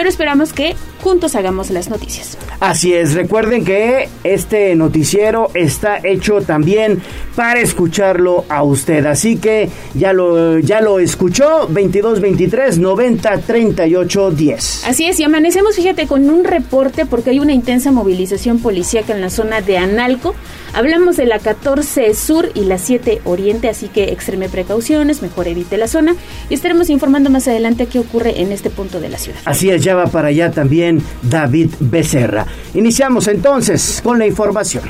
pero esperamos que juntos hagamos las noticias. Así es, recuerden que este noticiero está hecho también para escucharlo a usted, así que ya lo ya lo escuchó 22 23 90 38 10. Así es, y amanecemos, fíjate, con un reporte porque hay una intensa movilización policíaca en la zona de Analco. Hablamos de la 14 Sur y la 7 Oriente, así que extreme precauciones, mejor evite la zona y estaremos informando más adelante qué ocurre en este punto de la ciudad. Así es, ya va para allá también David Becerra. Iniciamos entonces con la información.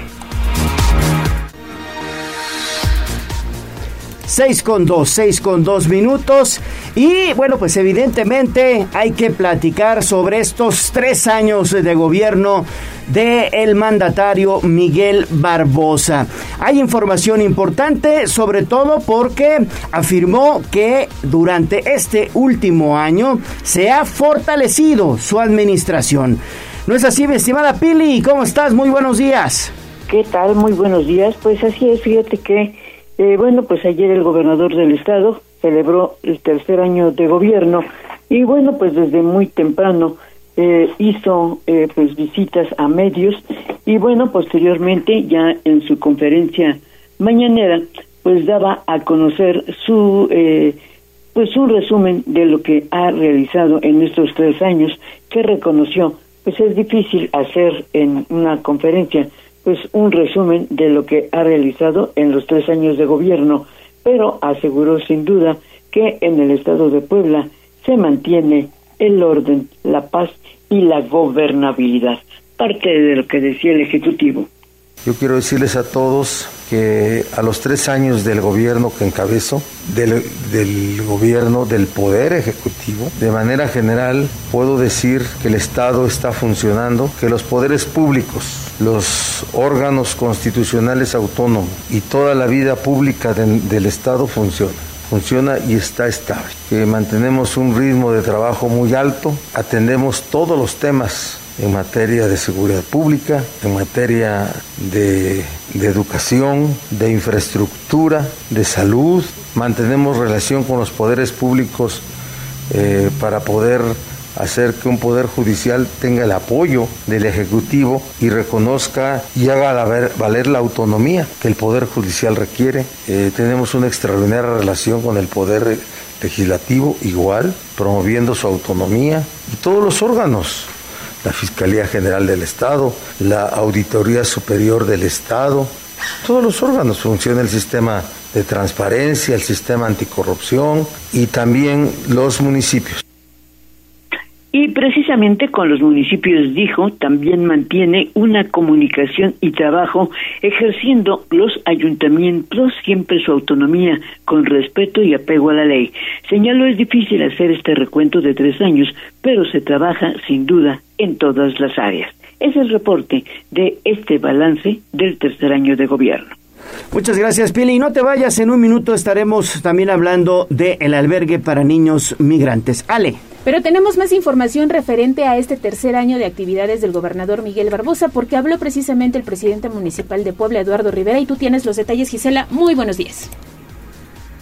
6 con 2, 6 con 2 minutos. Y bueno, pues evidentemente hay que platicar sobre estos tres años de gobierno del el mandatario Miguel Barbosa. Hay información importante, sobre todo porque afirmó que durante este último año se ha fortalecido su administración. ¿No es así, mi estimada Pili? ¿Cómo estás? Muy buenos días. ¿Qué tal? Muy buenos días. Pues así es, fíjate que eh, bueno, pues ayer el gobernador del estado celebró el tercer año de gobierno y bueno, pues desde muy temprano eh, hizo eh, pues visitas a medios y bueno, posteriormente ya en su conferencia mañanera pues daba a conocer su pues un resumen de lo que ha realizado en estos tres años que reconoció pues es difícil hacer en una conferencia pues un resumen de lo que ha realizado en los tres años de gobierno, pero aseguró sin duda que en el estado de Puebla se mantiene el orden, la paz y la gobernabilidad, parte de lo que decía el Ejecutivo. Yo quiero decirles a todos que a los tres años del gobierno que encabezo, del, del, gobierno, del poder ejecutivo, de manera general puedo decir que el Estado está funcionando, que los poderes públicos, los órganos constitucionales autónomos y toda la vida pública del Estado funciona funciona y está estable. Que mantenemos un ritmo de trabajo muy alto, atendemos todos los temas en materia de seguridad pública, en materia de, educación, de infraestructura, de salud. Mantenemos relación con los poderes públicos eh, para poder hacer que un poder judicial tenga el apoyo del Ejecutivo y reconozca y haga valer la autonomía que el poder judicial requiere. Eh, tenemos una extraordinaria relación con el poder legislativo igual, promoviendo su autonomía y todos los órganos la Fiscalía General del Estado, la Auditoría Superior del Estado, todos los órganos funciona el sistema de transparencia, el sistema anticorrupción y también los municipios. Y precisamente con los municipios, dijo, también mantiene una comunicación y trabajo ejerciendo los ayuntamientos siempre su autonomía con respeto y apego a la ley. Señaló es difícil hacer este recuento de tres años, pero se trabaja sin duda en todas las áreas. Es el reporte de este balance del tercer año de gobierno. Muchas gracias, Pili. Y no te vayas, en un minuto estaremos también hablando del el albergue para niños migrantes. Ale. Pero tenemos más información referente a este tercer año de actividades del gobernador Miguel Barbosa, porque habló precisamente el presidente municipal de Puebla, Eduardo Rivera, y tú tienes los detalles, Gisela. Muy buenos días.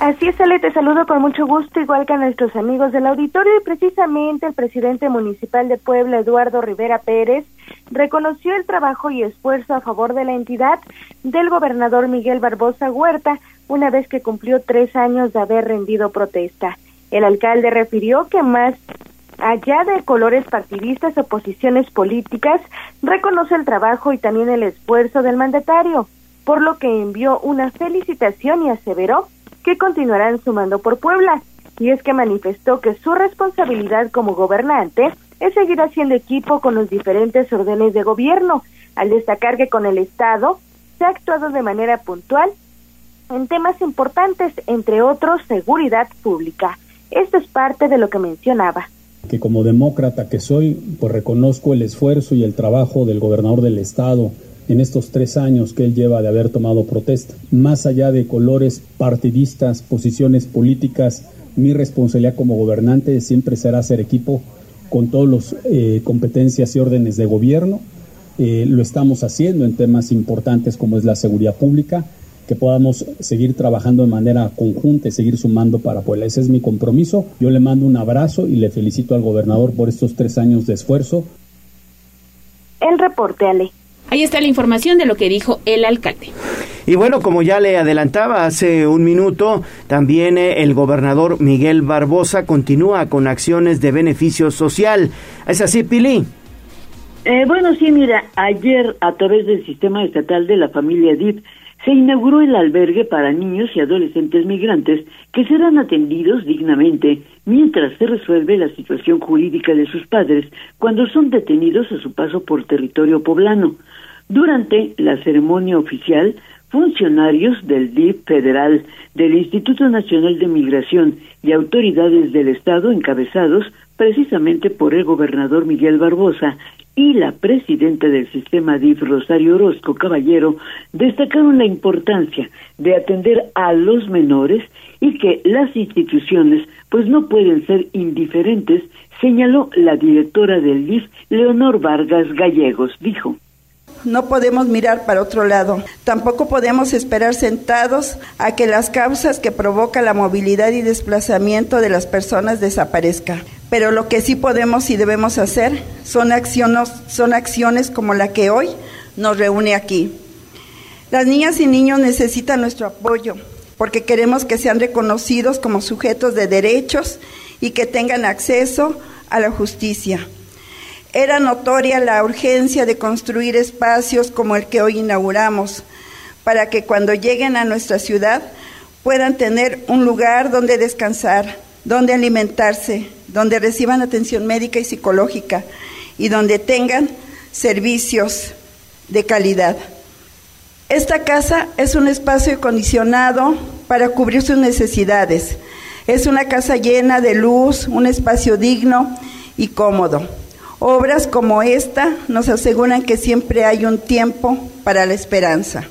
Así es, Ale, te saludo con mucho gusto, igual que a nuestros amigos del auditorio, y precisamente el presidente municipal de Puebla, Eduardo Rivera Pérez, reconoció el trabajo y esfuerzo a favor de la entidad del gobernador Miguel Barbosa Huerta, una vez que cumplió tres años de haber rendido protesta. El alcalde refirió que más allá de colores partidistas o posiciones políticas, reconoce el trabajo y también el esfuerzo del mandatario, por lo que envió una felicitación y aseveró que continuarán sumando por Puebla. Y es que manifestó que su responsabilidad como gobernante es seguir haciendo equipo con los diferentes órdenes de gobierno, al destacar que con el Estado se ha actuado de manera puntual en temas importantes, entre otros seguridad pública. Esto es parte de lo que mencionaba. Que como demócrata que soy, pues reconozco el esfuerzo y el trabajo del gobernador del estado en estos tres años que él lleva de haber tomado protesta. Más allá de colores partidistas, posiciones políticas, mi responsabilidad como gobernante siempre será hacer equipo con todas las eh, competencias y órdenes de gobierno. Eh, lo estamos haciendo en temas importantes como es la seguridad pública que podamos seguir trabajando de manera conjunta y seguir sumando para Puebla. Ese es mi compromiso. Yo le mando un abrazo y le felicito al gobernador por estos tres años de esfuerzo. El reporte, Ale. Ahí está la información de lo que dijo el alcalde. Y bueno, como ya le adelantaba hace un minuto, también eh, el gobernador Miguel Barbosa continúa con acciones de beneficio social. ¿Es así, Pili? Eh, bueno, sí, mira, ayer a través del sistema estatal de la familia DIP se inauguró el albergue para niños y adolescentes migrantes que serán atendidos dignamente mientras se resuelve la situación jurídica de sus padres cuando son detenidos a su paso por territorio poblano. Durante la ceremonia oficial, funcionarios del DIF federal, del Instituto Nacional de Migración y autoridades del Estado encabezados precisamente por el gobernador Miguel Barbosa y la presidenta del sistema DIF, Rosario Orozco Caballero, destacaron la importancia de atender a los menores y que las instituciones pues no pueden ser indiferentes, señaló la directora del DIF, Leonor Vargas Gallegos, dijo. No podemos mirar para otro lado. Tampoco podemos esperar sentados a que las causas que provocan la movilidad y desplazamiento de las personas desaparezcan. Pero lo que sí podemos y debemos hacer son acciones, son acciones como la que hoy nos reúne aquí. Las niñas y niños necesitan nuestro apoyo porque queremos que sean reconocidos como sujetos de derechos y que tengan acceso a la justicia. Era notoria la urgencia de construir espacios como el que hoy inauguramos, para que cuando lleguen a nuestra ciudad puedan tener un lugar donde descansar, donde alimentarse, donde reciban atención médica y psicológica y donde tengan servicios de calidad. Esta casa es un espacio acondicionado para cubrir sus necesidades. Es una casa llena de luz, un espacio digno y cómodo. Obras como esta nos aseguran que siempre hay un tiempo para la esperanza.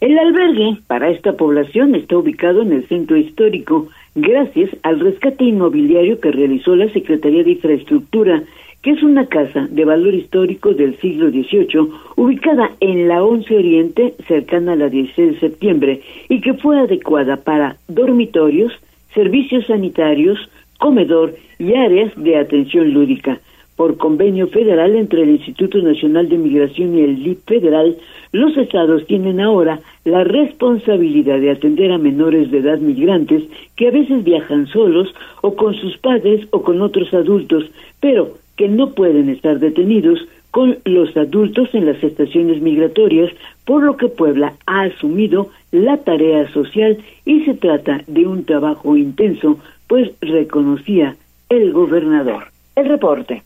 El albergue para esta población está ubicado en el centro histórico gracias al rescate inmobiliario que realizó la Secretaría de Infraestructura, que es una casa de valor histórico del siglo XVIII ubicada en la 11 Oriente, cercana a la 16 de septiembre, y que fue adecuada para dormitorios, servicios sanitarios, comedor y áreas de atención lúdica por convenio federal entre el Instituto Nacional de Migración y el DIP federal, los estados tienen ahora la responsabilidad de atender a menores de edad migrantes que a veces viajan solos o con sus padres o con otros adultos, pero que no pueden estar detenidos con los adultos en las estaciones migratorias, por lo que Puebla ha asumido la tarea social y se trata de un trabajo intenso, pues reconocía el gobernador. El reporte.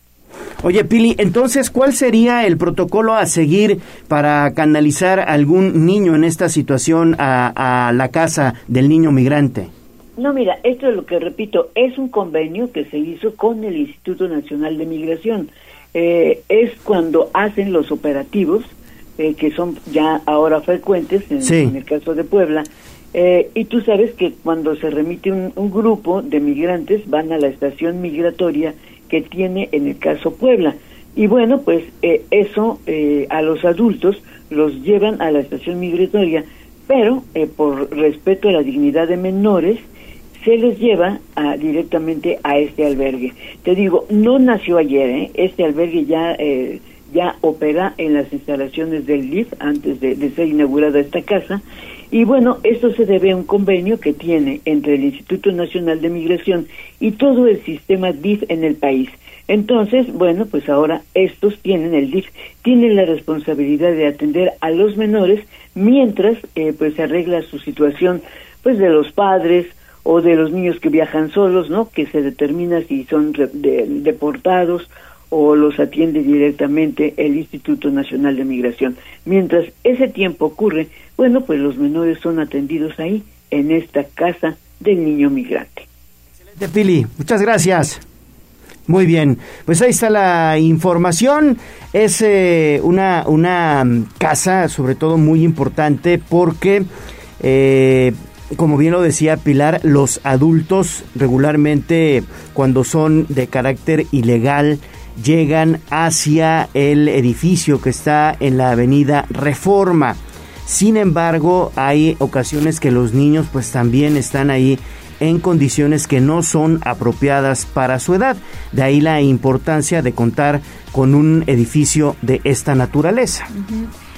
Oye, Pili, entonces, ¿cuál sería el protocolo a seguir para canalizar a algún niño en esta situación a, la casa del niño migrante? No, mira, esto es lo que repito, es un convenio que se hizo con el Instituto Nacional de Migración. Eh, es cuando hacen los operativos, eh, que son ya ahora frecuentes en, el caso de Puebla, eh, y tú sabes que cuando se remite un, un, grupo de migrantes van a la estación migratoria que tiene en el caso Puebla. Y bueno, pues eh, eso eh, a los adultos los llevan a la estación migratoria, pero eh, por respeto a la dignidad de menores, se les lleva a, directamente a este albergue. Te digo, no nació ayer, este albergue ya, ya opera en las instalaciones del DIF antes de, de ser inaugurada esta casa y bueno, esto se debe a un convenio que tiene entre el Instituto Nacional de Migración y todo el sistema DIF en el país. Entonces, bueno, pues ahora estos tienen, el DIF, tienen la responsabilidad de atender a los menores mientras eh, pues se arregla su situación pues de los padres o de los niños que viajan solos, ¿no? Que se determina si son deportados o los atiende directamente el Instituto Nacional de Migración. Mientras ese tiempo ocurre, bueno, pues los menores son atendidos ahí, en esta casa del niño migrante. Excelente, Pili. Muchas gracias. Muy bien, pues ahí está la información. Es eh, una, una casa, sobre todo, muy importante porque, eh, como bien lo decía Pilar, los adultos regularmente, cuando son de carácter ilegal, llegan hacia el edificio que está en la avenida Reforma. Sin embargo, hay ocasiones que los niños pues también están ahí en condiciones que no son apropiadas para su edad. De ahí la importancia de contar con un edificio de esta naturaleza.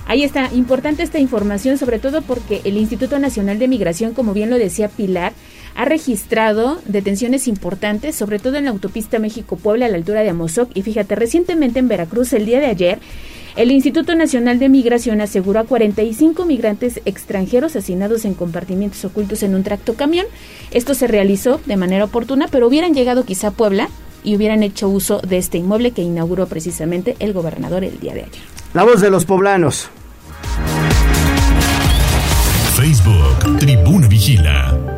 Ahí está, importante esta información, sobre todo porque el Instituto Nacional de Migración, como bien lo decía Pilar, ha registrado detenciones importantes, sobre todo en la autopista México-Puebla a la altura de Amozoc. Y fíjate, recientemente en Veracruz, el día de ayer, el Instituto Nacional de Migración aseguró a 45 migrantes extranjeros asesinados en compartimientos ocultos en un tracto camión. Esto se realizó de manera oportuna, pero hubieran llegado quizá a Puebla y hubieran hecho uso de este inmueble que inauguró precisamente el gobernador el día de ayer. La voz de los poblanos. Facebook, Tribuna Vigila.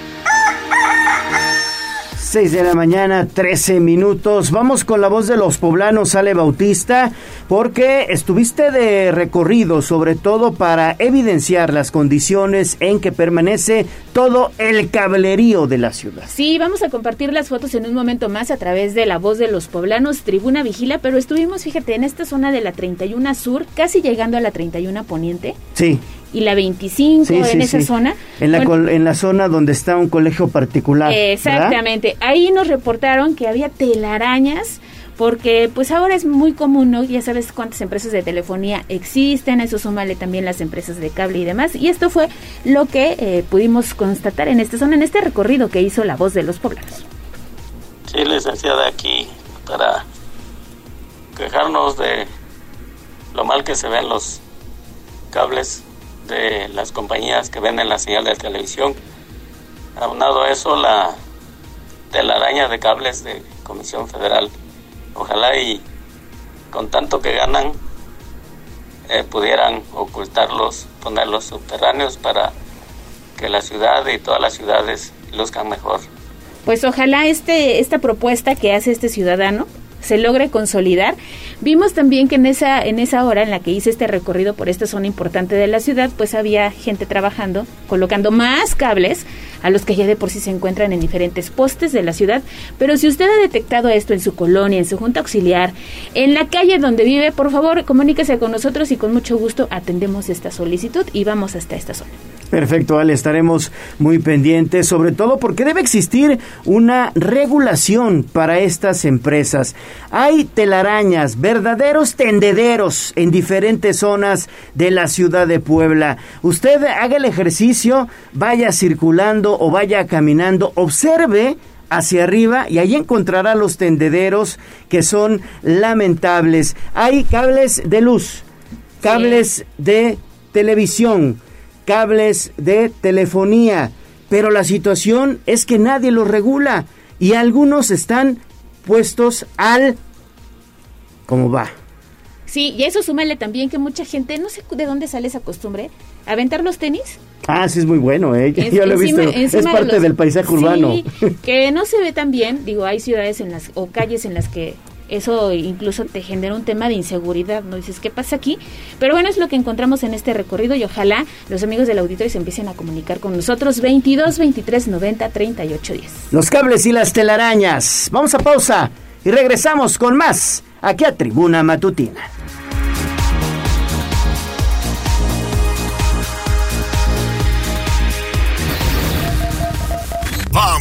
6 de la mañana, 13 minutos. Vamos con la voz de los poblanos, Ale Bautista, porque estuviste de recorrido, sobre todo para evidenciar las condiciones en que permanece todo el cablerío de la ciudad. Sí, vamos a compartir las fotos en un momento más a través de la voz de los poblanos, Tribuna Vigila, pero estuvimos, fíjate, en esta zona de la 31 Sur, casi llegando a la 31 Poniente. Sí y la 25 en esa zona. En la, en la zona donde está un colegio particular. Exactamente. Ahí nos reportaron que había telarañas porque pues ahora es muy común, ¿no? Ya sabes cuántas empresas de telefonía existen, eso súmale también las empresas de cable y demás. Y esto fue lo que eh, pudimos constatar en esta zona, en este recorrido que hizo la voz de los poblados. Sí, licenciada, aquí para quejarnos de lo mal que se ven los cables de las compañías que venden la señal de televisión. Aunado a eso, la telaraña de cables de Comisión Federal. Ojalá y con tanto que ganan eh, pudieran ocultarlos, ponerlos subterráneos para que la ciudad y todas las ciudades luzcan mejor. Pues ojalá este esta propuesta que hace este ciudadano se logre consolidar. Vimos también que en esa, en esa hora en la que hice este recorrido por esta zona importante de la ciudad, pues había gente trabajando, colocando más cables a los que ya de por sí se encuentran en diferentes postes de la ciudad. Pero si usted ha detectado esto en su colonia, en su junta auxiliar, en la calle donde vive, por favor, comuníquese con nosotros y con mucho gusto atendemos esta solicitud y vamos hasta esta zona. Perfecto, Ale, estaremos muy pendientes, sobre todo porque debe existir una regulación para estas empresas. Hay telarañas, verdaderos tendederos en diferentes zonas de la ciudad de Puebla. Usted haga el ejercicio, vaya circulando o vaya caminando, observe hacia arriba y ahí encontrará los tendederos que son lamentables. Hay cables de luz, cables de televisión, cables de telefonía, pero la situación es que nadie los regula y algunos están puestos al ¿cómo va? Sí, y eso súmale también que mucha gente, no sé de dónde sale esa costumbre, aventar los tenis Ah, sí, es muy bueno, ¿eh? Yo lo he visto. Es parte del paisaje urbano. que no se ve tan bien. Digo, hay ciudades en las o calles en las que eso incluso te genera un tema de inseguridad, ¿no? Dices, ¿qué pasa aquí? Pero bueno, es lo que encontramos en este recorrido y ojalá los amigos del auditorio se empiecen a comunicar con nosotros 22 23 90 38 10. Los cables y las telarañas. Vamos a pausa y regresamos con más aquí a Tribuna Matutina.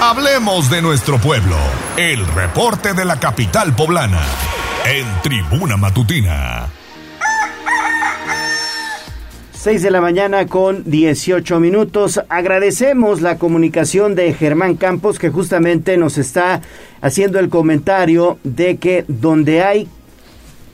Hablemos de nuestro pueblo. El reporte de la capital poblana. En Tribuna Matutina. 6 de la mañana con 18 minutos. Agradecemos la comunicación de Germán Campos que justamente nos está haciendo el comentario de que donde hay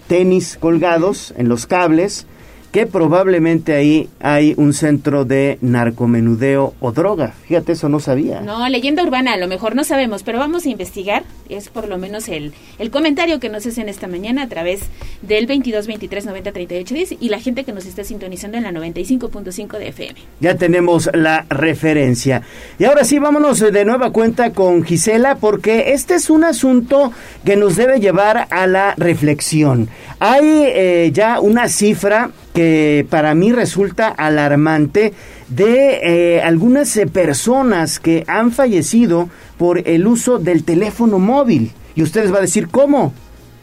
tenis colgados en los cables, que probablemente ahí hay un centro de narcomenudeo o droga. Fíjate, eso no sabía. No, leyenda urbana, a lo mejor no sabemos, pero vamos a investigar. Es por lo menos el, el comentario que nos hacen esta mañana a través del 22 23 90 38 10 y la gente que nos está sintonizando en la 95.5 de FM. Ya tenemos la referencia. Y ahora sí, vámonos de nueva cuenta con Gisela, porque este es un asunto que nos debe llevar a la reflexión. Hay eh, ya una cifra que para mí resulta alarmante de eh, algunas eh, personas que han fallecido por el uso del teléfono móvil. Y ustedes va a decir, ¿cómo?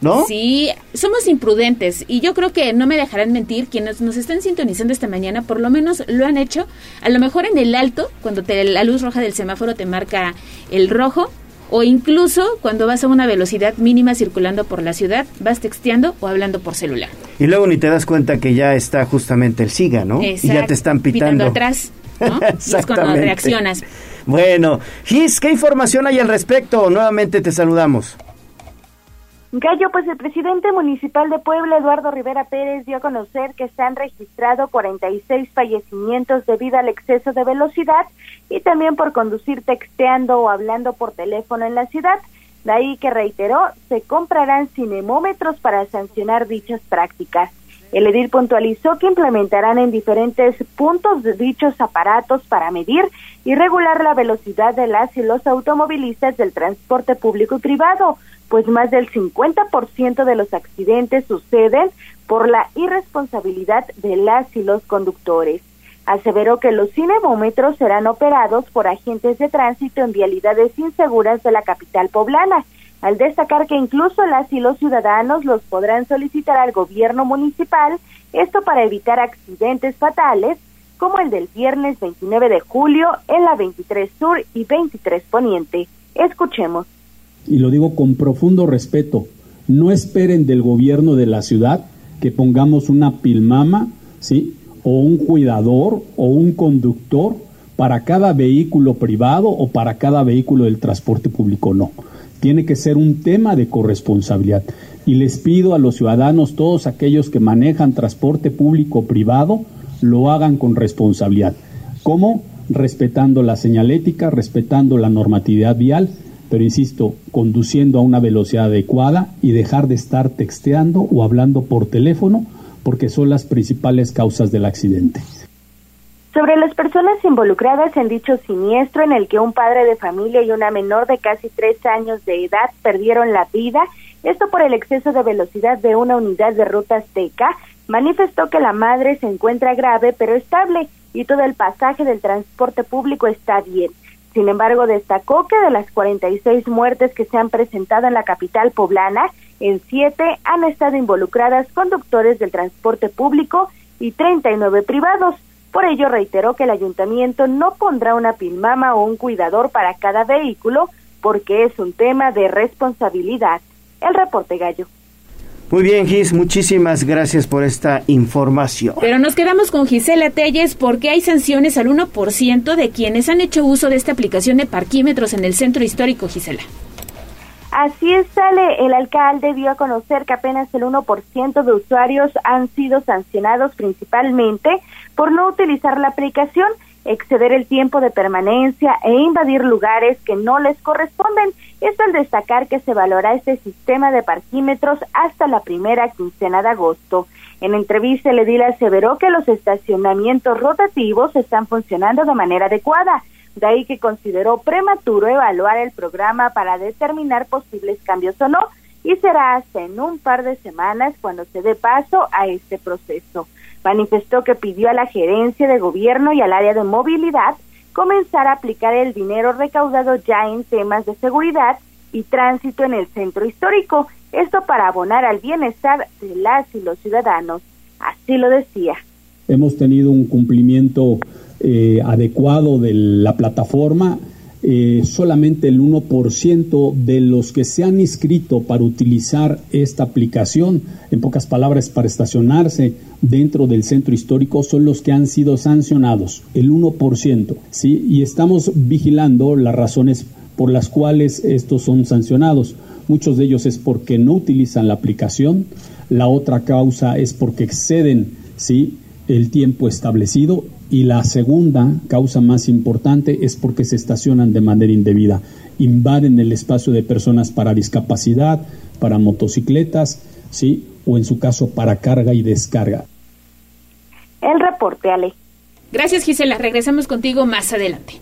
¿No? Sí, somos imprudentes y yo creo que no me dejarán mentir quienes nos están sintonizando esta mañana, por lo menos lo han hecho, a lo mejor en el alto, cuando te, la luz roja del semáforo te marca el rojo, o incluso cuando vas a una velocidad mínima circulando por la ciudad, vas texteando o hablando por celular. Y luego ni te das cuenta que ya está justamente el SIGA, ¿no? Exacto, y ya te están pitando. atrás, ¿no? y es cuando reaccionas. Bueno, Gis, ¿qué información hay al respecto? Nuevamente te saludamos. Gallo, pues el presidente municipal de Puebla, Eduardo Rivera Pérez, dio a conocer que se han registrado 46 fallecimientos debido al exceso de velocidad y también por conducir texteando o hablando por teléfono en la ciudad. De ahí que reiteró, se comprarán cinemómetros para sancionar dichas prácticas. El edil puntualizó que implementarán en diferentes puntos dichos aparatos para medir y regular la velocidad de las y los automovilistas del transporte público y privado, pues más del 50% de los accidentes suceden por la irresponsabilidad de las y los conductores. Aseveró que los cinemómetros serán operados por agentes de tránsito en vialidades inseguras de la capital poblana, al destacar que incluso las y los ciudadanos los podrán solicitar al gobierno municipal, esto para evitar accidentes fatales, como el del viernes 29 de julio en la 23 Sur y 23 Poniente. Escuchemos y lo digo con profundo respeto, no esperen del gobierno de la ciudad que pongamos una pilmama, ¿sí? O un cuidador o un conductor para cada vehículo privado o para cada vehículo del transporte público, no. Tiene que ser un tema de corresponsabilidad. Y les pido a los ciudadanos, todos aquellos que manejan transporte público o privado, lo hagan con responsabilidad. ¿Cómo? Respetando la señalética, respetando la normatividad vial pero insisto, conduciendo a una velocidad adecuada y dejar de estar texteando o hablando por teléfono, porque son las principales causas del accidente. Sobre las personas involucradas en dicho siniestro en el que un padre de familia y una menor de casi tres años de edad perdieron la vida, esto por el exceso de velocidad de una unidad de ruta azteca, manifestó que la madre se encuentra grave pero estable y todo el pasaje del transporte público está bien. Sin embargo, destacó que de las 46 muertes que se han presentado en la capital poblana, en siete han estado involucradas conductores del transporte público y 39 privados. Por ello reiteró que el ayuntamiento no pondrá una pilmama o un cuidador para cada vehículo porque es un tema de responsabilidad. El reporte gallo. Muy bien, Gis, muchísimas gracias por esta información. Pero nos quedamos con Gisela Telles porque hay sanciones al 1% de quienes han hecho uso de esta aplicación de parquímetros en el centro histórico, Gisela. Así es, sale. El alcalde dio a conocer que apenas el 1% de usuarios han sido sancionados principalmente por no utilizar la aplicación exceder el tiempo de permanencia e invadir lugares que no les corresponden. Esto al destacar que se valora este sistema de parquímetros hasta la primera quincena de agosto. En entrevista, el edil aseveró que los estacionamientos rotativos están funcionando de manera adecuada, de ahí que consideró prematuro evaluar el programa para determinar posibles cambios o no, y será hasta en un par de semanas cuando se dé paso a este proceso manifestó que pidió a la gerencia de gobierno y al área de movilidad comenzar a aplicar el dinero recaudado ya en temas de seguridad y tránsito en el centro histórico, esto para abonar al bienestar de las y los ciudadanos. Así lo decía. Hemos tenido un cumplimiento eh, adecuado de la plataforma eh, solamente el 1% de los que se han inscrito para utilizar esta aplicación, en pocas palabras, para estacionarse dentro del centro histórico, son los que han sido sancionados, el 1%, ¿sí? Y estamos vigilando las razones por las cuales estos son sancionados. Muchos de ellos es porque no utilizan la aplicación, la otra causa es porque exceden, ¿sí? el tiempo establecido y la segunda causa más importante es porque se estacionan de manera indebida, invaden el espacio de personas para discapacidad, para motocicletas, sí, o en su caso para carga y descarga. El reporte, Ale. Gracias, Gisela. Regresamos contigo más adelante.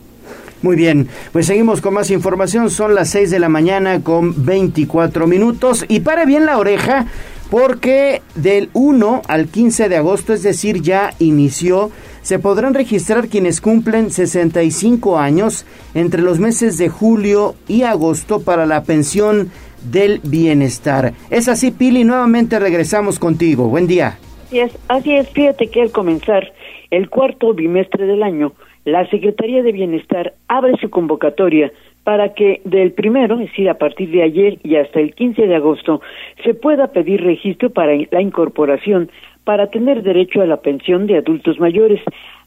Muy bien, pues seguimos con más información. Son las 6 de la mañana con 24 minutos. Y para bien la oreja, porque del 1 al 15 de agosto, es decir, ya inició, se podrán registrar quienes cumplen 65 años entre los meses de julio y agosto para la pensión del bienestar. Es así, Pili, nuevamente regresamos contigo. Buen día. Así es, así es. Fíjate que al comenzar el cuarto bimestre del año, la Secretaría de Bienestar abre su convocatoria para que del primero, es decir, a partir de ayer y hasta el 15 de agosto, se pueda pedir registro para la incorporación para tener derecho a la pensión de adultos mayores.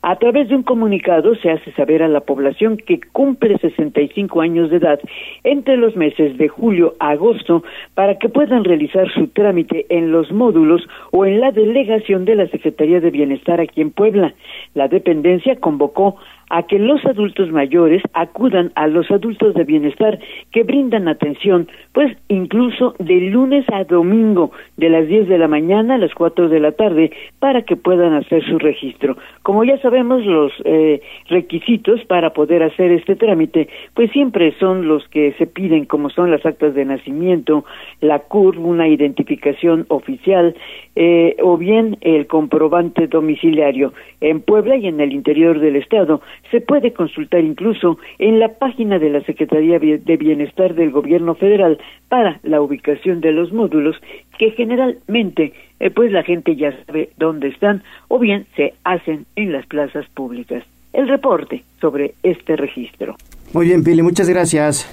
A través de un comunicado se hace saber a la población que cumple 65 años de edad entre los meses de julio a agosto para que puedan realizar su trámite en los módulos o en la delegación de la Secretaría de Bienestar aquí en Puebla. La dependencia convocó a que los adultos mayores acudan a los adultos de bienestar que brindan atención, pues incluso de lunes a domingo, de las 10 de la mañana a las 4 de la tarde, para que puedan hacer su registro. Como ya sabemos, los eh, requisitos para poder hacer este trámite, pues siempre son los que se piden, como son las actas de nacimiento, la CUR, una identificación oficial, eh, o bien el comprobante domiciliario. En Puebla y en el interior del Estado se puede consultar incluso en la página de la Secretaría de Bienestar del Gobierno Federal para la ubicación de los módulos que generalmente eh, pues la gente ya sabe dónde están o bien se hacen en las plazas públicas. El reporte sobre este registro. Muy bien, Pili, muchas gracias.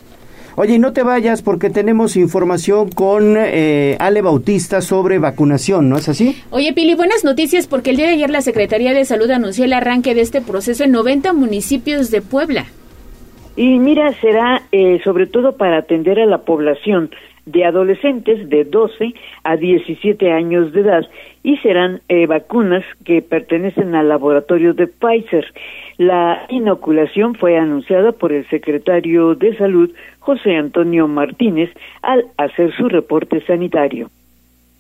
Oye, no te vayas porque tenemos información con eh, Ale Bautista sobre vacunación, ¿no es así? Oye, Pili, buenas noticias porque el día de ayer la Secretaría de Salud anunció el arranque de este proceso en 90 municipios de Puebla. Y mira, será eh, sobre todo para atender a la población de adolescentes de 12 a 17 años de edad y serán eh, vacunas que pertenecen al laboratorio de Pfizer. La inoculación fue anunciada por el secretario de Salud, José Antonio Martínez, al hacer su reporte sanitario.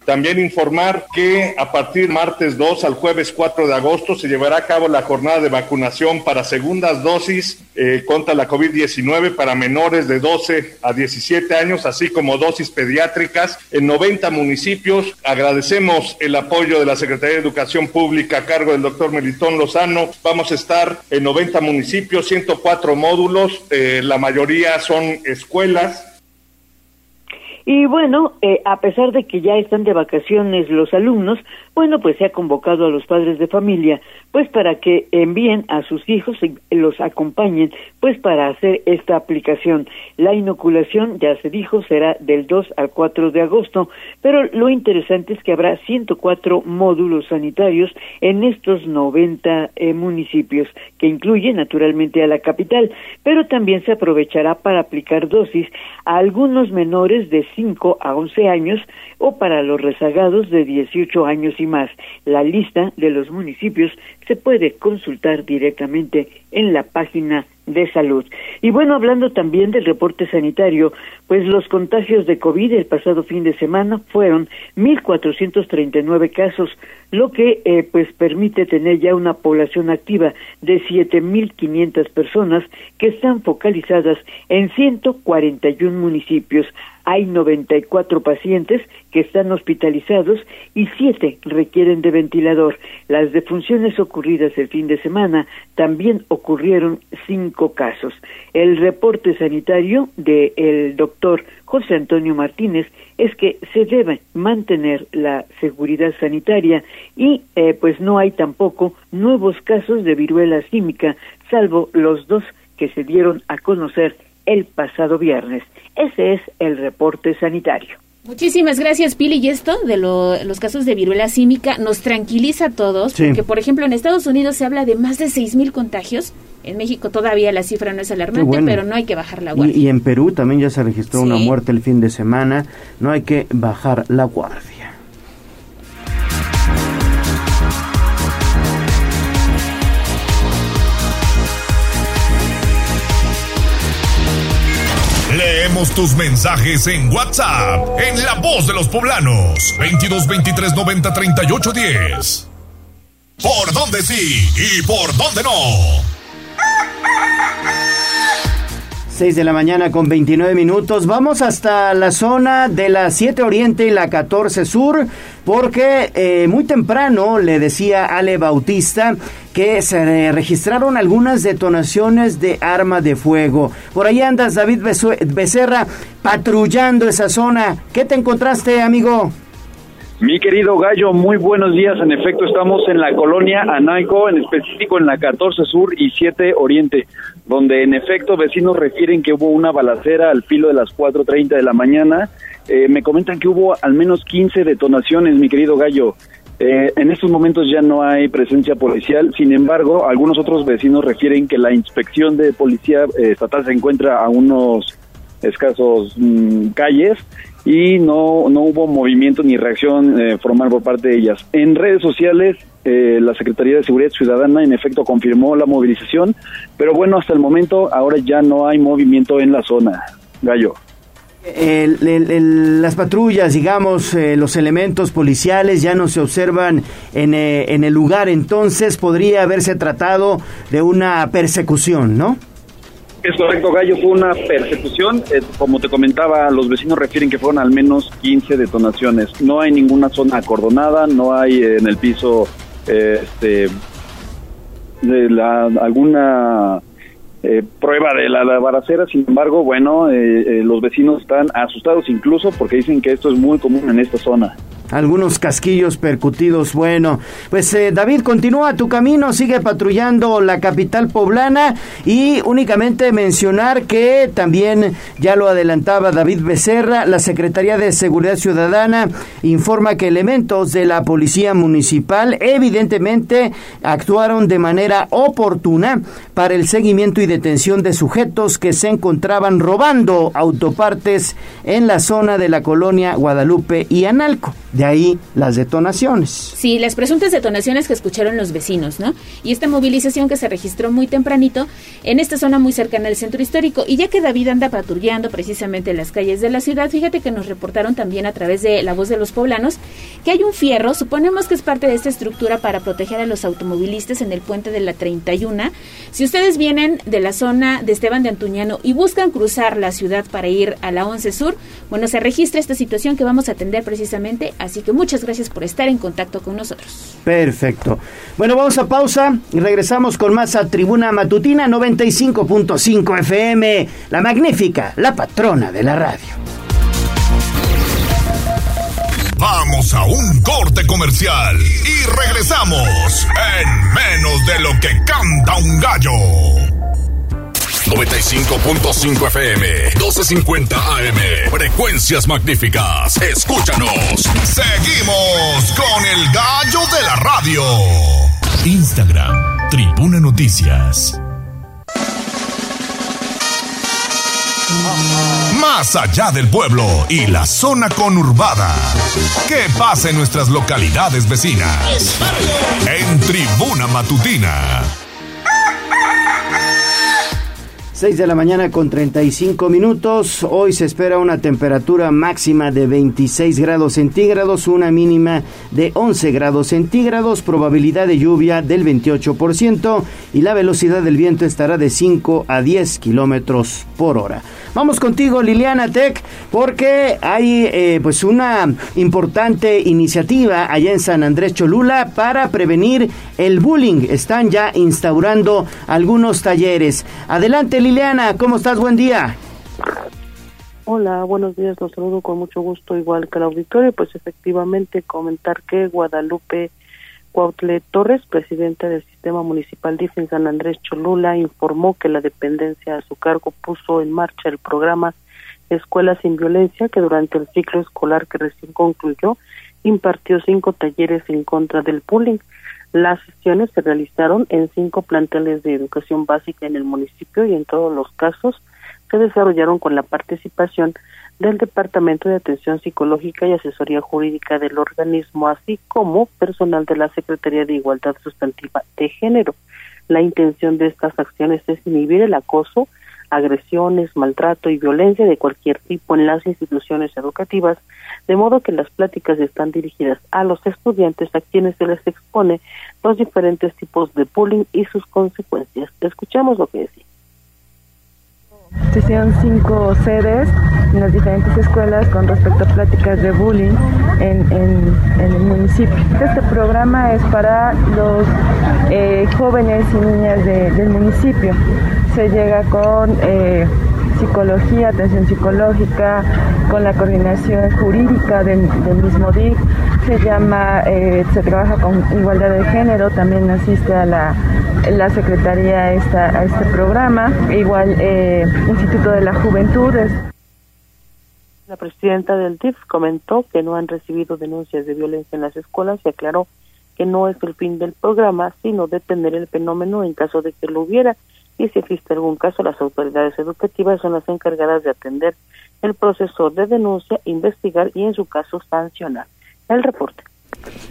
También informar que a partir martes 2 al jueves 4 de agosto se llevará a cabo la jornada de vacunación para segundas dosis eh, contra la COVID-19 para menores de 12 a 17 años, así como dosis pediátricas en 90 municipios. Agradecemos el apoyo de la Secretaría de Educación Pública a cargo del doctor Melitón Lozano. Vamos a estar en 90 municipios, 104 módulos, eh, la mayoría son escuelas y bueno, eh, a pesar de que ya están de vacaciones los alumnos, bueno, pues se ha convocado a los padres de familia, pues para que envíen a sus hijos y los acompañen, pues para hacer esta aplicación. La inoculación, ya se dijo, será del 2 al 4 de agosto, pero lo interesante es que habrá 104 módulos sanitarios en estos 90 eh, municipios, que incluye naturalmente a la capital, pero también se aprovechará para aplicar dosis a algunos menores de 5 a 11 años o para los rezagados de 18 años y más. La lista de los municipios se puede consultar directamente en la página de salud. Y bueno, hablando también del reporte sanitario, pues los contagios de COVID el pasado fin de semana fueron 1.439 casos, lo que eh, pues permite tener ya una población activa de 7.500 personas que están focalizadas en 141 municipios. Hay 94 pacientes que están hospitalizados y 7 requieren de ventilador. Las defunciones ocurridas el fin de semana también ocurrieron cinco casos. El reporte sanitario del doctor José Antonio Martínez es que se debe mantener la seguridad sanitaria y eh, pues no hay tampoco nuevos casos de viruela símica, salvo los dos que se dieron a conocer el pasado viernes. Ese es el reporte sanitario. Muchísimas gracias, Pili. Y esto de los casos de viruela símica nos tranquiliza a todos, porque, por ejemplo, en Estados Unidos se habla de más de 6.000 contagios. En México todavía la cifra no es alarmante, pero no hay que bajar la guardia. Y, en Perú también ya se registró una muerte el fin de semana. No hay que bajar la guardia. Tus mensajes en WhatsApp, en La Voz de los Poblanos, 22 23 90 38 10. ¿Por dónde sí y por dónde no? 6 de la mañana con 29 minutos. Vamos hasta la zona de la 7 Oriente y la 14 Sur, porque eh, muy temprano le decía Ale Bautista que se registraron algunas detonaciones de arma de fuego. Por ahí andas, David Becerra, patrullando esa zona. ¿Qué te encontraste, amigo? Mi querido Gallo, muy buenos días. En efecto, estamos en la colonia Anaico, en específico en la 14 Sur y 7 Oriente, donde en efecto vecinos refieren que hubo una balacera al filo de las 4.30 de la mañana. Eh, me comentan que hubo al menos 15 detonaciones, mi querido Gallo. Eh, en estos momentos ya no hay presencia policial, sin embargo, algunos otros vecinos refieren que la inspección de policía eh, estatal se encuentra a unos escasos mm, calles y no, no hubo movimiento ni reacción eh, formal por parte de ellas. En redes sociales, eh, la Secretaría de Seguridad Ciudadana en efecto confirmó la movilización, pero bueno, hasta el momento ahora ya no hay movimiento en la zona. Gallo. las patrullas, digamos, eh, los elementos policiales ya no se observan en, en el lugar, entonces podría haberse tratado de una persecución, ¿no? Es correcto, Gallo, fue una persecución. Eh, como te comentaba, los vecinos refieren que fueron al menos 15 detonaciones. No hay ninguna zona acordonada, no hay en el piso eh, este, de la, alguna eh, prueba de la, la, baracera. Sin embargo, bueno, los vecinos están asustados incluso porque dicen que esto es muy común en esta zona algunos casquillos percutidos. Bueno, pues eh, David, continúa tu camino, sigue patrullando la capital poblana y únicamente mencionar que también, ya lo adelantaba David Becerra, la Secretaría de Seguridad Ciudadana informa que elementos de la Policía Municipal evidentemente actuaron de manera oportuna para el seguimiento y detención de sujetos que se encontraban robando autopartes en la zona de la colonia Guadalupe y Analco. De ahí las detonaciones. Sí, las presuntas detonaciones que escucharon los vecinos, ¿no? Y esta movilización que se registró muy tempranito en esta zona muy cercana al centro histórico. Y ya que David anda patrullando precisamente en las calles de la ciudad, fíjate que nos reportaron también a través de la voz de los poblanos que hay un fierro, suponemos que es parte de esta estructura para proteger a los automovilistas en el puente de la 31. Si ustedes vienen de la zona de Esteban de Antuñano y buscan cruzar la ciudad para ir a la 11 Sur, bueno, se registra esta situación que vamos a atender precisamente a Así que muchas gracias por estar en contacto con nosotros. Perfecto. Bueno, vamos a pausa y regresamos con más a Tribuna Matutina 95.5 FM, la magnífica, la patrona de la radio. Vamos a un corte comercial y regresamos en menos de lo que canta un gallo. 95.5 FM, 12.50 AM. Frecuencias magníficas. Escúchanos. Seguimos con el gallo de la radio. Instagram, Tribuna Noticias. Más allá del pueblo y la zona conurbada. ¿Qué pasa en nuestras localidades vecinas? En Tribuna Matutina 6 de la mañana con 35 minutos. Hoy se espera una temperatura máxima de 26 grados centígrados, una mínima de 11 grados centígrados, probabilidad de lluvia del 28% y la velocidad del viento estará de 5 a 10 kilómetros por hora. Vamos contigo, Liliana Tech, porque hay eh, pues una importante iniciativa allá en San Andrés Cholula para prevenir el bullying. Están ya instaurando algunos talleres. Adelante, Liliana. Liliana, ¿cómo estás? Buen día. Hola, buenos días, los saludo con mucho gusto, igual que el auditorio. Pues efectivamente, comentar que Guadalupe Cuautle Torres, presidenta del Sistema Municipal DIF en San Andrés Cholula, informó que la dependencia a su cargo puso en marcha el programa Escuela sin Violencia, que durante el ciclo escolar que recién concluyó, impartió cinco talleres en contra del bullying. Las sesiones se realizaron en cinco planteles de educación básica en el municipio y en todos los casos se desarrollaron con la participación del Departamento de Atención Psicológica y Asesoría Jurídica del organismo, así como personal de la Secretaría de Igualdad Sustantiva de Género. La intención de estas acciones es inhibir el acoso, agresiones, maltrato y violencia de cualquier tipo en las instituciones educativas, de modo que las pláticas están dirigidas a los estudiantes a quienes se les expone los diferentes tipos de bullying y sus consecuencias. Escuchamos lo que decía. Se hicieron cinco sedes en las diferentes escuelas con respecto a pláticas de bullying en, el municipio. Este programa es para los eh, jóvenes y niñas del municipio. Se llega con eh, psicología, atención psicológica, con la coordinación jurídica del, mismo DIC. Se llama, eh, se trabaja con igualdad de género, también asiste a la, la Secretaría a, esta, a este programa. Igual eh, Instituto de la Juventud. La presidenta del DIF comentó que no han recibido denuncias de violencia en las escuelas y aclaró que no es el fin del programa, sino detener el fenómeno en caso de que lo hubiera y si existe algún caso, las autoridades educativas son las encargadas de atender el proceso de denuncia, investigar y en su caso sancionar. El reporte.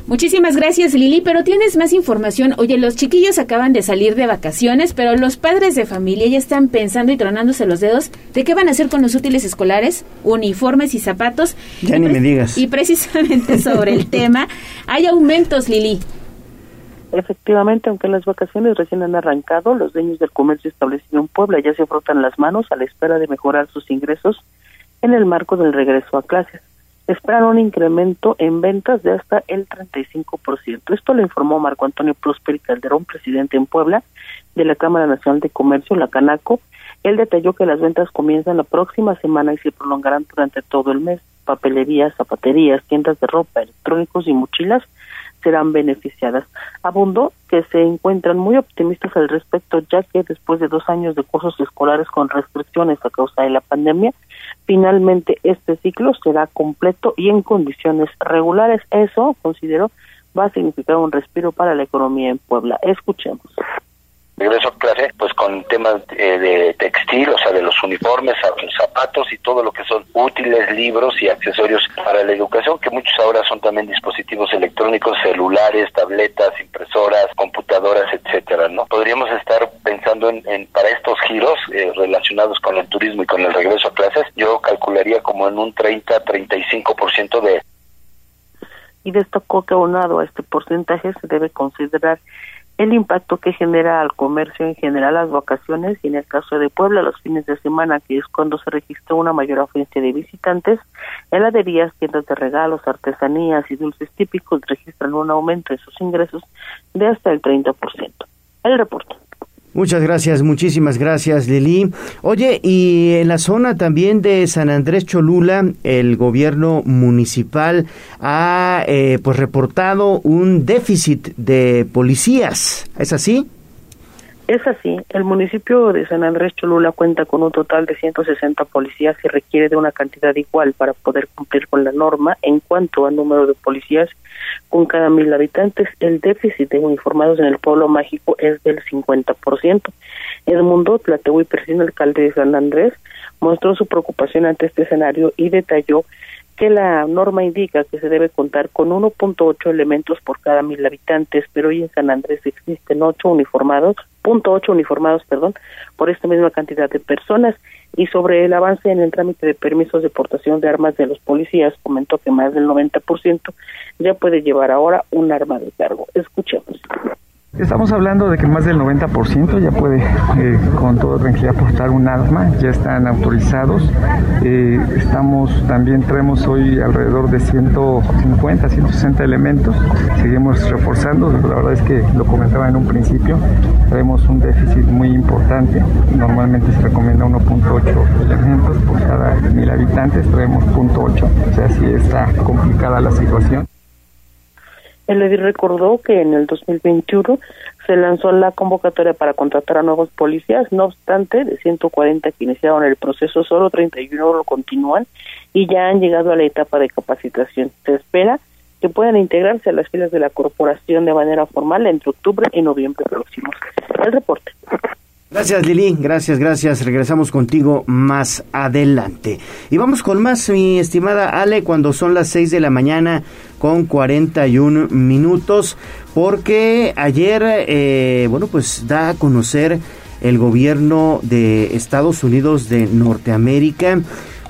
Muchísimas gracias Lili, pero tienes más información. Oye, los chiquillos acaban de salir de vacaciones, pero los padres de familia ya están pensando y tronándose los dedos de qué van a hacer con los útiles escolares, uniformes y zapatos. Ya ni me digas. Y precisamente sobre el tema, hay aumentos, Lili. Efectivamente, aunque las vacaciones recién han arrancado, los dueños del comercio establecido en Puebla ya se frotan las manos a la espera de mejorar sus ingresos en el marco del regreso a clases. Esperan un incremento en ventas de hasta el 35%. Esto lo informó Marco Antonio Prosper Calderón, presidente en Puebla de la Cámara Nacional de Comercio, la Canaco. Él detalló que las ventas comienzan la próxima semana y se prolongarán durante todo el mes. Papelerías, zapaterías, tiendas de ropa, electrónicos y mochilas serán beneficiadas. Abundó que se encuentran muy optimistas al respecto, ya que después de dos años de cursos escolares con restricciones a causa de la pandemia, finalmente este ciclo será completo y en condiciones regulares. Eso, considero, va a significar un respiro para la economía en Puebla. Escuchemos regreso a clase, pues con temas eh, de textil, o sea, de los uniformes, zapatos y todo lo que son útiles, libros y accesorios para la educación, que muchos ahora son también dispositivos electrónicos, celulares, tabletas, impresoras, computadoras, etcétera, ¿no? Podríamos estar pensando en, para estos giros eh, relacionados con el turismo y con el regreso a clases, yo calcularía como en un 30-35% de y destacó que aunado a este porcentaje se debe considerar el impacto que genera al comercio en general las vacaciones y en el caso de Puebla los fines de semana, que es cuando se registró una mayor afluencia de visitantes, heladerías, tiendas de regalos, artesanías y dulces típicos registran un aumento en sus ingresos de hasta el 30%. El reporte. Muchas gracias, muchísimas gracias Lili. Oye, y en la zona también de San Andrés Cholula, el gobierno municipal ha eh, pues reportado un déficit de policías, ¿es así? Es así, el municipio de San Andrés Cholula cuenta con un total de 160 policías y requiere de una cantidad igual para poder cumplir con la norma en cuanto al número de policías con cada mil habitantes. El déficit de uniformados en el pueblo mágico es del 50%. Edmundo Tlatehui, presidente alcalde de San Andrés, mostró su preocupación ante este escenario y detalló que la norma indica que se debe contar con 1.8 elementos por cada mil habitantes, pero hoy en San Andrés existen 8 uniformados, punto ocho uniformados, perdón, por esta misma cantidad de personas. Y sobre el avance en el trámite de permisos de portación de armas de los policías, comentó que más del 90% ya puede llevar ahora un arma de cargo. Escuchemos. Estamos hablando de que más del 90% ya puede eh, con toda tranquilidad portar un arma, ya están autorizados. Eh, estamos también traemos hoy alrededor de 150, 160 elementos. Seguimos reforzando, la verdad es que lo comentaba en un principio, traemos un déficit muy importante. Normalmente se recomienda 1.8 elementos por cada mil habitantes, traemos 0.8, o sea, sí está complicada la situación. El edil recordó que en el 2021 se lanzó la convocatoria para contratar a nuevos policías, no obstante, de 140 que iniciaron el proceso, solo 31 lo continúan y ya han llegado a la etapa de capacitación. Se espera que puedan integrarse a las filas de la corporación de manera formal entre octubre y noviembre próximos. El reporte. Gracias Lili, gracias, gracias. Regresamos contigo más adelante. Y vamos con más, mi estimada Ale, cuando son las 6 de la mañana con 41 minutos, porque ayer, eh, bueno, pues da a conocer el gobierno de Estados Unidos de Norteamérica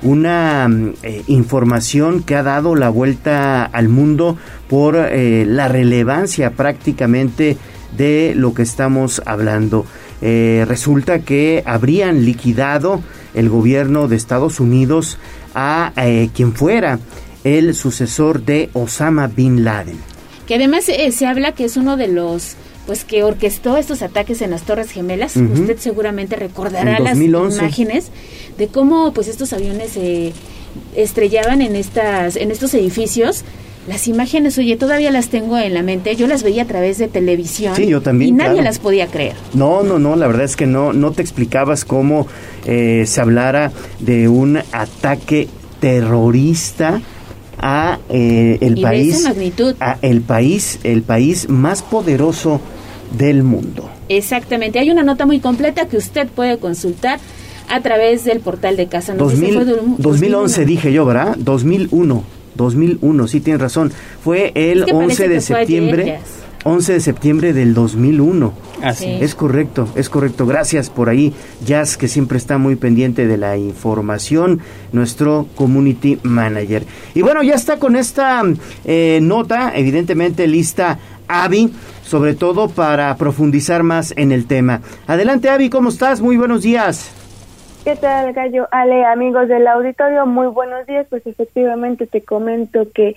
una eh, información que ha dado la vuelta al mundo por eh, la relevancia prácticamente de lo que estamos hablando. Eh, resulta que habrían liquidado el gobierno de Estados Unidos a quien fuera el sucesor de Osama Bin Laden. Que además se habla que es uno de los pues que orquestó estos ataques en las Torres Gemelas. Usted seguramente recordará las imágenes de cómo pues estos aviones se estrellaban en estas en estos edificios. Las imágenes, oye, todavía las tengo en la mente. Yo las veía a través de televisión. Sí, yo también. Y nadie las podía creer. No, no, no. La verdad es que no, no te explicabas cómo eh, se hablara de un ataque terrorista a eh, el país a el país el país más poderoso del mundo. Exactamente, hay una nota muy completa que usted puede consultar a través del portal de Casa 2011 dije yo, ¿verdad? 2001. 2001, sí tienes razón. Fue el 11 de septiembre. 11 de septiembre del 2001. Así. Es correcto, es correcto. Gracias por ahí, Jazz, que siempre está muy pendiente de la información, nuestro community manager. Y bueno, ya está con esta eh, nota, evidentemente lista Avi, sobre todo para profundizar más en el tema. Adelante, Avi, ¿cómo estás? Muy buenos días. ¿Qué tal, Gallo? Ale, amigos del auditorio, muy buenos días. Pues efectivamente te comento que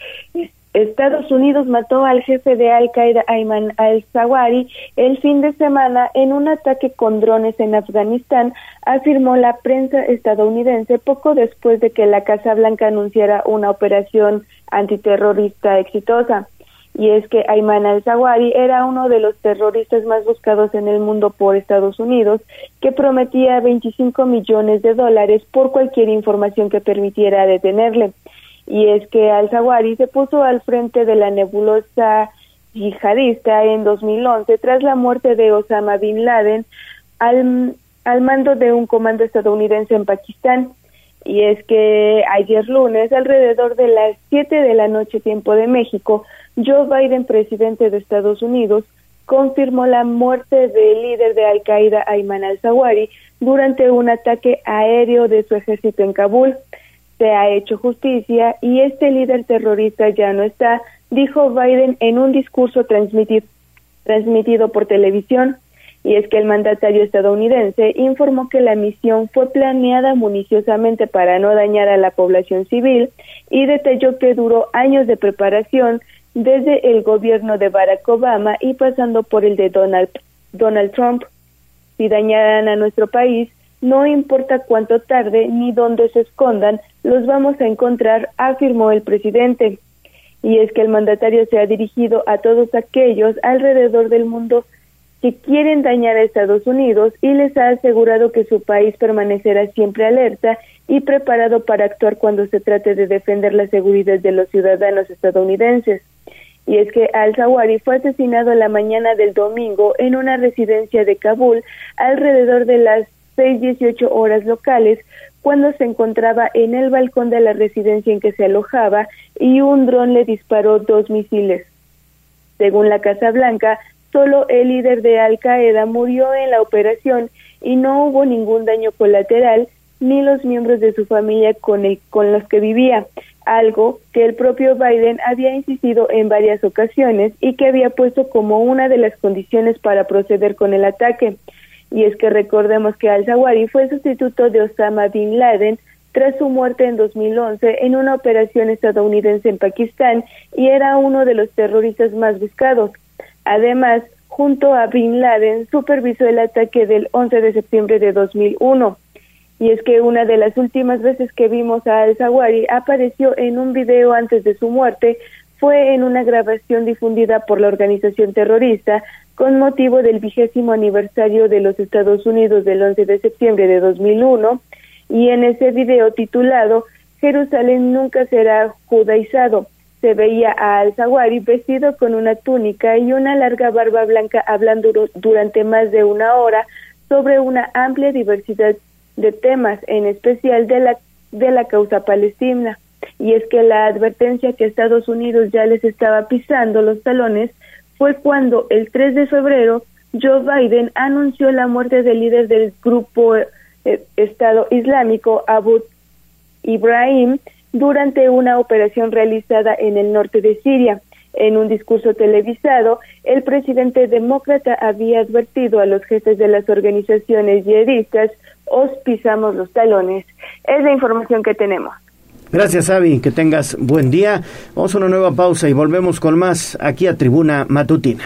Estados Unidos mató al jefe de Al Qaeda, Ayman al-Zawahiri, el fin de semana en un ataque con drones en Afganistán, afirmó la prensa estadounidense poco después de que la Casa Blanca anunciara una operación antiterrorista exitosa. Y es que Ayman al-Zawahiri era uno de los terroristas más buscados en el mundo por Estados Unidos, que prometía 25 millones de dólares por cualquier información que permitiera detenerle y es que al-Zawahiri se puso al frente de la nebulosa yihadista en 2011 tras la muerte de Osama Bin Laden al, al mando de un comando estadounidense en Pakistán. Y es que ayer lunes, alrededor de las 7 de la noche tiempo de México, Joe Biden, presidente de Estados Unidos, confirmó la muerte del líder de Al Qaeda, Ayman al-Zawahiri, durante un ataque aéreo de su ejército en Kabul se ha hecho justicia y este líder terrorista ya no está, dijo Biden en un discurso transmitido, transmitido por televisión. Y es que el mandatario estadounidense informó que la misión fue planeada municiosamente para no dañar a la población civil y detalló que duró años de preparación desde el gobierno de Barack Obama y pasando por el de Donald, Donald Trump. Si dañaran a nuestro país, no importa cuánto tarde ni dónde se escondan, los vamos a encontrar, afirmó el presidente. Y es que el mandatario se ha dirigido a todos aquellos alrededor del mundo que quieren dañar a Estados Unidos y les ha asegurado que su país permanecerá siempre alerta y preparado para actuar cuando se trate de defender la seguridad de los ciudadanos estadounidenses. Y es que al-Zawahiri fue asesinado la mañana del domingo en una residencia de Kabul alrededor de las 6:18 horas locales cuando se encontraba en el balcón de la residencia en que se alojaba y un dron le disparó dos misiles. Según la Casa Blanca, solo el líder de Al Qaeda murió en la operación y no hubo ningún daño colateral ni los miembros de su familia con, el, con los que vivía, algo que el propio Biden había insistido en varias ocasiones y que había puesto como una de las condiciones para proceder con el ataque y es que recordemos que al-Zawahiri fue sustituto de Osama Bin Laden tras su muerte en 2011 en una operación estadounidense en Pakistán y era uno de los terroristas más buscados. Además, junto a Bin Laden, supervisó el ataque del 11 de septiembre de 2001. Y es que una de las últimas veces que vimos a al-Zawahiri apareció en un video antes de su muerte fue en una grabación difundida por la organización terrorista con motivo del vigésimo aniversario de los Estados Unidos del 11 de septiembre de 2001 y en ese video titulado Jerusalén nunca será judaizado se veía a Al-Zawahiri vestido con una túnica y una larga barba blanca hablando durante más de una hora sobre una amplia diversidad de temas, en especial de la, de la causa palestina. Y es que la advertencia que Estados Unidos ya les estaba pisando los talones fue cuando el 3 de febrero Joe Biden anunció la muerte del líder del grupo eh, Estado Islámico, Abu Ibrahim, durante una operación realizada en el norte de Siria. En un discurso televisado, el presidente demócrata había advertido a los jefes de las organizaciones yihadistas, os pisamos los talones. Es la información que tenemos. Gracias, Avi. Que tengas buen día. Vamos a una nueva pausa y volvemos con más aquí a Tribuna Matutina.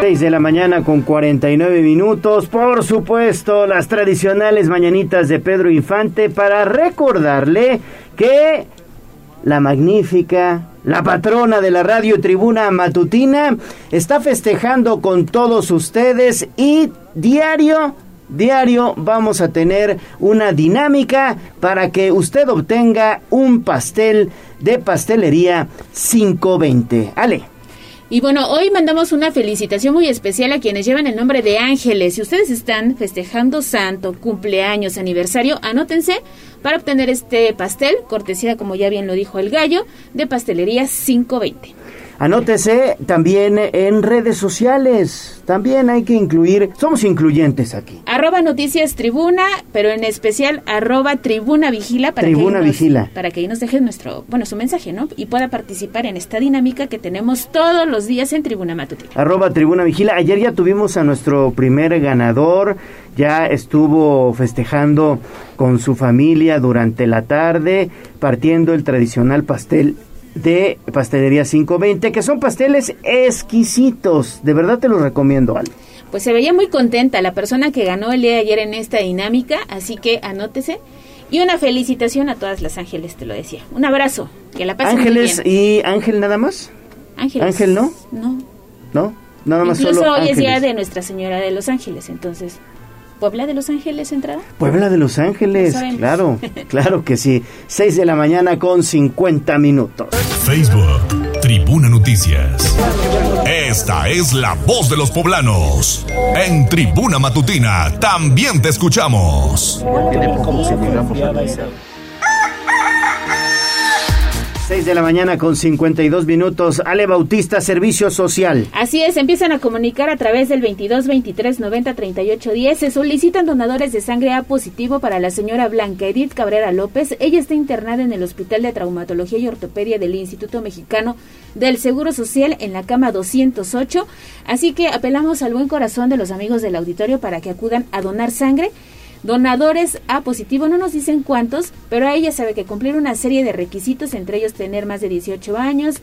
6 de la mañana con 49 minutos. Por supuesto, las tradicionales mañanitas de Pedro Infante para recordarle que la magnífica, la patrona de la radio Tribuna Matutina, está festejando con todos ustedes y diario, diario vamos a tener una dinámica para que usted obtenga un pastel de pastelería 520. Ale. Y bueno, hoy mandamos una felicitación muy especial a quienes llevan el nombre de ángeles. Si ustedes están festejando santo, cumpleaños, aniversario, anótense para obtener este pastel, cortesía, como ya bien lo dijo el gallo, de pastelería 520. Anótese también en redes sociales. También hay que incluir, somos incluyentes aquí. Arroba Noticias Tribuna, pero en especial arroba Tribuna Vigila para Tribuna que Vigila. para que ahí nos dejen nuestro, bueno, su mensaje, ¿no? Y pueda participar en esta dinámica que tenemos todos los días en Tribuna Matutina. Arroba Tribuna Vigila. Ayer ya tuvimos a nuestro primer ganador. Ya estuvo festejando con su familia durante la tarde, partiendo el tradicional pastel de Pastelería 520, que son pasteles exquisitos. De verdad te los recomiendo, Ale. Pues se veía muy contenta la persona que ganó el día de ayer en esta dinámica, así que anótese. Y una felicitación a todas las ángeles, te lo decía. Un abrazo, que la pasen muy Ángeles bien. y Ángel nada más. Ángeles. Ángel no, No. ¿no? Nada más Incluso solo hoy es día de Nuestra Señora de los Ángeles, entonces. ¿Puebla de los Ángeles entrada? Puebla de Los Ángeles, claro, claro que sí. 6 de la mañana con 50 minutos. Facebook, Tribuna Noticias. Esta es la voz de los poblanos. En Tribuna Matutina también te escuchamos. 6 de la mañana con 52 minutos. Ale Bautista, Servicio Social. Así es, empiezan a comunicar a través del 22 23 90 38 10. Se solicitan donadores de sangre A positivo para la señora Blanca Edith Cabrera López. Ella está internada en el Hospital de Traumatología y Ortopedia del Instituto Mexicano del Seguro Social en la cama 208. Así que apelamos al buen corazón de los amigos del auditorio para que acudan a donar sangre. Donadores A positivo, no nos dicen cuántos, pero ella sabe que cumplir una serie de requisitos, entre ellos tener más de 18 años,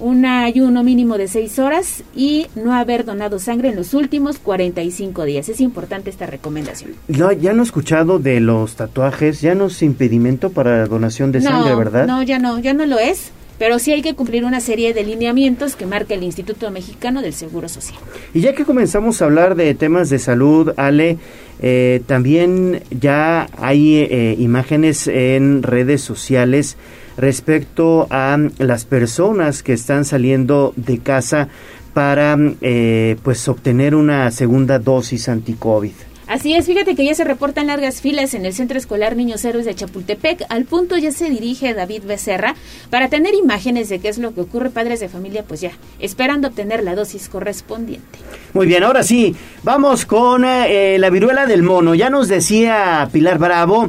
un ayuno mínimo de 6 horas y no haber donado sangre en los últimos 45 días. Es importante esta recomendación. No, ya no he escuchado de los tatuajes, ya no es impedimento para donación de no, sangre, ¿verdad? No, ya no, ya no lo es. Pero sí hay que cumplir una serie de lineamientos que marca el Instituto Mexicano del Seguro Social. Y ya que comenzamos a hablar de temas de salud, Ale, eh, también ya hay eh, imágenes en redes sociales respecto a las personas que están saliendo de casa para eh, pues obtener una segunda dosis anti-COVID. Así es, fíjate que ya se reportan largas filas en el Centro Escolar Niños Héroes de Chapultepec. Al punto ya se dirige David Becerra para tener imágenes de qué es lo que ocurre. Padres de familia, pues ya, esperando obtener la dosis correspondiente. Muy bien, ahora sí, vamos con eh, la viruela del mono. Ya nos decía Pilar Bravo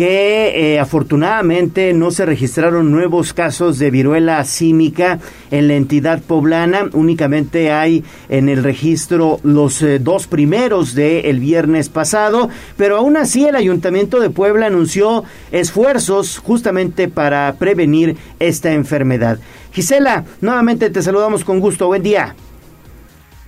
que eh, afortunadamente no se registraron nuevos casos de viruela símica en la entidad poblana. Únicamente hay en el registro los eh, dos primeros del viernes pasado, pero aún así el Ayuntamiento de Puebla anunció esfuerzos justamente para prevenir esta enfermedad. Gisela, nuevamente te saludamos con gusto. Buen día.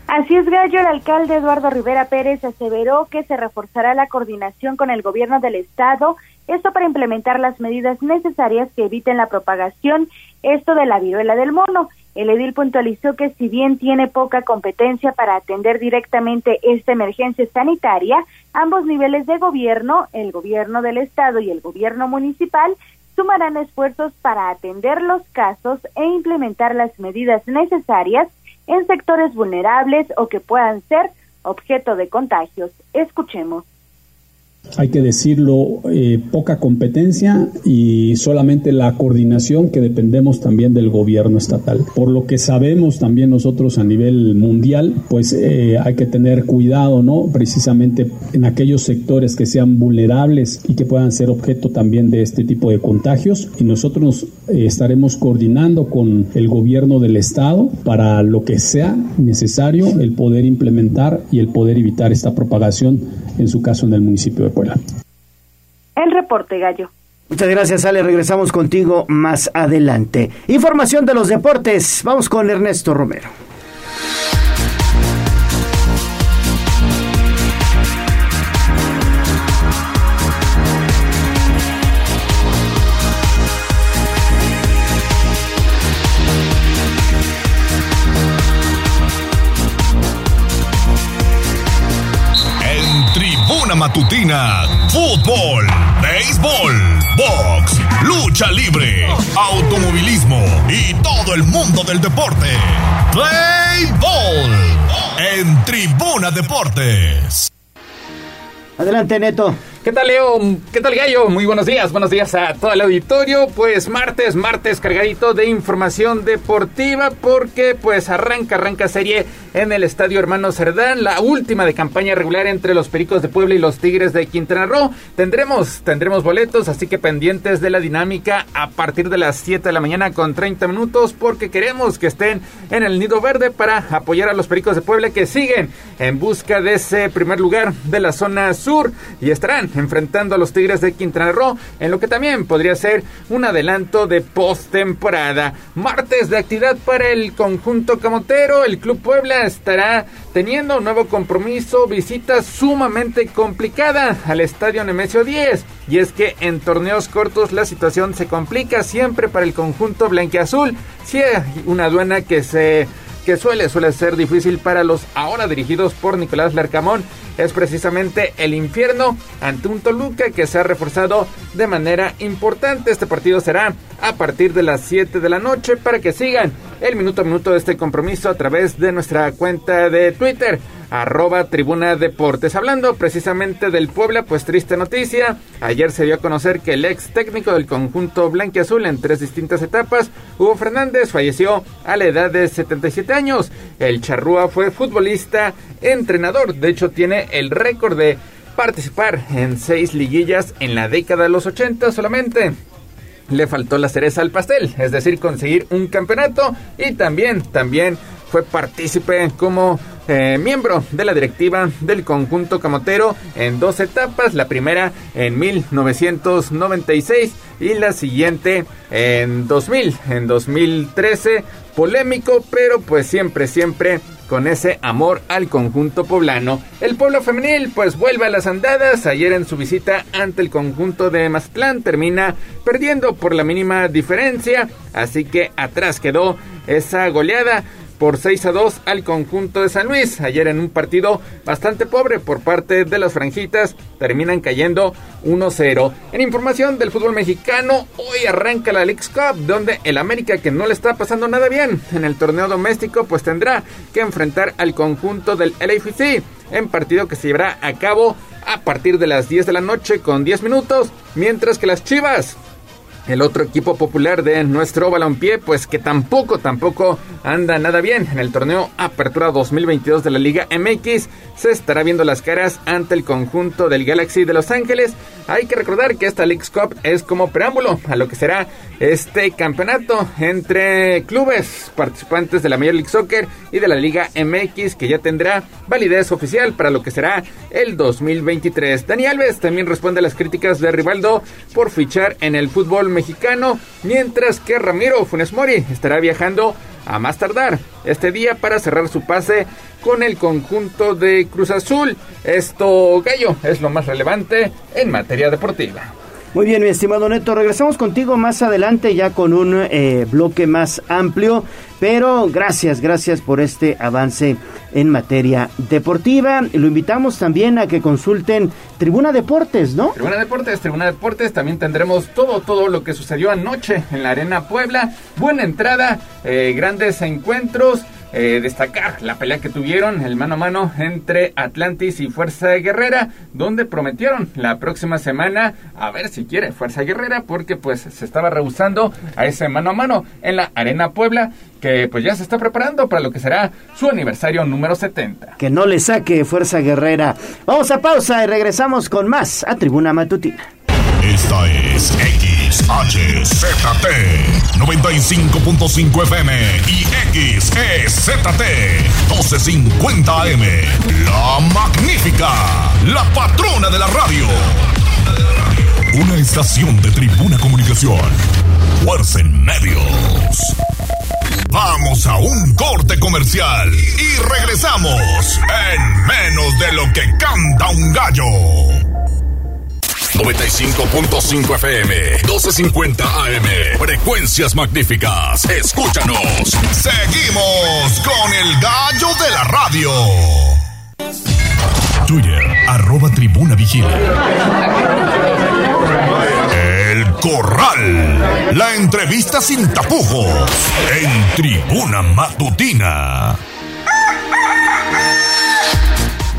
Así es, Gallo. El alcalde Eduardo Rivera Pérez aseveró que se reforzará la coordinación con el gobierno del Estado, esto para implementar las medidas necesarias que eviten la propagación, esto de la viruela del mono. El edil puntualizó que si bien tiene poca competencia para atender directamente esta emergencia sanitaria, ambos niveles de gobierno, el gobierno del estado y el gobierno municipal, sumarán esfuerzos para atender los casos e implementar las medidas necesarias en sectores vulnerables o que puedan ser objeto de contagios. Escuchemos hay que decirlo, eh, poca competencia y solamente la coordinación que dependemos también del gobierno estatal. Por lo que sabemos también nosotros a nivel mundial, pues eh, hay que tener cuidado, ¿no? Precisamente en aquellos sectores que sean vulnerables y que puedan ser objeto también de este tipo de contagios. Y nosotros eh, estaremos coordinando con el gobierno del estado para lo que sea necesario el poder implementar y el poder evitar esta propagación, en su caso en el municipio de Puebla. El reporte gallo. Muchas gracias, Ale. Regresamos contigo más adelante. Información de los deportes. Vamos con Ernesto Romero. Matutina, fútbol, béisbol, box, lucha libre, automovilismo y todo el mundo del deporte. Play Ball en Tribuna Deportes. Adelante, Neto. ¿Qué tal, Leo? ¿Qué tal, Gallo? Muy buenos días, buenos días a todo el auditorio. Pues martes, martes cargadito de información deportiva porque pues arranca, arranca serie en el Estadio Hermano Cerdán, la última de campaña regular entre los Pericos de Puebla y los Tigres de Quintana Roo. Tendremos, tendremos boletos, así que pendientes de la dinámica a partir de las 7 de la mañana con 30 minutos porque queremos que estén en el Nido Verde para apoyar a los Pericos de Puebla que siguen en busca de ese primer lugar de la zona sur y estarán enfrentando a los Tigres de Quintana Roo, en lo que también podría ser un adelanto de postemporada. Martes de actividad para el conjunto camotero, el Club Puebla estará teniendo un nuevo compromiso, visita sumamente complicada al Estadio Nemesio 10. Y es que en torneos cortos la situación se complica siempre para el conjunto blanqueazul. Si hay una aduana que se que suele, suele ser difícil para los ahora dirigidos por Nicolás Larcamón es precisamente el infierno ante un Toluca que se ha reforzado de manera importante. Este partido será a partir de las 7 de la noche para que sigan el minuto a minuto de este compromiso a través de nuestra cuenta de Twitter arroba Tribuna Deportes. Hablando precisamente del Puebla, pues triste noticia. Ayer se dio a conocer que el ex técnico del conjunto blanquiazul en tres distintas etapas, Hugo Fernández, falleció a la edad de 77 años. El charrúa fue futbolista, entrenador. De hecho, tiene el récord de participar en seis liguillas en la década de los 80 solamente le faltó la cereza al pastel, es decir, conseguir un campeonato. Y también, también fue partícipe como eh, miembro de la directiva del conjunto camotero en dos etapas, la primera en 1996 y la siguiente en 2000, en 2013, polémico, pero pues siempre, siempre con ese amor al conjunto poblano. El pueblo femenil pues vuelve a las andadas, ayer en su visita ante el conjunto de Mazatlán termina perdiendo por la mínima diferencia, así que atrás quedó esa goleada por 6 a 2 al conjunto de San Luis. Ayer en un partido bastante pobre por parte de las franjitas, terminan cayendo 1-0. En información del fútbol mexicano, hoy arranca la League Cup, donde el América, que no le está pasando nada bien en el torneo doméstico, pues tendrá que enfrentar al conjunto del LAFC en partido que se llevará a cabo a partir de las 10 de la noche con 10 minutos, mientras que las Chivas el otro equipo popular de nuestro balompié, pues que tampoco, tampoco anda nada bien en el torneo Apertura 2022 de la Liga MX, se estará viendo las caras ante el conjunto del Galaxy de Los Ángeles. Hay que recordar que esta League Cup es como preámbulo a lo que será este campeonato entre clubes participantes de la Major League Soccer y de la Liga MX, que ya tendrá validez oficial para lo que será el 2023. Dani Alves también responde a las críticas de Rivaldo por fichar en el fútbol mexicano, mientras que Ramiro Funes Mori estará viajando a más tardar este día para cerrar su pase con el conjunto de Cruz Azul. Esto, Gallo, es lo más relevante en materia deportiva. Muy bien, mi estimado Neto, regresamos contigo más adelante ya con un eh, bloque más amplio pero gracias, gracias por este avance en materia deportiva. Lo invitamos también a que consulten Tribuna Deportes, ¿no? Tribuna Deportes, Tribuna Deportes, también tendremos todo, todo lo que sucedió anoche en la Arena Puebla. Buena entrada, eh, grandes encuentros. Eh, destacar la pelea que tuvieron, el mano a mano entre Atlantis y Fuerza Guerrera, donde prometieron la próxima semana a ver si quiere Fuerza Guerrera, porque pues se estaba rehusando a ese mano a mano en la Arena Puebla, que pues ya se está preparando para lo que será su aniversario número 70. Que no le saque Fuerza Guerrera. Vamos a pausa y regresamos con más a Tribuna Matutina. Esta es XHZT 95.5 FM y XEZT 1250 AM. La magnífica, la patrona de la radio. Una estación de Tribuna Comunicación. Fuerza en medios. Vamos a un corte comercial y regresamos en menos de lo que canta un gallo. 95.5 FM, 1250 AM. Frecuencias magníficas. Escúchanos. Seguimos con el gallo de la radio. Twitter, arroba tribuna vigila. El Corral. La entrevista sin tapujos. En tribuna matutina.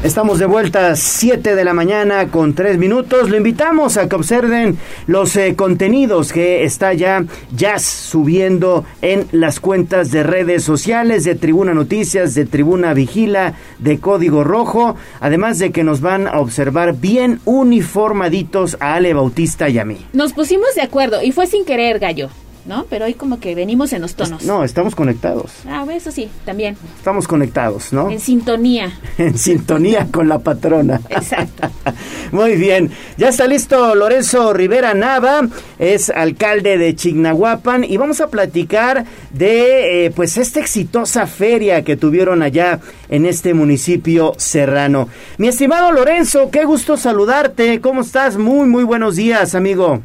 Estamos de vuelta 7 de la mañana con 3 minutos. Lo invitamos a que observen los eh, contenidos que está ya Jazz subiendo en las cuentas de redes sociales de Tribuna Noticias, de Tribuna Vigila, de Código Rojo. Además de que nos van a observar bien uniformaditos a Ale Bautista y a mí. Nos pusimos de acuerdo y fue sin querer, Gallo. ¿No? Pero hoy como que venimos en los tonos. No, estamos conectados. Ah, eso sí, también. Estamos conectados, ¿no? En sintonía. en sintonía con la patrona. Exacto. Muy bien. Ya está listo Lorenzo Rivera Nava, es alcalde de Chignahuapan y vamos a platicar de eh, pues esta exitosa feria que tuvieron allá en este municipio serrano. Mi estimado Lorenzo, qué gusto saludarte. ¿Cómo estás? Muy, muy buenos días, amigo.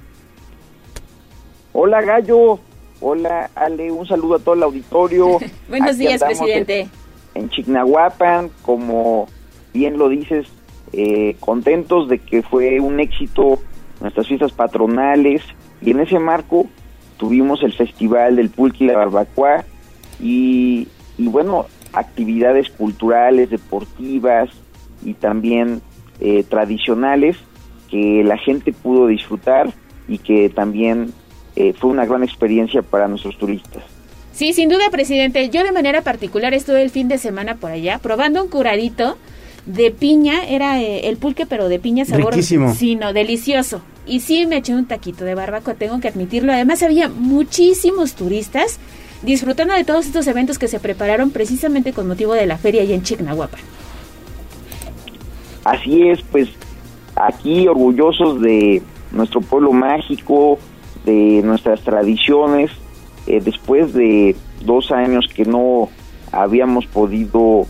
Hola Gallo, hola Ale, un saludo a todo el auditorio. Buenos días, presidente. En, Chignahuapan, como bien lo dices, eh, contentos de que fue un éxito nuestras fiestas patronales y en ese marco tuvimos el Festival del Pulque y la Barbacoa y, y bueno, actividades culturales, deportivas y también eh, tradicionales que la gente pudo disfrutar y que también eh, fue una gran experiencia para nuestros turistas. Sí, sin duda, presidente. Yo de manera particular estuve el fin de semana por allá probando un curadito de piña, era eh, el pulque pero de piña sabor Riquísimo. no, delicioso. Y sí me eché un taquito de barbacoa, tengo que admitirlo. Además había muchísimos turistas disfrutando de todos estos eventos que se prepararon precisamente con motivo de la feria allá en Chignahuapan. Así es, pues aquí orgullosos de nuestro pueblo mágico, de nuestras tradiciones, eh, después de dos años que no habíamos podido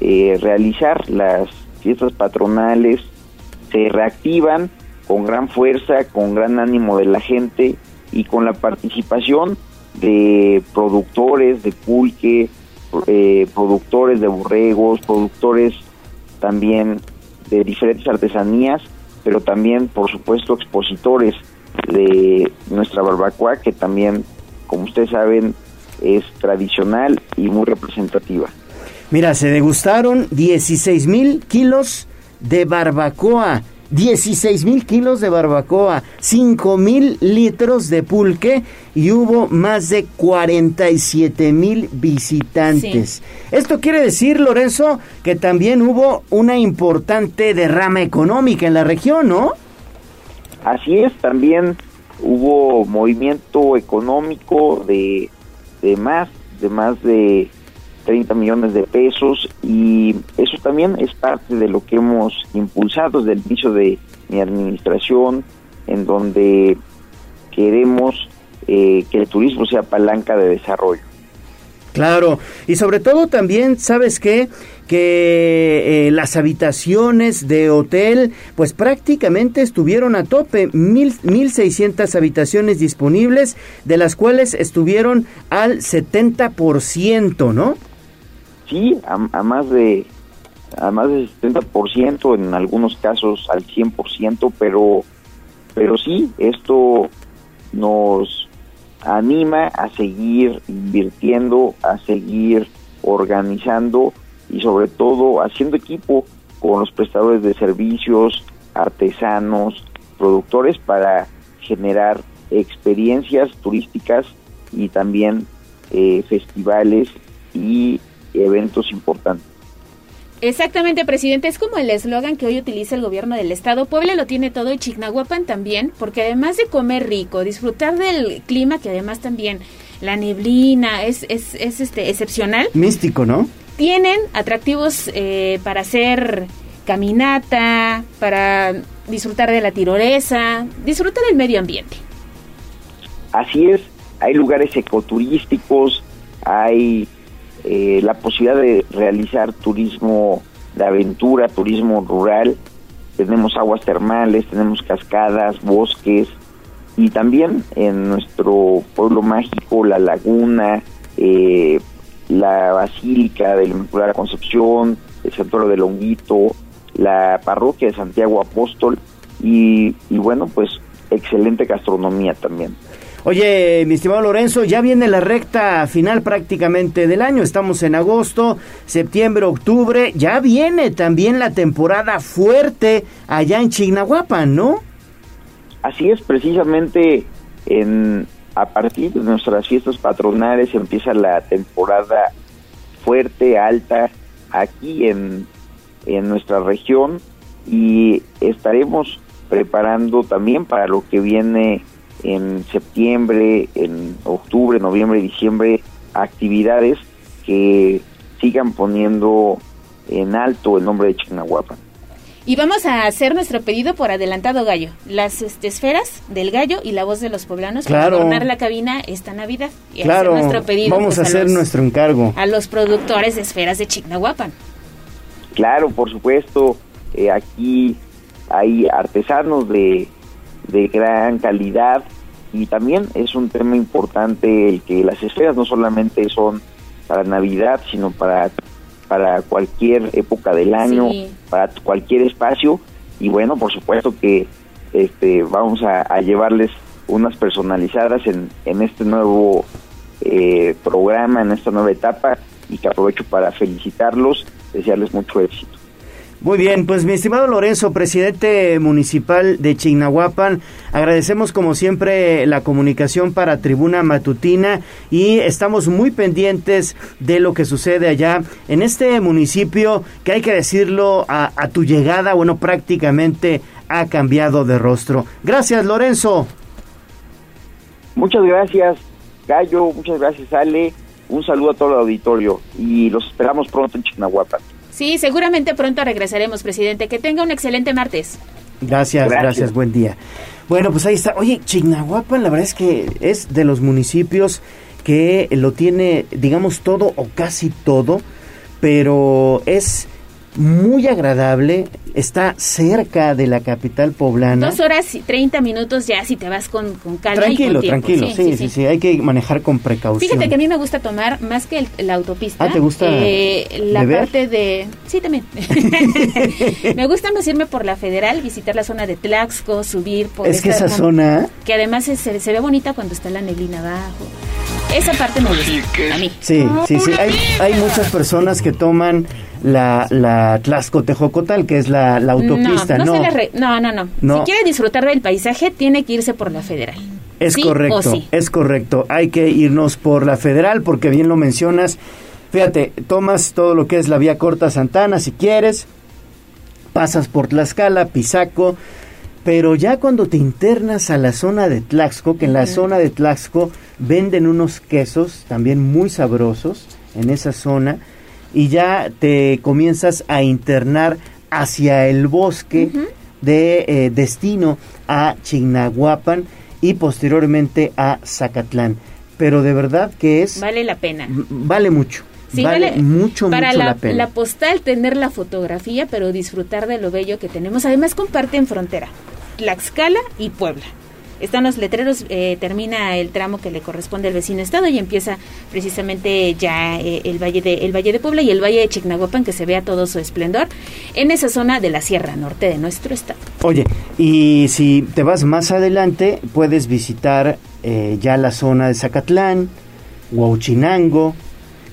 eh, realizar las fiestas patronales, se reactivan con gran fuerza, con gran ánimo de la gente y con la participación de productores de pulque, eh, productores de borregos, productores también de diferentes artesanías, pero también, por supuesto, expositores de nuestra barbacoa, que también, como ustedes saben, es tradicional y muy representativa. Mira, se degustaron 16 mil kilos de barbacoa. 16 mil kilos de barbacoa, 5 mil litros de pulque y hubo más de 47 mil visitantes. Esto quiere decir, Lorenzo, que también hubo una importante derrama económica en la región, ¿no? Así es, también hubo movimiento económico de, de más, de más de 30 millones de pesos y eso también es parte de lo que hemos impulsado desde el inicio de mi administración, en donde queremos eh, que el turismo sea palanca de desarrollo. Claro, y sobre todo también, ¿sabes qué? que eh, las habitaciones de hotel pues prácticamente estuvieron a tope, mil, 1.600 habitaciones disponibles, de las cuales estuvieron al 70%, ¿no? Sí, a, más de a más del 70%, en algunos casos al 100%, pero, pero sí, esto nos anima a seguir invirtiendo, a seguir organizando y sobre todo haciendo equipo con los prestadores de servicios, artesanos, productores para generar experiencias turísticas y también eh, festivales y eventos importantes. Exactamente, presidente. Es como el eslogan que hoy utiliza el gobierno del estado. Puebla lo tiene todo y Chignahuapan también, porque además de comer rico, disfrutar del clima, que además también la neblina es, es, es este excepcional. Místico, ¿no? tienen atractivos eh, para hacer caminata, para disfrutar de la tirolesa, disfrutar del medio ambiente. Así es, hay lugares ecoturísticos, hay eh, la posibilidad de realizar turismo de aventura, turismo rural, tenemos aguas termales, tenemos cascadas, bosques y también en nuestro pueblo mágico, la laguna, eh, la Basílica de la Inmaculada Concepción, el Santuario de Longuito, la parroquia de Santiago Apóstol y, bueno, pues excelente gastronomía también. Oye, mi estimado Lorenzo, ya viene la recta final prácticamente del año. Estamos en agosto, septiembre, octubre. Ya viene también la temporada fuerte allá en Chignahuapan, ¿no? Así es, precisamente en a partir de nuestras fiestas patronales empieza la temporada fuerte, alta, aquí en, en nuestra región y estaremos preparando también para lo que viene en septiembre, en octubre, noviembre, diciembre, actividades que sigan poniendo en alto el nombre de Chignahuapan. Y vamos a hacer nuestro pedido por adelantado gallo. Las este, esferas del gallo y la voz de los poblanos para adornar la cabina esta Navidad. Y claro, hacer nuestro pedido, vamos pues, a hacer nuestro encargo. A los productores de esferas de Chignahuapan. Claro, por supuesto. Eh, aquí hay artesanos de, de gran calidad y también es un tema importante el que las esferas no solamente son para Navidad, sino para para cualquier época del año, para cualquier espacio y bueno, por supuesto que este vamos a, llevarles unas personalizadas en, en este nuevo eh, programa, en esta nueva etapa y que aprovecho para felicitarlos, desearles mucho éxito. Muy bien, pues mi estimado Lorenzo, presidente municipal de Chignahuapan, agradecemos como siempre la comunicación para Tribuna Matutina y estamos muy pendientes de lo que sucede allá en este municipio que hay que decirlo a, a tu llegada, bueno, prácticamente ha cambiado de rostro. Gracias, Lorenzo. Muchas gracias, Gallo, muchas gracias, Ale. Un saludo a todo el auditorio y los esperamos pronto en Chignahuapan. Sí, seguramente pronto regresaremos, presidente. Que tenga un excelente martes. Gracias, gracias, buen día. Bueno, pues ahí está. Oye, Chignahuapan, la verdad es que es de los municipios que lo tiene, digamos, todo o casi todo, pero es muy agradable, está cerca de la capital poblana. Dos horas y treinta minutos ya si te vas con, con calma Tranquilo, y con tranquilo, sí sí, sí hay que manejar con precaución. Fíjate que a mí me gusta tomar más que la autopista. Ah, ¿te gusta eh, La parte de... Sí, también. me gusta más irme por la Federal, visitar la zona de Tlaxco, subir por... Es que esa zona... Que además se, se ve bonita cuando está la neblina abajo. Esa parte me gusta, a mí. Sí, sí, sí. Hay, hay muchas personas que toman la, la Tlaxco-Tejocotal, que es la, autopista, ¿no? No, no, no, Si quiere disfrutar del paisaje, tiene que irse por la federal. Es correcto, es correcto. Hay que irnos por la federal porque bien lo mencionas. Fíjate, tomas todo lo que es la vía corta Santana si quieres, pasas por Tlaxcala, Pisaco, pero ya cuando te internas a la zona de Tlaxco, que en la zona de Tlaxco venden unos quesos también muy sabrosos en esa zona, y ya te comienzas a internar hacia el bosque de eh, destino a Chignahuapan y posteriormente a Zacatlán. pero de verdad que es... Vale la pena. Vale mucho. vale, mucho, para mucho la, la pena. la postal tener la fotografía, pero disfrutar de lo bello que tenemos. Además comparten frontera, Tlaxcala y Puebla. Están los letreros, eh, termina el tramo que le corresponde al vecino estado y empieza precisamente ya eh, el valle de el valle de Puebla y el valle de Chignahuapan que se vea todo su esplendor en esa zona de la Sierra Norte de nuestro estado. Oye, y si te vas más adelante, puedes visitar eh, ya la zona de Zacatlán, Huauchinango,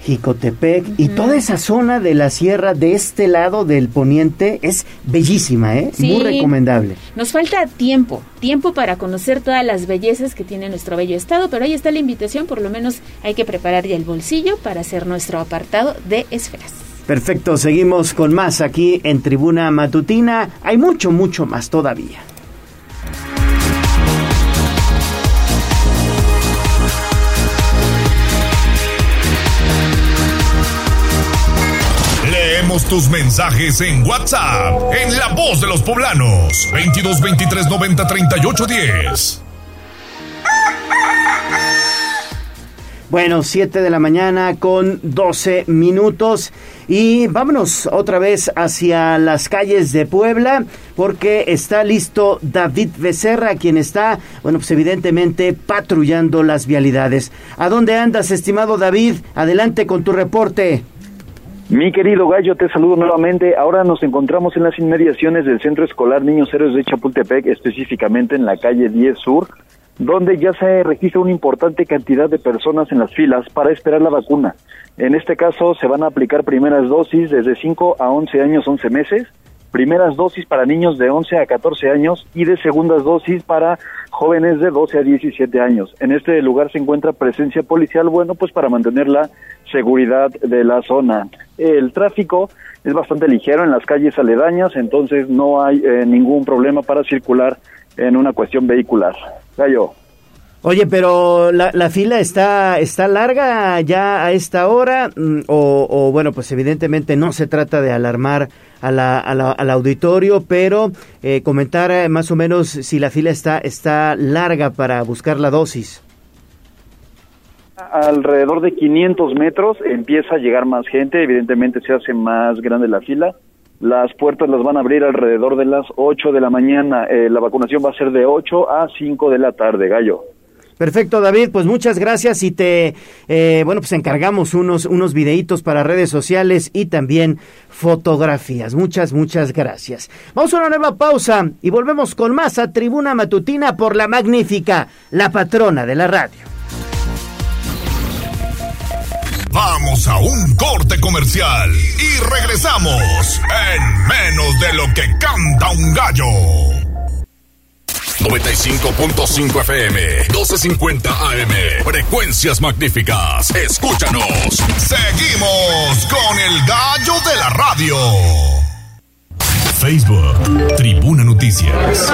Jicotepec y toda esa zona de la sierra de este lado del poniente es bellísima, ¿eh? Sí. Muy recomendable. Nos falta tiempo, tiempo para conocer todas las bellezas que tiene nuestro bello estado, pero ahí está la invitación, por lo menos hay que preparar ya el bolsillo para hacer nuestro apartado de esferas. Perfecto, seguimos con más aquí en Tribuna Matutina. Hay mucho, mucho más todavía. Tus mensajes en WhatsApp, en La Voz de los Poblanos, 22 23 90 38 10. Bueno, 7 de la mañana con 12 minutos y vámonos otra vez hacia las calles de Puebla porque está listo David Becerra, quien está, bueno, pues evidentemente patrullando las vialidades. ¿A dónde andas, estimado David? Adelante con tu reporte. Mi querido Gallo, te saludo nuevamente. Ahora nos encontramos en las inmediaciones del Centro Escolar Niños Héroes de Chapultepec, específicamente en la calle 10 Sur, donde ya se registra una importante cantidad de personas en las filas para esperar la vacuna. En este caso se van a aplicar primeras dosis desde 5 a 11 años, 11 meses, primeras dosis para niños de 11 a 14 años y de segundas dosis para jóvenes de 12 a 17 años. En este lugar se encuentra presencia policial, bueno, pues para mantener la seguridad de la zona. El tráfico es bastante ligero en las calles aledañas, entonces no hay eh, ningún problema para circular en una cuestión vehicular. Gallo. Oye, pero la, la fila está, está larga ya a esta hora, mm, o, bueno, pues evidentemente no se trata de alarmar a la, a la, al auditorio, pero eh, comentar eh, más o menos si la fila está, está larga para buscar la dosis. Alrededor de 500 metros empieza a llegar más gente, evidentemente se hace más grande la fila. Las puertas las van a abrir alrededor de las 8 de la mañana. Eh, la vacunación va a ser de 8 a 5 de la tarde, gallo. Perfecto, David, pues muchas gracias y te, eh, bueno, pues encargamos unos, unos videitos para redes sociales y también fotografías. Muchas, muchas gracias. Vamos a una nueva pausa y volvemos con más a Tribuna Matutina por la magnífica, la patrona de la radio. Vamos a un corte comercial y regresamos en menos de lo que canta un gallo. 95.5 FM, 12.50 AM. Frecuencias magníficas. Escúchanos. Seguimos con el gallo de la radio. Facebook, Tribuna Noticias.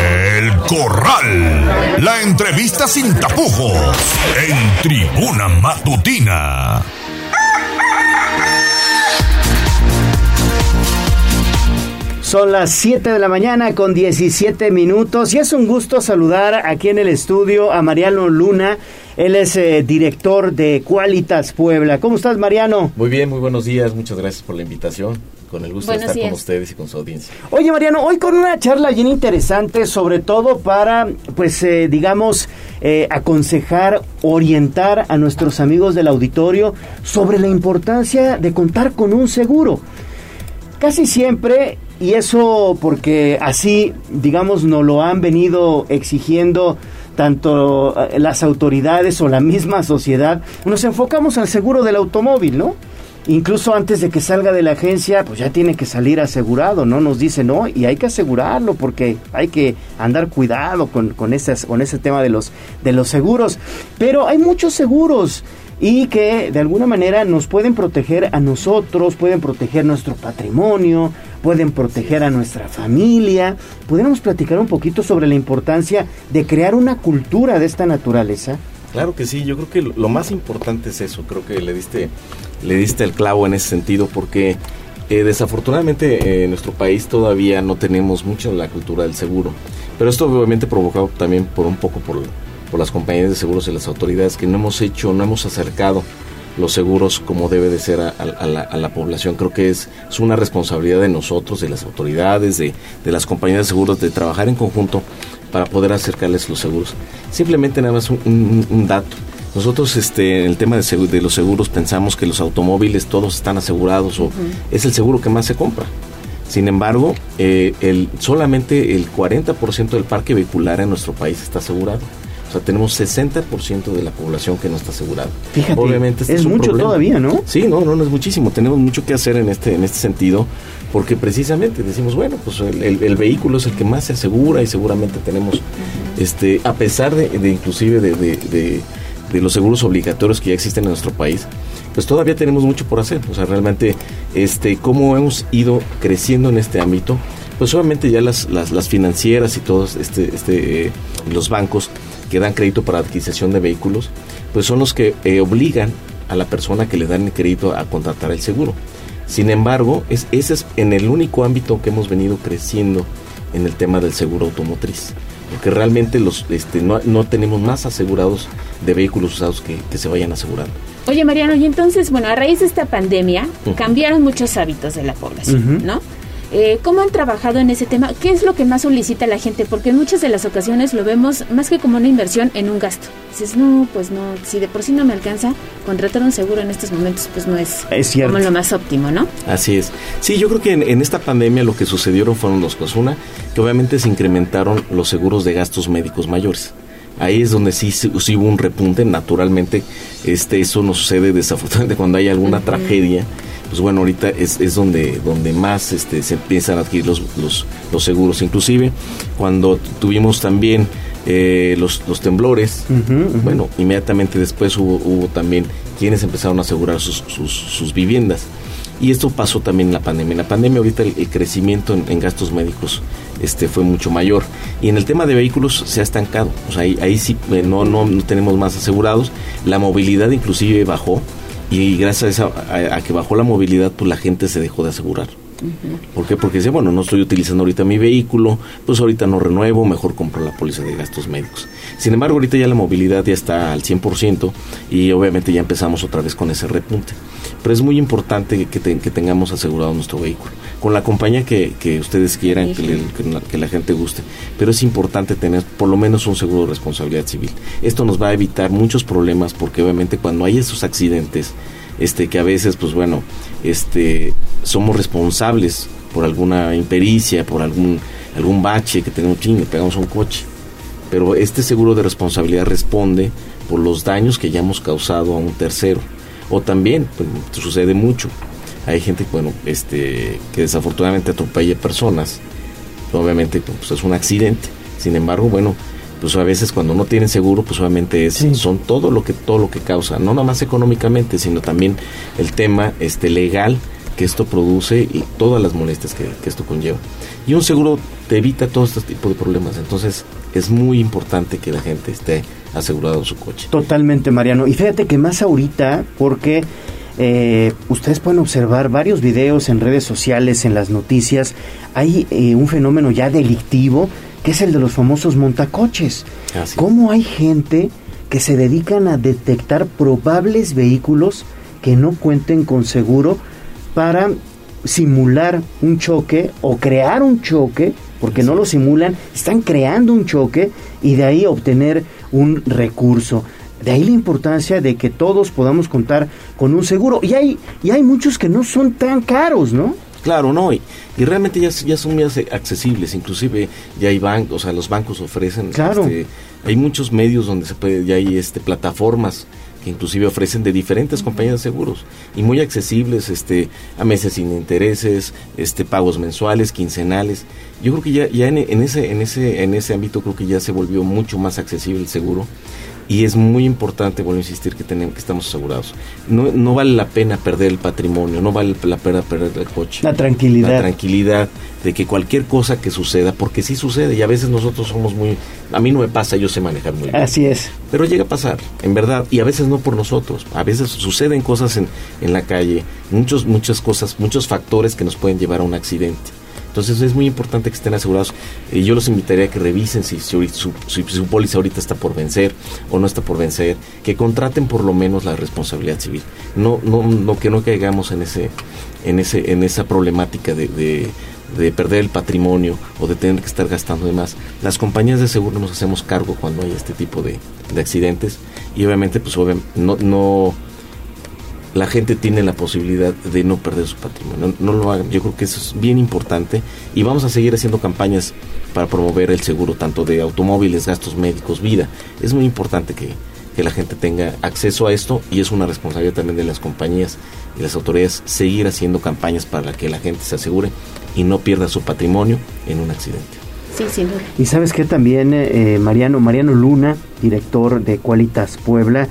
El Corral. La entrevista sin tapujos. En Tribuna Matutina. Son las 7 de la mañana con 17 minutos y es un gusto saludar aquí en el estudio a Mariano Luna. Él es eh, director de Qualitas Puebla. ¿Cómo estás, Mariano? Muy bien, muy buenos días. Muchas gracias por la invitación. Con el gusto Buenos de estar días. con ustedes y con su audiencia. Oye, Mariano, hoy con una charla bien interesante, sobre todo para, pues, eh, digamos, eh, aconsejar, orientar a nuestros amigos del auditorio sobre la importancia de contar con un seguro. Casi siempre, y eso porque así, digamos, nos lo han venido exigiendo tanto eh, las autoridades o la misma sociedad, nos enfocamos al seguro del automóvil, ¿no? Incluso antes de que salga de la agencia, pues ya tiene que salir asegurado, ¿no? Nos dice, no, y hay que asegurarlo porque hay que andar cuidado con, con, esas, con ese tema de los, de los seguros. Pero hay muchos seguros y que de alguna manera nos pueden proteger a nosotros, pueden proteger nuestro patrimonio, pueden proteger a nuestra familia. ¿Podríamos platicar un poquito sobre la importancia de crear una cultura de esta naturaleza? Claro que sí, yo creo que lo- más importante es eso, creo que le diste, le diste el clavo en ese sentido, porque eh, desafortunadamente eh, en nuestro país todavía no tenemos mucho la cultura del seguro, pero esto obviamente provocado también por un poco por, por las compañías de seguros y las autoridades que no hemos hecho, no hemos acercado los seguros como debe de ser a, la, población. Creo que es, es, una responsabilidad de nosotros, de las autoridades, de, de, las compañías de seguros, de trabajar en conjunto para poder acercarles los seguros. Simplemente nada más un, dato. Nosotros este, en el tema de, de, los seguros pensamos que los automóviles todos están asegurados o es el seguro que más se compra. Sin embargo, eh, el, solamente el 40% del parque vehicular en nuestro país está asegurado. O sea, tenemos 60% de la población que no está asegurada. Fíjate, Obviamente este es, mucho todavía, ¿no? Sí, no, no, no es muchísimo. Tenemos mucho que hacer en este, en este sentido, porque precisamente decimos, bueno, pues el, vehículo es el que más se asegura y seguramente tenemos, este, a pesar de, inclusive de, de, de, los seguros obligatorios que ya existen en nuestro país, pues todavía tenemos mucho por hacer. O sea, realmente, este, cómo hemos ido creciendo en este ámbito, pues obviamente ya las, las, las financieras y todos, este, este, eh, los bancos, que dan crédito para adquisición de vehículos, pues son los que eh, obligan a la persona que le dan el crédito a contratar el seguro. Sin embargo, es, ese es en el único ámbito que hemos venido creciendo en el tema del seguro automotriz. Porque realmente los, este, no, no tenemos más asegurados de vehículos usados que, que, se vayan asegurando. Oye, Mariano, y entonces, bueno, a raíz de esta pandemia cambiaron muchos hábitos de la población, ¿no? Eh, ¿Cómo han trabajado en ese tema? ¿Qué es lo que más solicita la gente? Porque en muchas de las ocasiones lo vemos más que como una inversión en un gasto. Dices, no, pues no, si de por sí no me alcanza, contratar un seguro en estos momentos pues no es, como lo más óptimo, ¿no? Así es. Sí, yo creo que en, esta pandemia lo que sucedieron fueron dos cosas. Una, que obviamente se incrementaron los seguros de gastos médicos mayores ahí es donde sí, sí, hubo un repunte naturalmente este eso no sucede desafortunadamente cuando hay alguna tragedia pues bueno, ahorita es, es donde, donde más este, se empiezan a adquirir los, los, seguros. Inclusive cuando tuvimos también eh, los, los temblores, bueno, inmediatamente después hubo, hubo también quienes empezaron a asegurar sus, sus, viviendas. Y esto pasó también en la pandemia. En la pandemia ahorita el, crecimiento en, gastos médicos este, fue mucho mayor. Y en el tema de vehículos se ha estancado. O sea, ahí, sí eh, no, no, no tenemos más asegurados. La movilidad inclusive bajó y gracias a, que bajó la movilidad, pues la gente se dejó de asegurar. ¿Por qué? Porque dice, bueno, no estoy utilizando ahorita mi vehículo, pues ahorita no renuevo, mejor compro la póliza de gastos médicos. Sin embargo, ahorita ya la movilidad ya está al 100% y obviamente ya empezamos otra vez con ese repunte. Pero es muy importante que, que tengamos asegurado nuestro vehículo, con la compañía que, que ustedes quieran, que, que, la, gente guste. Pero es importante tener por lo menos un seguro de responsabilidad civil. Esto nos va a evitar muchos problemas porque obviamente cuando hay esos accidentes, este que a veces pues bueno este somos responsables por alguna impericia por algún algún bache que tenemos ching, le pegamos un coche. Pero este seguro de responsabilidad responde por los daños que ya hemos causado a un tercero. O también pues, sucede mucho. Hay gente bueno este que desafortunadamente atropella personas. Obviamente pues es un accidente. Sin embargo bueno pues a veces cuando no tienen seguro, pues obviamente es, son todo lo que todo lo que causa, no nada más económicamente, sino también el tema este legal que esto produce y todas las molestias que, esto conlleva. Y un seguro te evita todo este tipo de problemas, entonces es muy importante que la gente esté asegurado su coche. Totalmente, Mariano. Y fíjate que más ahorita, porque eh, ustedes pueden observar varios videos en redes sociales, en las noticias, hay eh, un fenómeno ya delictivo que es el de los famosos montacoches. ¿Cómo hay gente que se dedican a detectar probables vehículos que no cuenten con seguro para simular un choque o crear un choque, porque no lo simulan, están creando un choque y de ahí obtener un recurso. De ahí la importancia de que todos podamos contar con un seguro. Y hay, y hay muchos que no son tan caros, ¿no? Claro, no, y, realmente ya, ya son muy accesibles, inclusive ya hay bancos, o sea, los bancos ofrecen, claro. Este, hay muchos medios donde se puede, ya hay este, plataformas que inclusive ofrecen de diferentes compañías de seguros y muy accesibles, este, a meses sin intereses, este, pagos mensuales, quincenales. Yo creo que ya, ya en, en, ese, en ese, en ese ámbito creo que ya se volvió mucho más accesible el seguro y es muy importante, vuelvo a insistir, que, tenemos, que estamos asegurados. No, no vale la pena perder el patrimonio, no vale la pena perder el coche. La tranquilidad. La tranquilidad de que cualquier cosa que suceda, porque sí sucede, y a veces nosotros somos muy... A mí no me pasa, yo sé manejar muy bien. Así es. Pero llega a pasar, en verdad, y a veces no por nosotros. A veces suceden cosas en, en la calle, muchos, muchas cosas, muchos factores que nos pueden llevar a un accidente Entonces es muy importante que estén asegurados. y yo los invitaría a que revisen si, su, su, póliza ahorita está por vencer o no está por vencer, que contraten por lo menos la responsabilidad civil. No, no, no que no caigamos en ese, en ese, en esa problemática de, de, perder el patrimonio o de tener que estar gastando de más. Las compañías de seguro nos hacemos cargo cuando hay este tipo de, de accidentes y obviamente pues no, no la gente tiene la posibilidad de no perder su patrimonio. No, lo hagan. Yo creo que eso es bien importante y vamos a seguir haciendo campañas para promover el seguro tanto de automóviles, gastos médicos, vida. Es muy importante que, que la gente tenga acceso a esto y es una responsabilidad también de las compañías y las autoridades seguir haciendo campañas para que la gente se asegure y no pierda su patrimonio en un accidente. Sí, sin Y sabes que también eh, Mariano, Mariano Luna, director de Qualitas Puebla,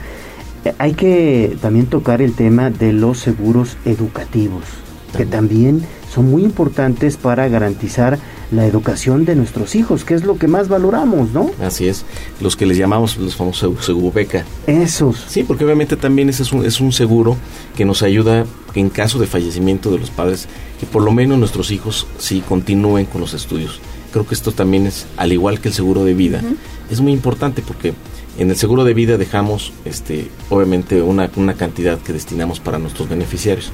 hay que también tocar el tema de los seguros educativos, que también son muy importantes para garantizar la educación de nuestros hijos, que es lo que más valoramos, ¿no? Así es, los que les llamamos los famosos seguro beca. Esos. Sí, porque obviamente también ese es un, es un seguro que nos ayuda en caso de fallecimiento de los padres, que por lo menos nuestros hijos sí continúen con los estudios. Creo que esto también es, al igual que el seguro de vida, es muy importante porque en el seguro de vida dejamos, este, obviamente, una, una cantidad que destinamos para nuestros beneficiarios.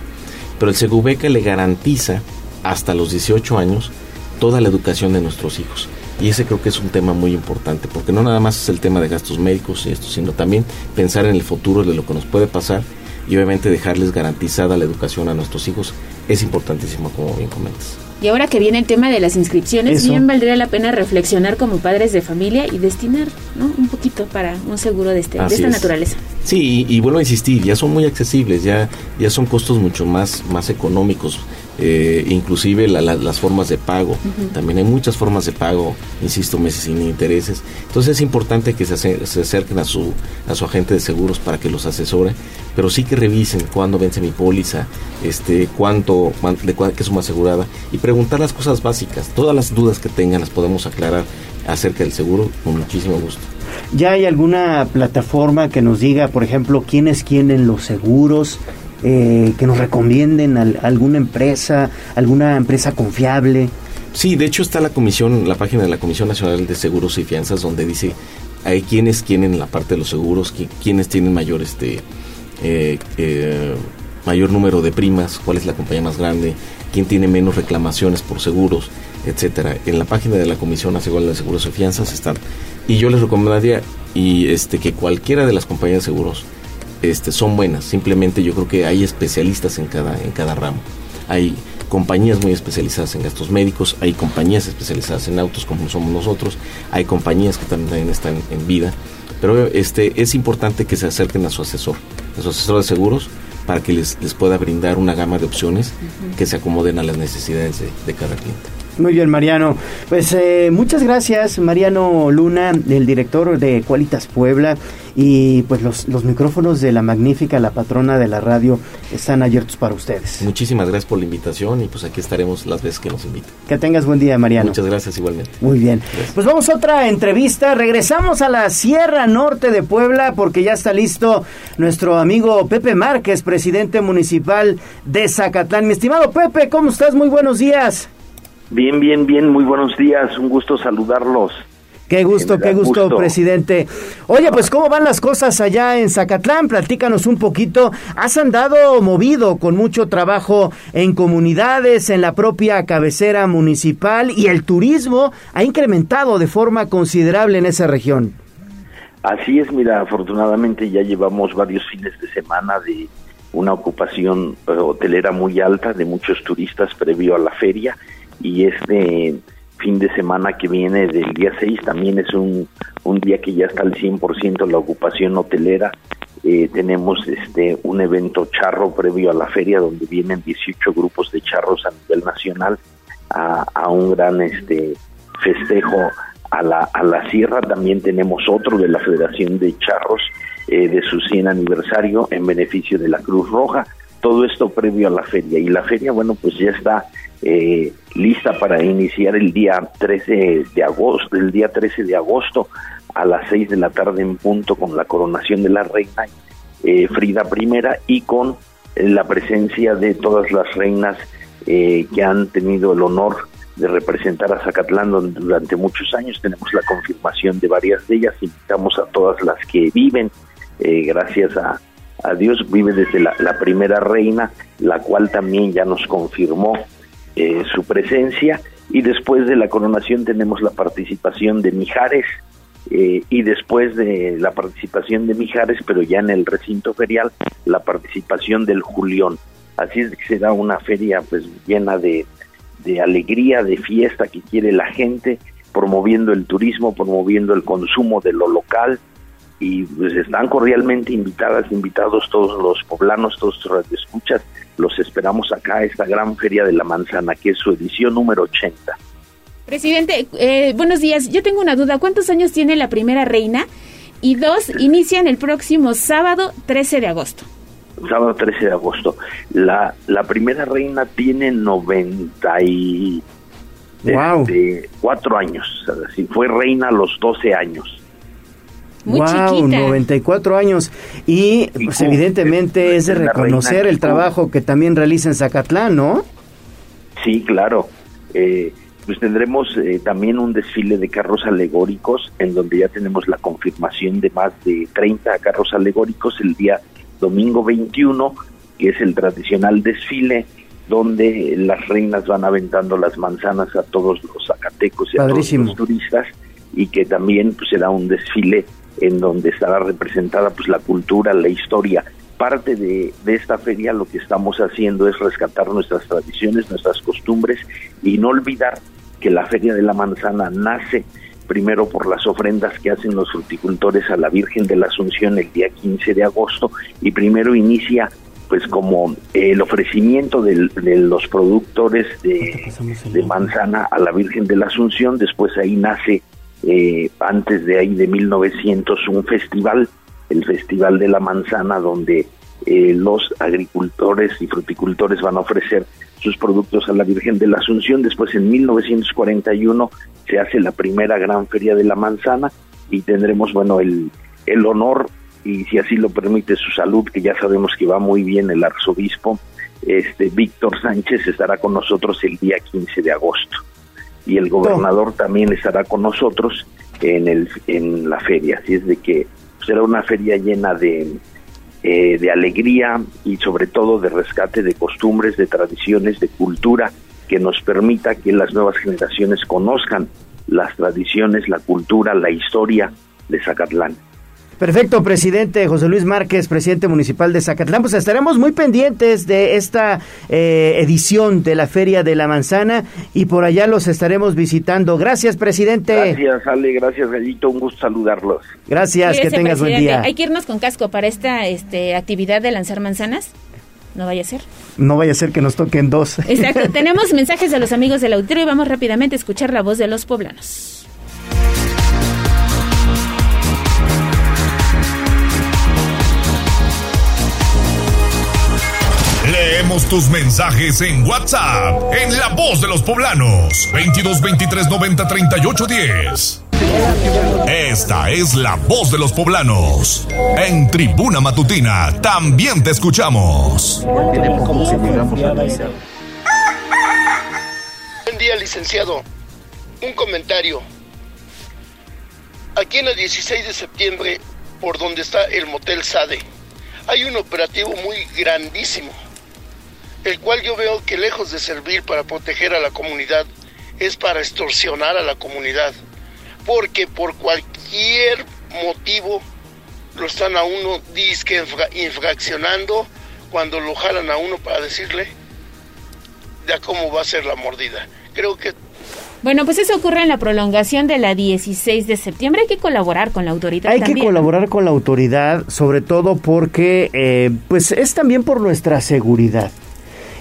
Pero el Segubeca le garantiza hasta los 18 años toda la educación de nuestros hijos. Y ese creo que es un tema muy importante, porque no nada más es el tema de gastos médicos y esto, sino también pensar en el futuro de lo que nos puede pasar y obviamente dejarles garantizada la educación a nuestros hijos es importantísimo, como bien comentas. Y ahora que viene el tema de las inscripciones, bien valdría la pena reflexionar como padres de familia y destinar ¿no? un poquito para un seguro de, este, de esta naturaleza. Sí, y, vuelvo a insistir, ya son muy accesibles, ya, ya son costos mucho más, más económicos. Eh, inclusive las formas de pago. También hay muchas formas de pago, insisto, meses sin intereses. Entonces es importante que se, se, acerquen a su, a su agente de seguros para que los asesore, pero sí que revisen cuándo vence mi póliza, este, cuánto, de qué suma asegurada y preguntar las cosas básicas. Todas las dudas que tengan las podemos aclarar acerca del seguro con muchísimo gusto. ¿Ya hay alguna plataforma que nos diga, por ejemplo, quiénes quieren los seguros? Eh, que nos recomienden alguna empresa, alguna empresa confiable. Sí, de hecho está la comisión, la página de la Comisión Nacional de Seguros y Fianzas donde dice hay quienes quieren la parte de los seguros, quienes tienen mayor este eh, eh, mayor número de primas, cuál es la compañía más grande, quién tiene menos reclamaciones por seguros, etcétera. En la página de la Comisión Nacional de Seguros y Fianzas están. Y yo les recomendaría y este que cualquiera de las compañías de seguros este, son buenas. Simplemente yo creo que hay especialistas en cada, en cada ramo. Hay compañías muy especializadas en gastos médicos, hay compañías especializadas en autos como somos nosotros, hay compañías que también están en vida, pero este es importante que se acerquen a su asesor, a su asesor de seguros, para que les, les pueda brindar una gama de opciones que se acomoden a las necesidades de cada cliente. Muy bien, Mariano. Pues eh, muchas gracias, Mariano Luna, el director de Cualitas Puebla. Y pues los, los micrófonos de la magnífica, la patrona de la radio, están abiertos para ustedes. Muchísimas gracias por la invitación y pues aquí estaremos las veces que nos inviten. Que tengas buen día, Mariano. Muchas gracias igualmente. Muy bien. Pues vamos a otra entrevista. Regresamos a la Sierra Norte de Puebla porque ya está listo nuestro amigo Pepe Márquez, presidente municipal de Zacatlán. Mi estimado Pepe, ¿cómo estás? Muy buenos días. Bien, bien, bien, muy buenos días, un gusto saludarlos. Qué gusto, qué gusto, presidente. Oye, pues cómo van las cosas allá en Zacatlán, platícanos un poquito. Has andado movido con mucho trabajo en comunidades, en la propia cabecera municipal y el turismo ha incrementado de forma considerable en esa región. Así es, mira, afortunadamente ya llevamos varios fines de semana de una ocupación eh, hotelera muy alta de muchos turistas previo a la feria y este fin de semana que viene del día 6 también es un, un día que ya está al 100% la ocupación hotelera. Eh, tenemos este un evento charro previo a la feria donde vienen 18 grupos de charros a nivel nacional a, a un gran este festejo a la, a la sierra. También tenemos otro de la Federación de Charros eh, de su 100 aniversario en beneficio de la Cruz Roja. Todo esto previo a la feria. Y la feria, bueno, pues ya está eh, lista para iniciar el día 13 de agosto, el día 13 de agosto a las 6 de la tarde en punto con la coronación de la reina eh, Frida I y con la presencia de todas las reinas eh, que han tenido el honor de representar a Zacatlán durante muchos años. Tenemos la confirmación de varias de ellas. Invitamos a todas las que viven, eh, gracias a, a, Dios, vive desde la, primera reina, la cual también ya nos confirmó eh, su presencia. Y después de la coronación tenemos la participación de Mijares. Eh, y después de la participación de Mijares, pero ya en el recinto ferial, la participación del Julión. Así es que será una feria pues llena de, de alegría, de fiesta que quiere la gente, promoviendo el turismo, promoviendo el consumo de lo local y pues están cordialmente invitadas, invitados todos los poblanos, todos los escuchas, los esperamos acá a esta gran feria de la manzana que es su edición número 80. Presidente, eh, buenos días. Yo tengo una duda. ¿Cuántos años tiene la primera reina? Y dos, inician el próximo sábado 13 de agosto sábado 13 de agosto. La, la primera reina tiene 90 y wow. Este, cuatro años, o fue reina a los 12 años. Muy wow, chiquita. 94 años. Y pues, evidentemente es de reconocer el trabajo que también realiza en Zacatlán, ¿no? Sí, claro. Eh, pues tendremos eh, también un desfile de carros alegóricos en donde ya tenemos la confirmación de más de 30 carros alegóricos el día domingo 21, que es el tradicional desfile donde las reinas van aventando las manzanas a todos los zacatecos y a todos los turistas y que también pues será un desfile en donde estará representada pues la cultura, la historia. Parte de, de esta feria lo que estamos haciendo es rescatar nuestras tradiciones, nuestras costumbres y no olvidar que la Feria de la Manzana nace primero por las ofrendas que hacen los fruticultores a la Virgen de la Asunción el día 15 de agosto y primero inicia pues como el ofrecimiento de, los productores de, manzana a la Virgen de la Asunción, después ahí nace eh, antes de ahí de 1900 un festival, el Festival de la Manzana, donde eh, los agricultores y fruticultores van a ofrecer sus productos a la Virgen de la Asunción. Después, en 1941, se hace la primera gran feria de la manzana y tendremos, bueno, el, el honor y si así lo permite su salud, que ya sabemos que va muy bien el arzobispo, este Víctor Sánchez estará con nosotros el día 15 de agosto y el gobernador también estará con nosotros en el en la feria, así es de que será una feria llena de eh, de alegría y sobre todo de rescate de costumbres, de tradiciones, de cultura que nos permita que las nuevas generaciones conozcan las tradiciones, la cultura, la historia de Zacatlán. Perfecto, presidente José Luis Márquez, presidente municipal de Zacatlán. Pues estaremos muy pendientes de esta eh, edición de la Feria de la Manzana y por allá los estaremos visitando. Gracias, presidente. Gracias, Ale. Gracias, Gallito. Un gusto saludarlos. Gracias, que tengas buen día. Hay que irnos con casco para esta este, actividad de lanzar manzanas. No vaya a ser. No vaya a ser que nos toquen dos. Exacto. Tenemos mensajes de los amigos del auditorio y vamos rápidamente a escuchar la voz de los poblanos. Leemos tus mensajes en WhatsApp en La Voz de los Poblanos 22 23 90 38 10. Esta es la voz de los poblanos. En Tribuna Matutina también te escuchamos. Buen día, licenciado. Un comentario. Aquí en el 16 de septiembre, por donde está el motel Sade, hay un operativo muy grandísimo el cual yo veo que lejos de servir para proteger a la comunidad, es para extorsionar a la comunidad, porque por cualquier motivo lo están a uno disque infraccionando cuando lo jalan a uno para decirle ya cómo va a ser la mordida. Creo que bueno, pues eso ocurre en la prolongación de la 16 de septiembre. Hay que colaborar con la autoridad. Hay que colaborar con la autoridad, sobre todo porque, eh, pues, es también por nuestra seguridad.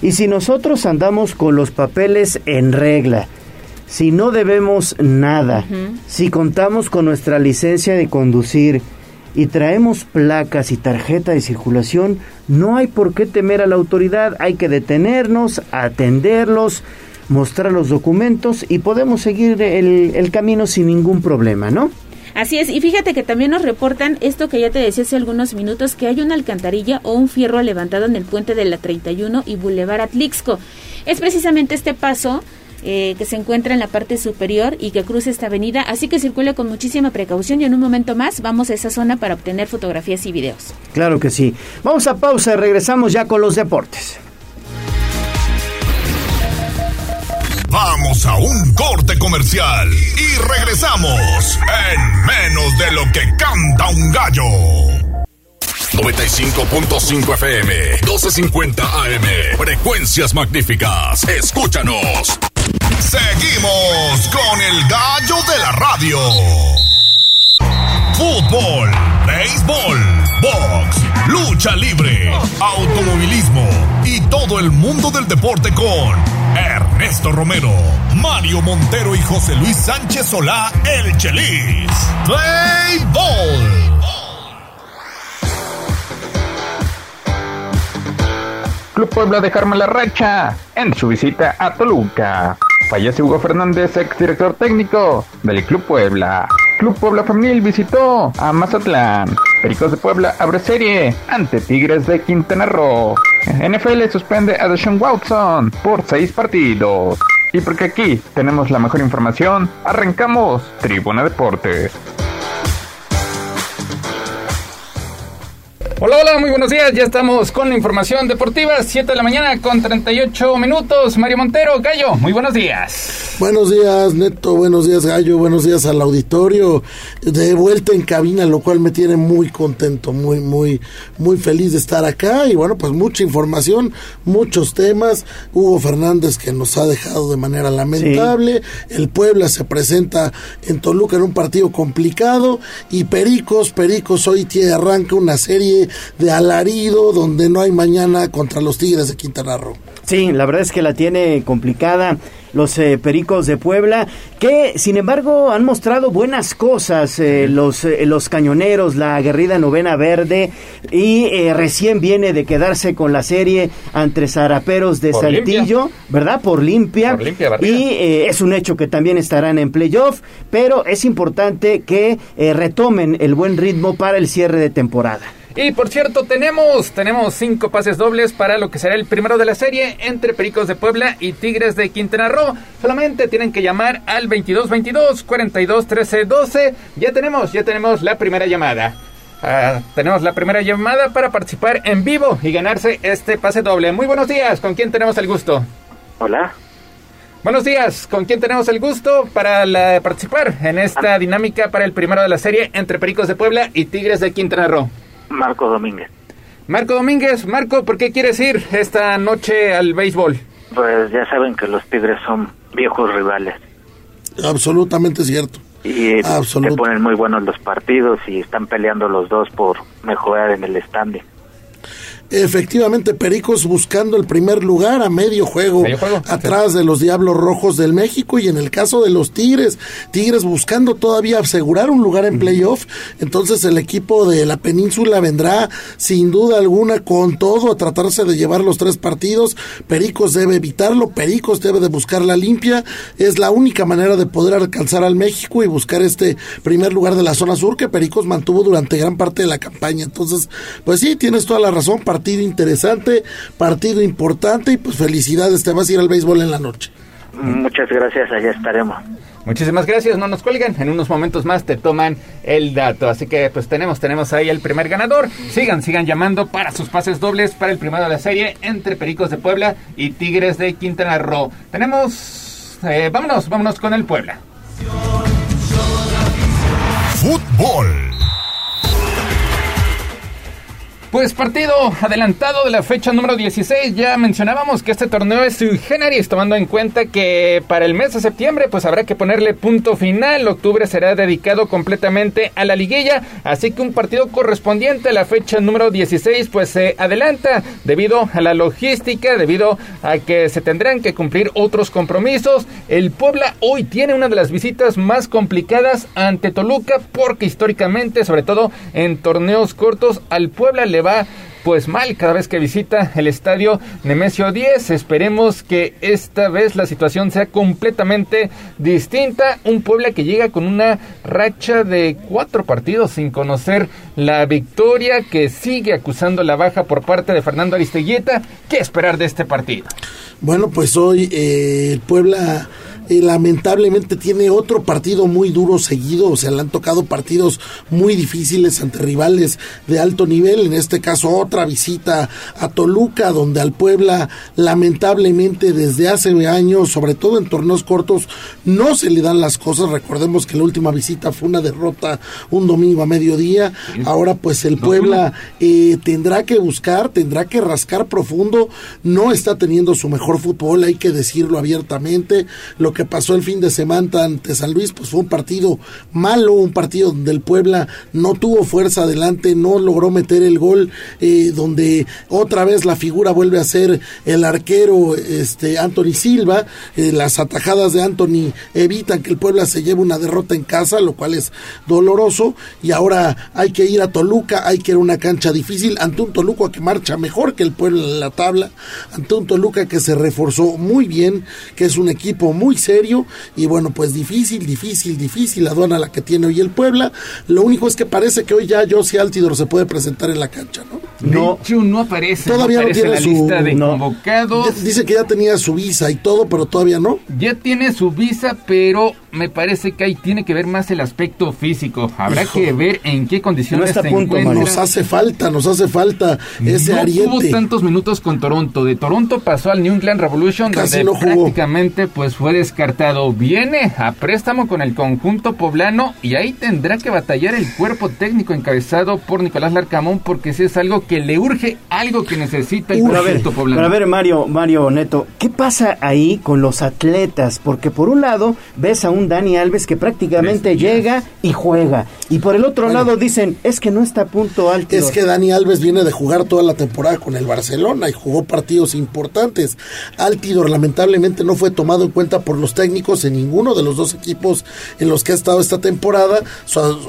Y si nosotros andamos con los papeles en regla, si no debemos nada, si contamos con nuestra licencia de conducir y traemos placas y tarjeta de circulación, no hay por qué temer a la autoridad, hay que detenernos, atenderlos, mostrar los documentos y podemos seguir el, el camino sin ningún problema, ¿no? Así es, y fíjate que también nos reportan esto que ya te decía hace algunos minutos, que hay una alcantarilla o un fierro levantado en el puente de la 31 y Boulevard Atlixco. Es precisamente este paso eh, que se encuentra en la parte superior y que cruza esta avenida, así que circule con muchísima precaución y en un momento más vamos a esa zona para obtener fotografías y videos. Claro que sí. Vamos a pausa y regresamos ya con los deportes. Vamos a un corte comercial y regresamos en menos de lo que canta un gallo. 95.5 FM, 1250 AM, frecuencias magníficas. Escúchanos. Seguimos con el gallo de la radio. Fútbol, béisbol, box, lucha libre, automovilismo y todo el mundo del deporte con Ernesto Romero, Mario Montero y José Luis Sánchez Solá, el Chelis. Play Ball. Club Puebla dejarme la racha en su visita a Toluca. Fallece Hugo Fernández, ex director técnico del Club Puebla. Club Puebla Femenil visitó a Mazatlán. Pericos de Puebla abre serie ante Tigres de Quintana Roo. NFL suspende a Deshaun Watson por seis partidos. Y porque aquí tenemos la mejor información, arrancamos Tribuna Deportes. Hola, hola, muy buenos días. Ya estamos con la información deportiva. 7 de la mañana con 38 minutos. Mario Montero, Gallo, muy buenos días. Buenos días, Neto. Buenos días, Gallo. Buenos días al auditorio. De vuelta en cabina, lo cual me tiene muy contento, muy, muy, muy feliz de estar acá. Y bueno, pues mucha información, muchos temas. Hugo Fernández que nos ha dejado de manera lamentable. El Puebla se presenta en Toluca en un partido complicado. Y Pericos, Pericos hoy tiene, arranca una serie de alarido donde no hay mañana contra los Tigres de Quintana Roo. Sí, la verdad es que la tiene complicada los eh, Pericos de Puebla, que sin embargo han mostrado buenas cosas, eh, los, eh, los cañoneros, la aguerrida novena verde, y recién viene de quedarse con la serie ante Zaraperos de Saltillo, ¿verdad? Por limpia. y es un hecho que también estarán en playoff, pero es importante que retomen el buen ritmo para el cierre de temporada. Y por cierto, tenemos, tenemos cinco pases dobles para lo que será el primero de la serie entre Pericos de Puebla y Tigres de Quintana Roo. Solamente tienen que llamar al 2222 42 13 12. Ya tenemos, ya tenemos la primera llamada. Ah, tenemos la primera llamada para participar en vivo y ganarse este pase doble. Muy buenos días, ¿con quién tenemos el gusto? Hola. Buenos días, ¿con quién tenemos el gusto para participar en esta dinámica para el primero de la serie entre Pericos de Puebla y Tigres de Quintana Roo? Marco Domínguez. Marco Domínguez, Marco, ¿por qué quieres ir esta noche al béisbol? Pues ya saben que los Tigres son viejos rivales. Absolutamente cierto. Y se ponen muy buenos los partidos y están peleando los dos por mejorar en el standing. Efectivamente, Pericos buscando el primer lugar a medio juego, atrás de los Diablos Rojos del México y en el caso de los Tigres, Tigres buscando todavía asegurar un lugar en playoff, entonces el equipo de la península vendrá sin duda alguna con todo a tratarse de llevar los tres partidos, Pericos debe evitarlo, Pericos debe de buscar la limpia, es la única manera de poder alcanzar al México y buscar este primer lugar de la zona sur que Pericos mantuvo durante gran parte de la campaña, entonces pues sí, tienes toda la razón, partido interesante, partido importante y pues felicidades, te vas a ir al béisbol en la noche. Muchas gracias, allá estaremos. Muchísimas gracias, no nos cuelguen, en unos momentos más te toman el dato, así que pues tenemos, tenemos ahí el primer ganador, sigan, sigan llamando para sus pases dobles para el primero de la serie entre Pericos de Puebla y Tigres de Quintana Roo. Tenemos, eh, vámonos, vámonos con el Puebla. Fútbol. Pues partido adelantado de la fecha número 16. Ya mencionábamos que este torneo es sui generis, tomando en cuenta que para el mes de septiembre pues habrá que ponerle punto final. Octubre será dedicado completamente a la liguilla, así que un partido correspondiente a la fecha número 16 pues se adelanta debido a la logística, debido a que se tendrán que cumplir otros compromisos. El Puebla hoy tiene una de las visitas más complicadas ante Toluca porque históricamente, sobre todo en torneos cortos, al Puebla le va pues mal cada vez que visita el estadio Nemesio 10. Esperemos que esta vez la situación sea completamente distinta. Un Puebla que llega con una racha de cuatro partidos sin conocer la victoria, que sigue acusando la baja por parte de Fernando Aristeguieta. ¿Qué esperar de este partido? Bueno, pues hoy eh, Puebla eh, lamentablemente tiene otro partido muy duro seguido, o sea, le han tocado partidos muy difíciles ante rivales de alto nivel, en este caso otra visita a Toluca, donde al Puebla lamentablemente desde hace años, sobre todo en torneos cortos, no se le dan las cosas, recordemos que la última visita fue una derrota un domingo a mediodía, ahora pues el Puebla eh, tendrá que buscar, tendrá que rascar profundo, no está teniendo su mejor fútbol, hay que decirlo abiertamente, lo que pasó el fin de semana ante San Luis, pues fue un partido malo, un partido donde el Puebla no tuvo fuerza adelante, no logró meter el gol, eh, donde otra vez la figura vuelve a ser el arquero este Anthony Silva, eh, las atajadas de Anthony evitan que el Puebla se lleve una derrota en casa, lo cual es doloroso, y ahora hay que ir a Toluca, hay que ir a una cancha difícil, ante un Toluca que marcha mejor que el Puebla en la tabla, ante un Toluca que se reforzó muy bien, que es un equipo muy serio y bueno, pues difícil, difícil, difícil la aduana la que tiene hoy el Puebla. Lo único es que parece que hoy ya Josie Altidor se puede presentar en la cancha, ¿no? No, no aparece. Todavía no, tiene la su lista de convocados. Dice que ya tenía su visa y todo, pero todavía no. Ya tiene su visa, pero me parece que ahí tiene que ver más el aspecto físico. Habrá que ver en qué condiciones está se punto, Nos hace falta, nos hace falta ese no ariete. tuvo tantos minutos con Toronto. De Toronto pasó al New England Revolution, Casi donde prácticamente pues fue descartado. Viene a préstamo con el conjunto poblano y ahí tendrá que batallar el cuerpo técnico encabezado por Nicolás Larcamón porque si es algo que le urge, algo que necesita el conjunto poblano. Pero a ver, Mario, Mario Neto, ¿qué pasa ahí con los atletas? Porque por un lado ves a un Dani Alves que prácticamente llega y juega. Y por el otro lado dicen, es que no está a punto alto. Es que Dani Alves viene de jugar toda la temporada con el Barcelona y jugó partidos importantes. Altidor lamentablemente no fue tomado en cuenta por los técnicos en ninguno de los dos equipos en los que ha estado esta temporada.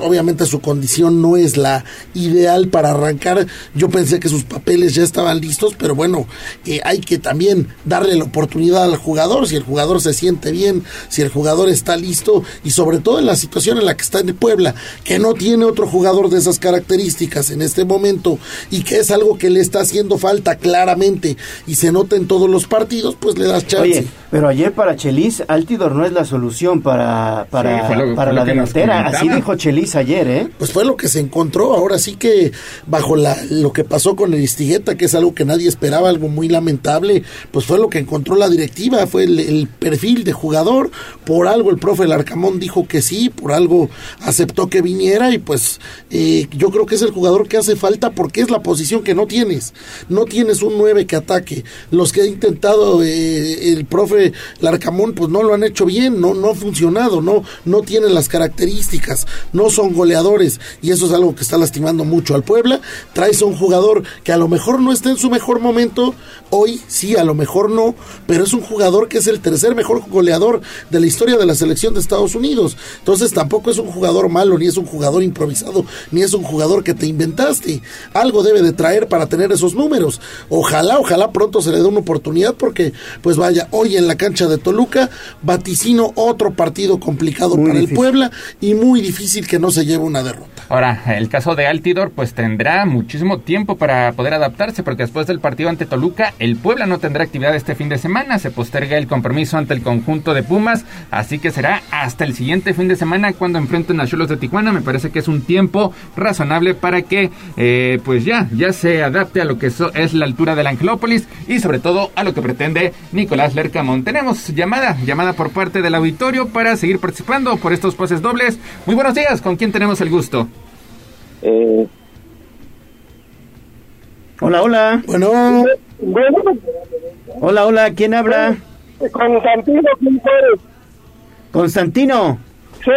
obviamente su condición no es la ideal para arrancar. Yo pensé que sus papeles ya estaban listos, pero bueno, eh, hay que también darle la oportunidad al jugador. Si el jugador se siente bien, si el jugador está listo y sobre todo en la situación en la que está en Puebla, que no tiene otro jugador de esas características en este momento y que es algo que le está haciendo falta claramente y se nota en todos los partidos, pues le das chance. Oye, pero ayer para Chelis, Altidor no es la solución para, para, para la delantera. Así dijo Chelis ayer, ¿eh? Pues fue lo que se encontró. Ahora sí que bajo la, lo que pasó con el Istigueta, que es algo que nadie esperaba, algo muy lamentable, pues fue lo que encontró la directiva, fue el, perfil de jugador. Por algo el profe Larcamón dijo que sí, por algo aceptó que viniera y pues eh, yo creo que es el jugador que hace falta porque es la posición que no tienes. No tienes un 9 que ataque. Los que ha intentado eh, el profe Larcamón pues no lo han hecho bien, no, no ha funcionado, no, no tienen las características, no son goleadores y eso es algo que está lastimando mucho al Puebla. Traes a un jugador que a lo mejor no está en su mejor momento, hoy sí, a lo mejor no, pero es un jugador que es el tercer mejor goleador de la historia de la selección de Estados Unidos. Entonces tampoco es un jugador malo, ni es un jugador improvisado, ni es un jugador que te inventaste. Algo debe de traer para tener esos números. Ojalá, ojalá pronto se le dé una oportunidad porque, pues vaya, hoy en la cancha de Toluca vaticino otro partido complicado para el Puebla y muy difícil que no se lleve una derrota. Ahora, el caso de Altidor, pues tendrá muchísimo tiempo para poder adaptarse, porque después del partido ante Toluca, el Puebla no tendrá actividad este fin de semana. Se posterga el compromiso ante el conjunto de Pumas, así que será hasta el siguiente fin de semana cuando enfrenten a Cholos de Tijuana. Me parece que es un tiempo razonable para que, eh, pues ya, ya se adapte a lo que es la altura del Angelópolis y sobre todo a lo que pretende Nicolás Lercamón. Tenemos llamada, llamada por parte del auditorio para seguir participando por estos pases dobles. Muy buenos días, ¿con quién tenemos el gusto? Eh, hola, hola. Bueno. Hola, hola, ¿quién habla? Constantino Constantino. Sí.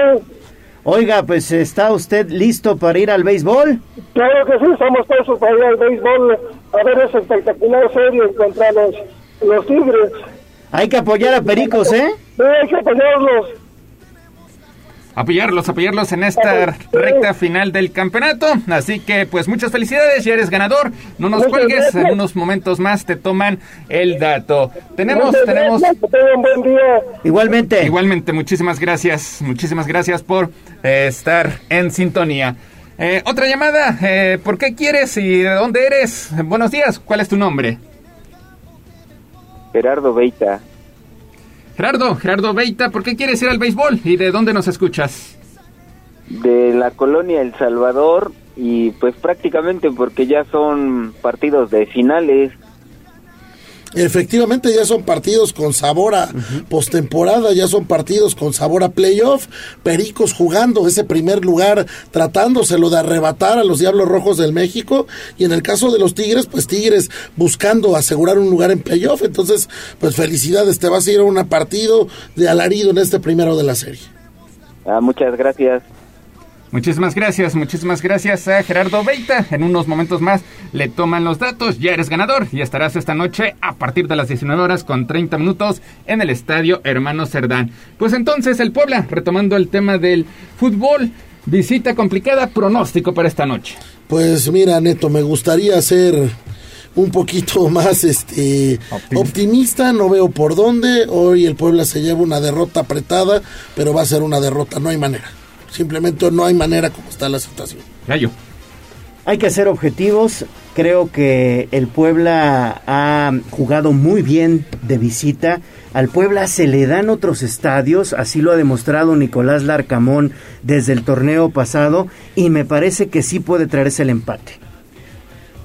Oiga, pues ¿está usted listo para ir al béisbol? Claro que sí, estamos todos para ir al béisbol a ver ese espectacular serie contra los, los Tigres. Hay que apoyar a Pericos, ¿eh? Sí, hay que apoyarlos. Apoyarlos, apoyarlos en esta recta final del campeonato. Así que pues muchas felicidades, ya eres ganador. No nos cuelgues, en unos momentos más te toman el dato. Tenemos, tenemos... Igualmente. Igualmente, muchísimas gracias, muchísimas gracias por eh, estar en sintonía. Eh, otra llamada, eh, ¿por qué quieres y de dónde eres? Buenos días, ¿cuál es tu nombre? Gerardo Beita. Gerardo, Gerardo Beita, ¿por qué quieres ir al béisbol y de dónde nos escuchas? De la colonia El Salvador y pues prácticamente porque ya son partidos de finales Efectivamente, ya son partidos con sabor a postemporada, ya son partidos con sabor a playoff. Pericos jugando ese primer lugar, tratándoselo de arrebatar a los Diablos Rojos del México. Y en el caso de los Tigres, pues Tigres buscando asegurar un lugar en playoff. Entonces, pues felicidades, te vas a ir a un partido de alarido en este primero de la serie. Ah, muchas gracias. Muchísimas gracias, muchísimas gracias a Gerardo Beita. En unos momentos más le toman los datos, ya eres ganador y estarás esta noche a partir de las 19 horas con 30 minutos en el estadio Hermano Cerdán. Pues entonces el Puebla, retomando el tema del fútbol, visita complicada, pronóstico para esta noche. Pues mira, Neto, me gustaría ser un poquito más este optimista. no veo por dónde. Hoy el Puebla se lleva una derrota apretada, pero va a ser una derrota, no hay manera. Simplemente no hay manera como está la situación. Gallo. Hay que ser objetivos. Creo que el Puebla ha jugado muy bien de visita. Al Puebla se le dan otros estadios, así lo ha demostrado Nicolás Larcamón desde el torneo pasado, y me parece que sí puede traerse el empate.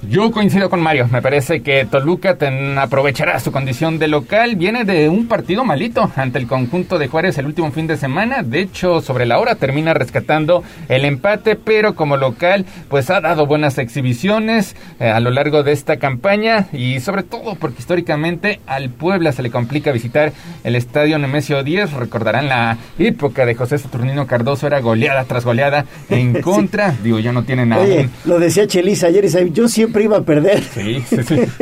Yo coincido con Mario, me parece que Toluca aprovechará su condición de local, viene de un partido malito ante el conjunto de Juárez el último fin de semana, de hecho sobre la hora termina rescatando el empate, pero como local pues ha dado buenas exhibiciones eh, a lo largo de esta campaña y sobre todo porque históricamente al Puebla se le complica visitar el estadio Nemesio 10, recordarán la época de José Saturnino Cardoso, era goleada tras goleada en contra, digo ya no tiene nada. Oye, lo decía Chelis ayer y yo siempre iba a perder.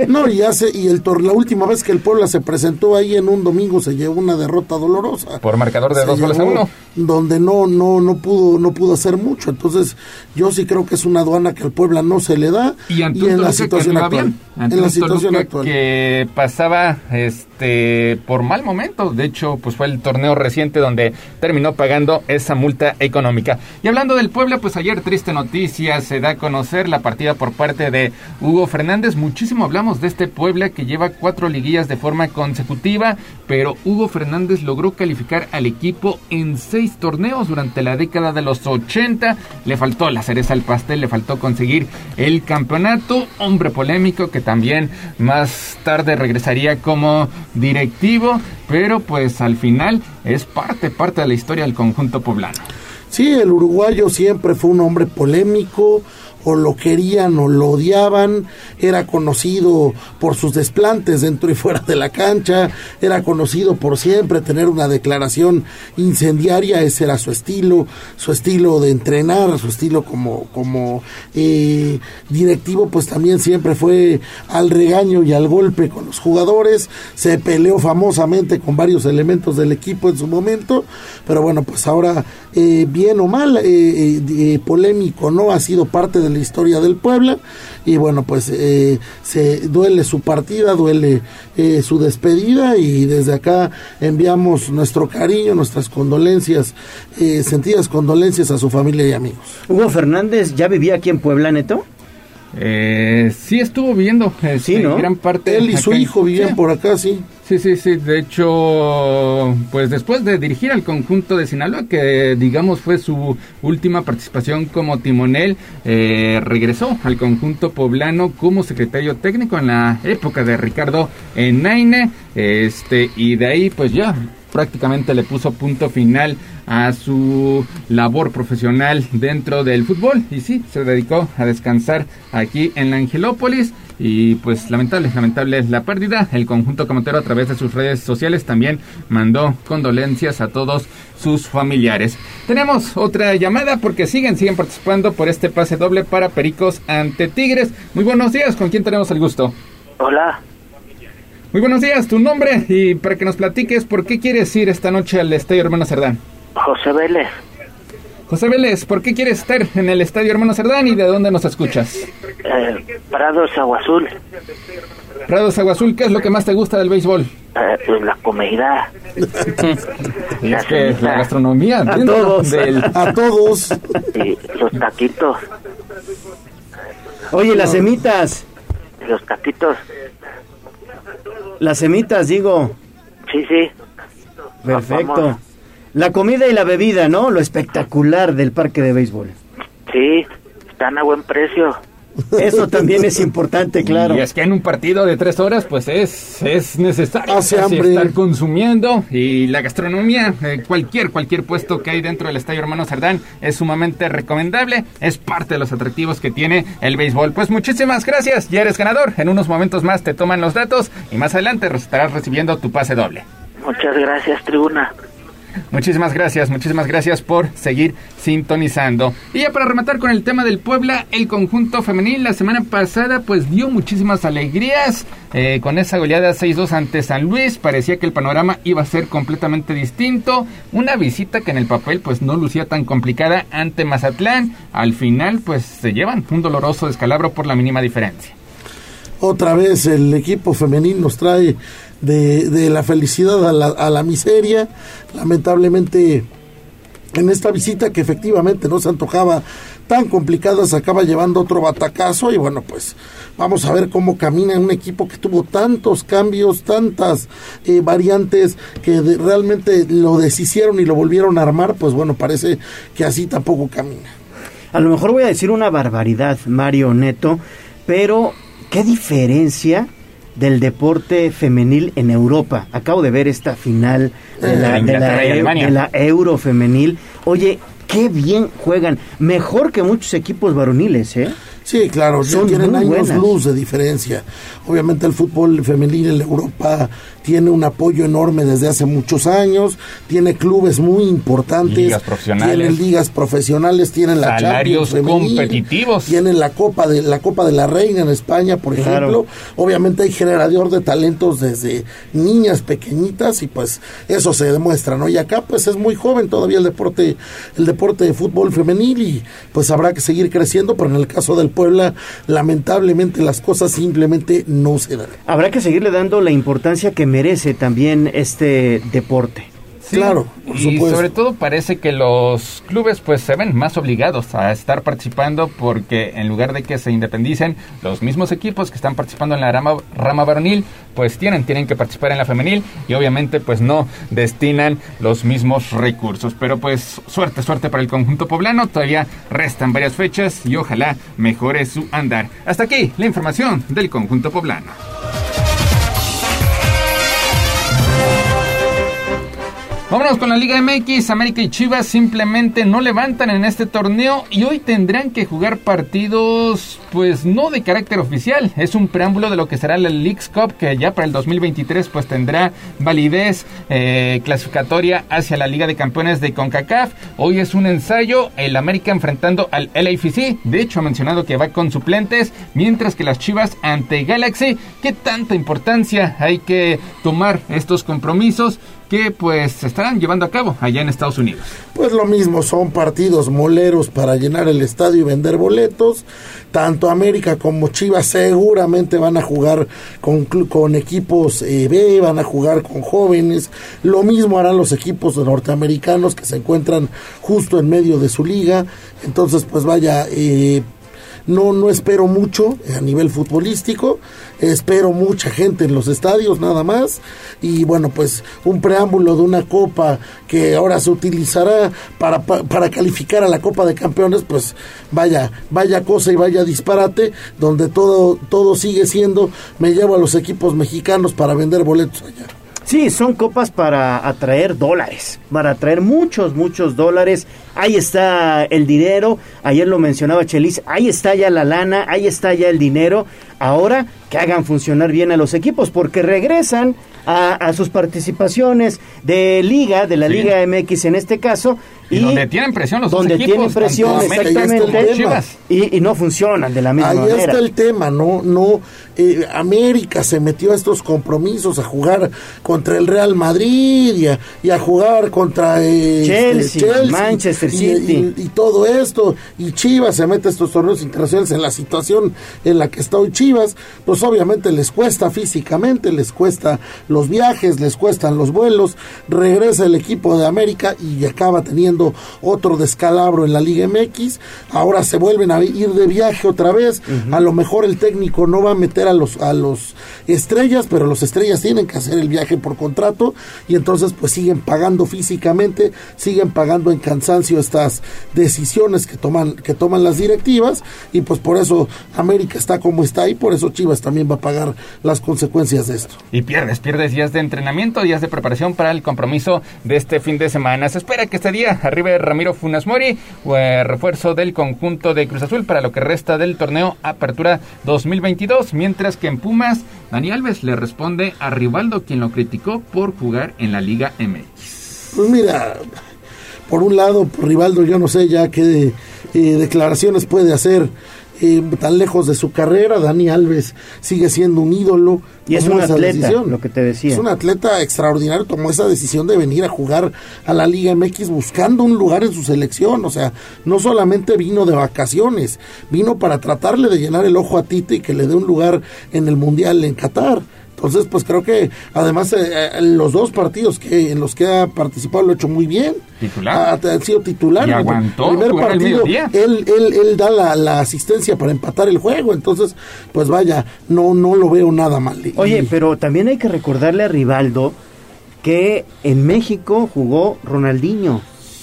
no, y hace, y el la última vez que el Puebla se presentó ahí en un domingo se llevó una derrota dolorosa. Por marcador de dos goles a uno. Donde no, no, no pudo, no pudo hacer mucho. Entonces, yo sí creo que es una aduana que al Puebla no se le da. Y, en la situación actual. En la situación actual. Que pasaba este por mal momento. De hecho, pues fue el torneo reciente donde terminó pagando esa multa económica. Y hablando del Puebla, pues ayer triste noticia, se da a conocer la partida por parte de Hugo Fernández, muchísimo hablamos de este Puebla que lleva cuatro liguillas de forma consecutiva, pero Hugo Fernández logró calificar al equipo en seis torneos durante la década de los 80. Le faltó la cereza al pastel, le faltó conseguir el campeonato. Hombre polémico que también más tarde regresaría como directivo, pero pues al final es parte, parte de la historia del conjunto poblano. Sí, el uruguayo siempre fue un hombre polémico, o lo querían o lo odiaban, era conocido por sus desplantes dentro y fuera de la cancha, era conocido por siempre tener una declaración incendiaria, ese era su estilo, su estilo de entrenar, su estilo como, como eh, directivo, pues también siempre fue al regaño y al golpe con los jugadores, se peleó famosamente con varios elementos del equipo en su momento, pero bueno, pues ahora, eh, bien o mal, eh, polémico, ¿no? Ha sido parte de la historia del Puebla. Y bueno pues eh, se duele su partida duele eh, su despedida. Y desde acá enviamos nuestro cariño nuestras condolencias eh, sentidas condolencias a su familia y amigos. Hugo Fernández ya vivía aquí en Puebla neto eh, sí estuvo viviendo sí, ¿no? gran parte él y su hijo vivían por acá sí Sí, sí, sí. De hecho, pues después de dirigir al conjunto de Sinaloa, que digamos fue su última participación como timonel, eh, regresó al conjunto poblano como secretario técnico en la época de Ricardo Enaine. Este, y de ahí, pues ya prácticamente le puso punto final a su labor profesional dentro del fútbol y sí, se dedicó a descansar aquí en la Angelópolis y pues lamentable, lamentable es la pérdida. El conjunto camotero a través de sus redes sociales también mandó condolencias a todos sus familiares. Tenemos otra llamada porque siguen, siguen participando por este pase doble para Pericos ante Tigres. Muy buenos días, ¿con quién tenemos el gusto? Hola. Muy buenos días, tu nombre y para que nos platiques por qué quieres ir esta noche al Estadio Hermano Cerdán. José Vélez. José Vélez, ¿por qué quieres estar en el Estadio Hermano Cerdán y de dónde nos escuchas? Eh, Prados Agua Azul. Prados Agua Azul, ¿qué es lo que más te gusta del béisbol? Eh, pues la comida. Es que la gastronomía. A todos. del- A todos. Y los taquitos. Oye, las semitas, Los taquitos. las semitas, digo. Sí, sí. Perfecto. La comida y la bebida, ¿no? Lo espectacular del parque de béisbol. Sí. Están a buen precio. Eso también es importante, claro. Y es que en un partido de tres horas, pues es, es necesario Hace estar consumiendo. Y la gastronomía, eh, cualquier, cualquier puesto que hay dentro del Estadio Hermano Cerdán es sumamente recomendable. Es parte de los atractivos que tiene el béisbol. Pues muchísimas gracias, ya eres ganador. En unos momentos más te toman los datos y más adelante estarás recibiendo tu pase doble. Muchas gracias, tribuna. Muchísimas gracias, muchísimas gracias por seguir sintonizando. Y ya para rematar con el tema del Puebla, el conjunto femenil la semana pasada pues dio muchísimas alegrías eh, con esa goleada 6-2 ante San Luis. Parecía que el panorama iba a ser completamente distinto. Una visita que en el papel pues no lucía tan complicada ante Mazatlán. Al final pues se llevan un doloroso descalabro por la mínima diferencia. Otra vez el equipo femenil nos trae de, de la felicidad a la, a la miseria. Lamentablemente, en esta visita que efectivamente no se antojaba tan complicada, se acaba llevando otro batacazo y bueno, pues vamos a ver cómo camina un equipo que tuvo tantos cambios, tantas eh, variantes que realmente lo deshicieron y lo volvieron a armar, pues bueno, parece que así tampoco camina. A lo mejor voy a decir una barbaridad, Mario Neto, pero ¿qué diferencia del deporte femenil en Europa? Acabo de ver esta final de Eh, la, de Inglaterra la y eu- Alemania. de la Euro femenil. Oye, qué bien juegan, mejor que muchos equipos varoniles, ¿eh? Sí, claro, Son tienen muy años buenas. luz de diferencia. Obviamente el fútbol femenil en Europa tiene un apoyo enorme desde hace muchos años, tiene clubes muy importantes, Ligas profesionales. tienen ligas profesionales, tienen la Salarios Champions competitivos. tienen la Copa de la Copa de la Reina en España, por Claro. ejemplo. Obviamente hay generador de talentos desde niñas pequeñitas y pues eso se demuestra, ¿no? Y acá pues es muy joven todavía el deporte el deporte de fútbol femenil y pues habrá que seguir creciendo, pero en el caso del Puebla lamentablemente las cosas simplemente no se dan. Habrá que seguirle dando la importancia que merece también este deporte. Sí, Claro, por y supuesto. sobre todo parece que los clubes pues se ven más obligados a estar participando porque en lugar de que se independicen los mismos equipos que están participando en la rama, rama varonil pues tienen tienen que participar en la femenil y obviamente pues no destinan los mismos recursos pero pues suerte suerte para el conjunto poblano todavía restan varias fechas y ojalá mejore su andar hasta aquí la información del conjunto poblano Vámonos con la Liga MX. América y Chivas simplemente no levantan en este torneo y hoy tendrán que jugar partidos, pues no de carácter oficial. Es un preámbulo de lo que será la Leagues Cup que ya para el 2023 pues tendrá validez eh, clasificatoria hacia la Liga de Campeones de CONCACAF. Hoy es un ensayo, el América enfrentando al LAFC. De hecho ha mencionado que va con suplentes, mientras que las Chivas ante Galaxy. ¿Qué tanta importancia hay que tomar estos compromisos? Que pues se estarán llevando a cabo allá en Estados Unidos. Pues lo mismo, son partidos moleros para llenar el estadio y vender boletos. Tanto América como Chivas seguramente van a jugar con, con equipos eh, B, van a jugar con jóvenes. Lo mismo harán los equipos norteamericanos que se encuentran justo en medio de su liga. Entonces, pues vaya, eh, no, no espero mucho a nivel futbolístico, espero mucha gente en los estadios nada más y bueno pues un preámbulo de una copa que ahora se utilizará para, pa- para calificar a la Copa de Campeones pues vaya, vaya cosa y vaya disparate donde todo, todo sigue siendo me llevo a los equipos mexicanos para vender boletos allá. Sí, son copas para atraer dólares, para atraer muchos, muchos dólares. Ahí está el dinero, ayer lo mencionaba Chelis, ahí está ya la lana, ahí está ya el dinero. ahora que hagan funcionar bien a los equipos, porque regresan a, sus participaciones de liga, de la Liga MX en este caso. Y, donde tienen presión los donde tienen presión, exactamente. Y, y, no funcionan de la misma manera. Ahí está el tema, no, no. Eh, América se metió a estos compromisos a jugar contra el Real Madrid y a, jugar contra eh, Chelsea, Manchester City. y, todo esto. Y Chivas se mete a estos torneos internacionales en la situación en la que está hoy Chivas, pues obviamente les cuesta físicamente, les cuesta los viajes, les cuestan los vuelos, regresa el equipo de América y acaba teniendo otro descalabro en la Liga MX, ahora se vuelven a ir de viaje otra vez, a lo mejor el técnico no va a meter a los, a los estrellas, pero los estrellas tienen que hacer el viaje por contrato y entonces pues siguen pagando físicamente, siguen pagando en cansancio estas decisiones que toman, que toman las directivas y pues por eso América está como está y por eso Chivas también va a pagar las consecuencias de esto. Y pierdes, pierdes días de entrenamiento, días de preparación para el compromiso de este fin de semana. Se espera que este día arribe Ramiro Funas Mori, eh, refuerzo del conjunto de Cruz Azul para lo que resta del torneo Apertura 2022, mientras que en Pumas, Dani Alves le responde a Rivaldo, quien lo criticó por jugar en la Liga MX. Pues mira, por un lado, por Rivaldo yo no sé ya qué eh, declaraciones puede hacer eh, tan lejos de su carrera. Dani Alves sigue siendo un ídolo. Y es un atleta, lo que te decía. Es un atleta extraordinario, tomó esa decisión de venir a jugar a la Liga MX buscando un lugar en su selección. O sea, no solamente vino de vacaciones, vino para tratarle de llenar el ojo a Tite y que le dé un lugar en el Mundial en Qatar. Entonces, pues creo que además eh, eh, los dos partidos que en los que ha participado lo ha hecho muy bien. Titular. Ha, sido titular. Y aguantó. primer partido, él, él, él da la, asistencia para empatar el juego. Entonces, pues vaya, no, no lo veo nada mal. Oye, pero también hay que recordarle a Rivaldo que en México jugó Ronaldinho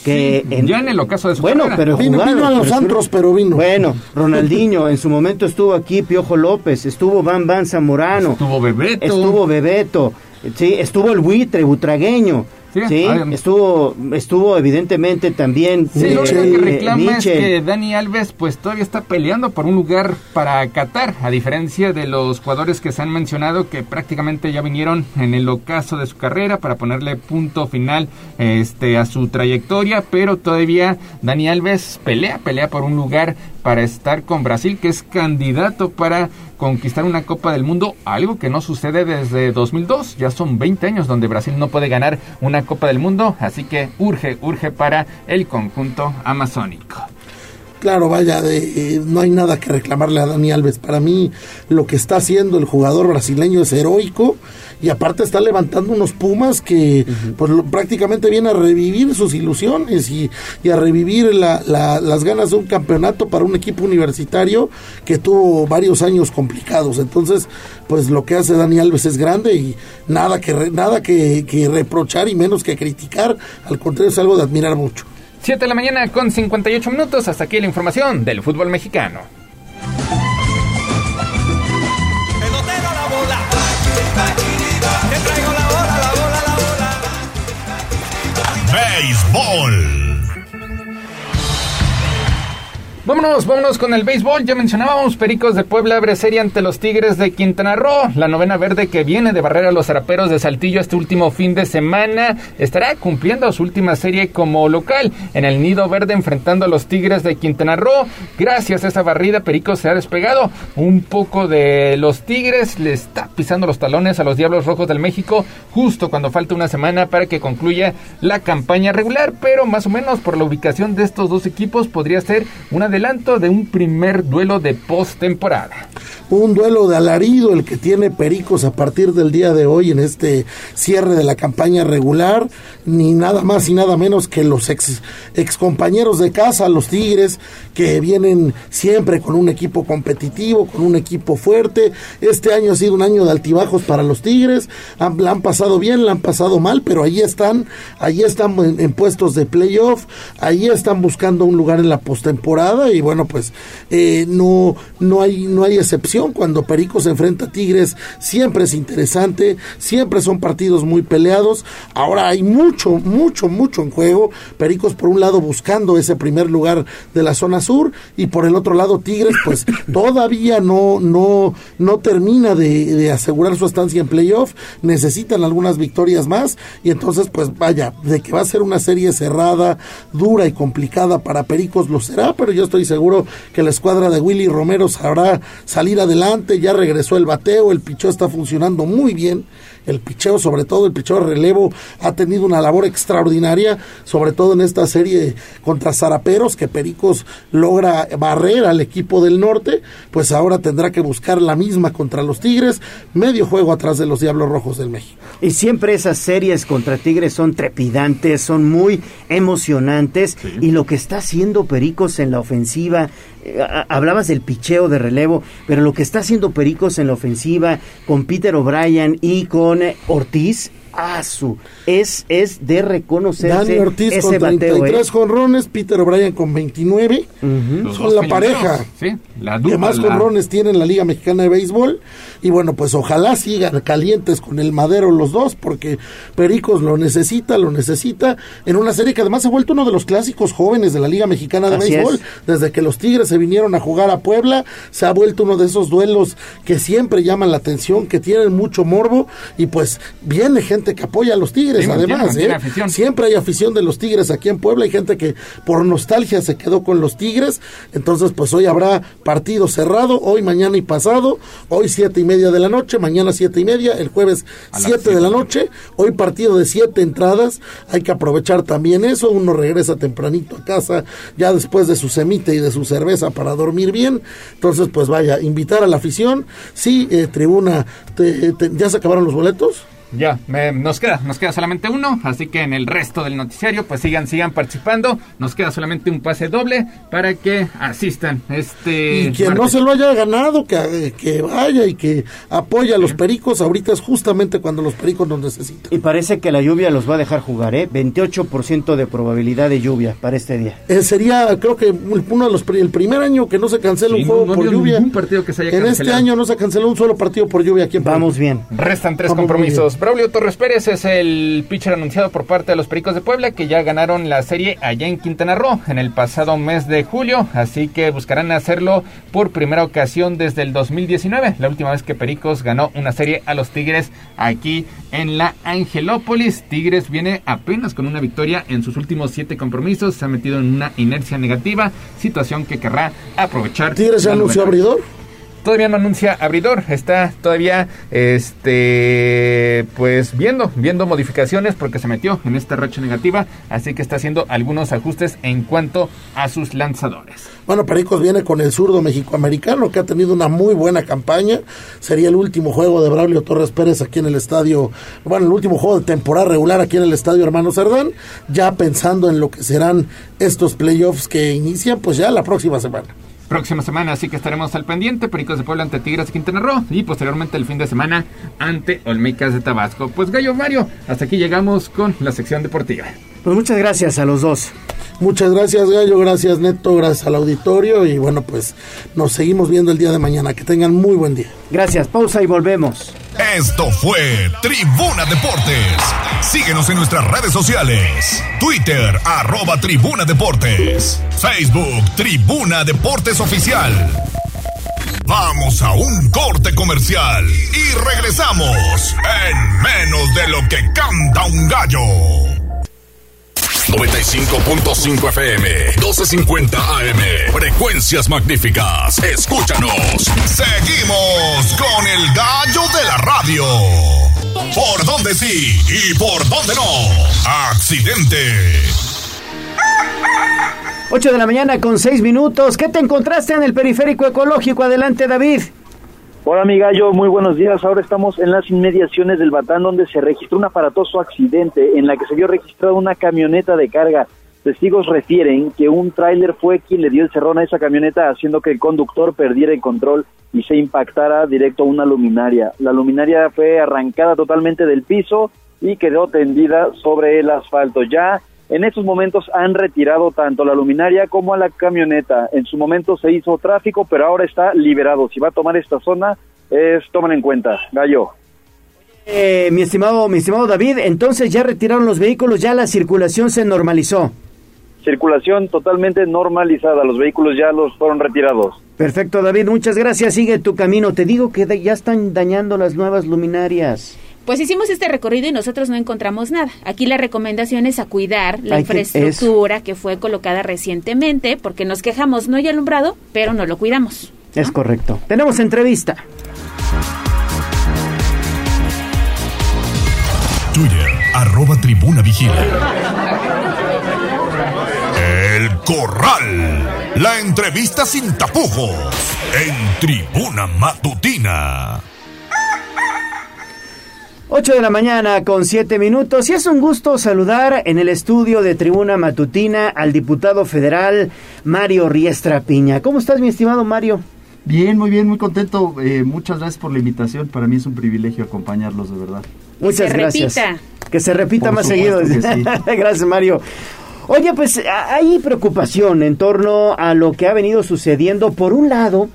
ya en el ocaso de su bueno pero vino, a los antros pero vino. Bueno Ronaldinho en su momento estuvo aquí Piojo López estuvo Van Van Zamorano. Estuvo Bebeto. Estuvo Bebeto sí estuvo el buitre butragueño Sí, estuvo, estuvo evidentemente también. Sí, lo único que reclama es que Dani Alves pues todavía está peleando por un lugar para Qatar, a diferencia de los jugadores que se han mencionado que prácticamente ya vinieron en el ocaso de su carrera para ponerle punto final este a su trayectoria, pero todavía Dani Alves pelea, pelea por un lugar para estar con Brasil, que es candidato para conquistar una Copa del Mundo, algo que no sucede desde 2002. Ya son 20 años donde Brasil no puede ganar una Copa del Mundo, así que urge, urge para el conjunto amazónico. Claro, vaya, de, no hay nada que reclamarle a Dani Alves. Para mí, lo que está haciendo el jugador brasileño es heroico y aparte está levantando unos Pumas que pues, prácticamente viene a revivir sus ilusiones y, a revivir las ganas de un campeonato para un equipo universitario que tuvo varios años complicados. Entonces, pues lo que hace Dani Alves es grande y nada que, nada que, que reprochar y menos que criticar. Al contrario, es algo de admirar mucho. 7 de la mañana con 58 minutos. Hasta aquí la información del fútbol mexicano. Béisbol. Vámonos, vámonos con el béisbol. Ya mencionábamos, Pericos de Puebla abre serie ante los Tigres de Quintana Roo. La novena verde que viene de barrer a los zaraperos de Saltillo este último fin de semana estará cumpliendo su última serie como local en el Nido Verde enfrentando a los Tigres de Quintana Roo. Gracias a esa barrida, Pericos se ha despegado un poco de los Tigres. Le está pisando los talones a los Diablos Rojos del México justo cuando falta una semana para que concluya la campaña regular. Pero más o menos por la ubicación de estos dos equipos podría ser una de adelanto de un primer duelo de postemporada. Un duelo de alarido el que tiene Pericos a partir del día de hoy en este cierre de la campaña regular, ni nada más y nada menos que los ex, ex compañeros de casa, los Tigres, que vienen siempre con un equipo competitivo, con un equipo fuerte. Este año ha sido un año de altibajos para los Tigres, han, la han pasado bien, la han pasado mal, pero ahí están, ahí están en, en puestos de playoff, ahí están buscando un lugar en la postemporada y bueno, pues eh, no, no, hay, no hay excepción cuando Pericos se enfrenta a Tigres, siempre es interesante, siempre son partidos muy peleados. Ahora hay mucho, mucho, mucho en juego. Pericos por un lado buscando ese primer lugar de la zona sur y por el otro lado Tigres pues todavía no, no, no termina de, de asegurar su estancia en playoff, necesitan algunas victorias más y entonces pues vaya, de que va a ser una serie cerrada, dura y complicada para Pericos lo será, pero yo estoy seguro que la escuadra de Willy Romero sabrá salir adelante, ya regresó el bateo, el pichó está funcionando muy bien el picheo, sobre todo el picheo relevo, ha tenido una labor extraordinaria, sobre todo en esta serie contra Zaraperos, que Pericos logra barrer al equipo del norte, pues ahora tendrá que buscar la misma contra los Tigres, medio juego atrás de los Diablos Rojos del México. Y siempre esas series contra Tigres son trepidantes, son muy emocionantes, y lo que está haciendo Pericos en la ofensiva, hablabas del picheo de relevo, pero lo que está haciendo Pericos en la ofensiva con Peter O'Brien y con Ortiz su es, es de reconocer Dani Ortiz ese con 33 ¿eh? jonrones, Peter O'Brien con 29. Son la pareja sí, la que más jonrones tiene en la Liga Mexicana de Béisbol. Y bueno, pues ojalá sigan calientes con el madero los dos, porque Pericos lo necesita, lo necesita. En una serie que además se ha vuelto uno de los clásicos jóvenes de la Liga Mexicana de Béisbol. Desde que los Tigres se vinieron a jugar a Puebla, se ha vuelto uno de esos duelos que siempre llaman la atención, que tienen mucho morbo. Y pues viene gente que apoya a los Tigres, además. ¿eh? Siempre hay afición de los Tigres aquí en Puebla. Hay gente que por nostalgia se quedó con los Tigres. Entonces, pues hoy habrá partido cerrado, hoy, mañana y pasado. Hoy siete y media de la noche, mañana siete y media, el jueves siete de la noche. Hoy partido de siete entradas. Hay que aprovechar también eso. Uno regresa tempranito a casa, ya después de su semita y de su cerveza para dormir bien. Entonces, pues vaya, invitar a la afición. Sí, eh, tribuna, ¿ya se acabaron los boletos? Ya, nos queda, nos queda solamente uno, así que en el resto del noticiario, pues sigan, sigan participando. Nos queda solamente un pase doble para que asistan. Este y quien no se lo haya ganado, que, que vaya y que apoya a los pericos. Ahorita es justamente cuando los pericos nos necesitan. Y parece que la lluvia los va a dejar jugar, ¿eh? 28% de probabilidad de lluvia para este día. Eh, sería, creo que uno de los el primer año que no se cancela un juego por lluvia. partido que se haya en este año no se canceló un solo partido por lluvia aquí en Vamos bien. Restan tres compromisos. Braulio Torres Pérez es el pitcher anunciado por parte de los Pericos de Puebla que ya ganaron la serie allá en Quintana Roo en el pasado mes de julio, así que buscarán hacerlo por primera ocasión desde el 2019, la última vez que Pericos ganó una serie a los Tigres aquí en la Angelópolis. Tigres viene apenas con una victoria en sus últimos siete compromisos, se ha metido en una inercia negativa, situación que querrá aprovechar. ¿Tigres ya anunció abridor? Todavía no anuncia abridor, está todavía este pues viendo, viendo modificaciones porque se metió en esta racha negativa, así que está haciendo algunos ajustes en cuanto a sus lanzadores. Bueno, Pericos viene con el zurdo mexicoamericano que ha tenido una muy buena campaña. Sería el último juego de Braulio Torres Pérez aquí en el estadio, bueno, el último juego de temporada regular aquí en el estadio Hermano Cerdán, ya pensando en lo que serán estos playoffs que inician pues ya la próxima semana próxima semana, así que estaremos al pendiente. Pericos de Puebla ante Tigres de Quintana Roo y posteriormente el fin de semana ante Olmecas de Tabasco. Pues Gallo Mario, hasta aquí llegamos con la sección deportiva. Pues muchas gracias a los dos. Muchas gracias Gallo, gracias Neto, gracias al auditorio y bueno pues nos seguimos viendo el día de mañana. Que tengan muy buen día. Gracias, pausa y volvemos. Esto fue Tribuna Deportes. Síguenos en nuestras redes sociales. Twitter, arroba Tribuna Deportes. Facebook, Tribuna Deportes Oficial. Vamos a un corte comercial y regresamos en menos de lo que canta un gallo. 95.5 FM, 12.50 AM. Frecuencias magníficas. Escúchanos. Seguimos con el gallo de la radio. ¿Por dónde sí y por dónde no? Accidente. 8 de la mañana con 6 minutos. ¿Qué te encontraste en el periférico ecológico? Adelante, David. Hola, mi gallo, muy buenos días. Ahora estamos en las inmediaciones del Batán, donde se registró un aparatoso accidente en la que se vio registrada una camioneta de carga. Testigos refieren que un tráiler fue quien le dio el cerrón a esa camioneta, haciendo que el conductor perdiera el control y se impactara directo a una luminaria. La luminaria fue arrancada totalmente del piso y quedó tendida sobre el asfalto. Ya En estos momentos han retirado tanto la luminaria como a la camioneta. En su momento se hizo tráfico, pero ahora está liberado. Si va a tomar esta zona, es tomen en cuenta. Gallo. Eh, mi estimado, mi estimado David, entonces ya retiraron los vehículos, ya la circulación se normalizó. Circulación totalmente normalizada, los vehículos ya los fueron retirados. Perfecto, David, muchas gracias. Sigue tu camino. Te digo que ya están dañando las nuevas luminarias. Pues hicimos este recorrido y nosotros no encontramos nada. Aquí la recomendación es a cuidar la infraestructura que, fue colocada recientemente, porque nos quejamos, no hay alumbrado, pero no lo cuidamos. Es correcto. Tenemos entrevista. Twitter, arroba tribuna vigila. El Corral. La entrevista sin tapujos. En tribuna matutina. 8 de la mañana con 7 minutos y es un gusto saludar en el estudio de Tribuna Matutina al diputado federal Mario Riestra Piña. ¿Cómo estás mi estimado Mario? Bien, muy bien, muy contento. Eh, muchas gracias por la invitación. Para mí es un privilegio acompañarlos, de verdad. Muchas gracias. Que se repita más seguido. gracias Mario. Oye, pues hay preocupación en torno a lo que ha venido sucediendo. Por un lado,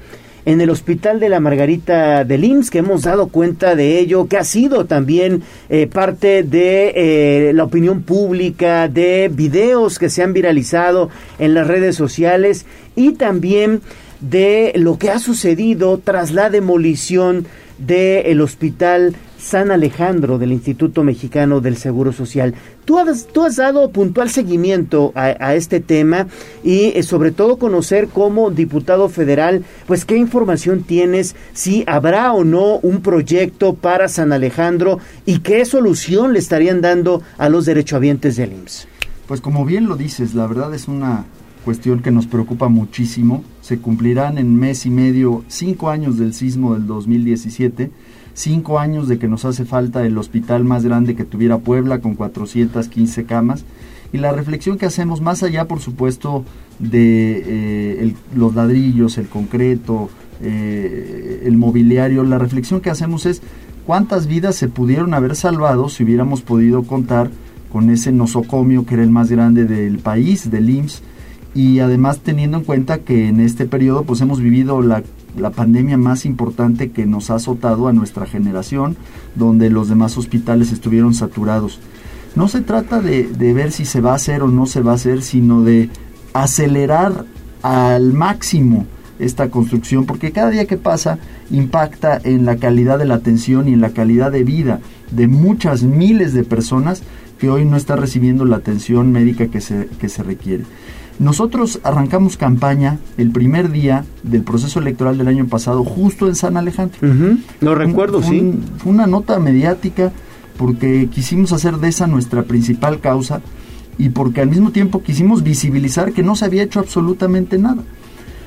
en el Hospital de la Margarita del IMSS, que hemos dado cuenta de ello, que ha sido también eh, parte de eh, la opinión pública, de videos que se han viralizado en las redes sociales y también de lo que ha sucedido tras la demolición del Hospital San Alejandro del Instituto Mexicano del Seguro Social. Tú has, tú has dado puntual seguimiento a, este tema y eh, sobre todo conocer como diputado federal, pues qué información tienes, si habrá o no un proyecto para San Alejandro y qué solución le estarían dando a los derechohabientes del IMSS. Pues como bien lo dices, la verdad es una cuestión que nos preocupa muchísimo. Se cumplirán en mes y medio cinco años del sismo del 2017 cinco años de que nos hace falta el hospital más grande que tuviera Puebla con 415 camas. Y la reflexión que hacemos, más allá por supuesto de eh, los ladrillos, el concreto, eh, el mobiliario, la reflexión que hacemos es cuántas vidas se pudieron haber salvado si hubiéramos podido contar con ese nosocomio que era el más grande del país, del IMSS, y además teniendo en cuenta que en este periodo pues hemos vivido la la pandemia más importante que nos ha azotado a nuestra generación, donde los demás hospitales estuvieron saturados. No se trata de, ver si se va a hacer o no se va a hacer, sino de acelerar al máximo esta construcción, porque cada día que pasa impacta en la calidad de la atención y en la calidad de vida de muchas miles de personas que hoy no están recibiendo la atención médica que se, que se requiere. Nosotros arrancamos campaña el primer día del proceso electoral del año pasado, justo en San Alejandro. Lo recuerdo, sí. fue una nota mediática porque quisimos hacer de esa nuestra principal causa y porque al mismo tiempo quisimos visibilizar que no se había hecho absolutamente nada.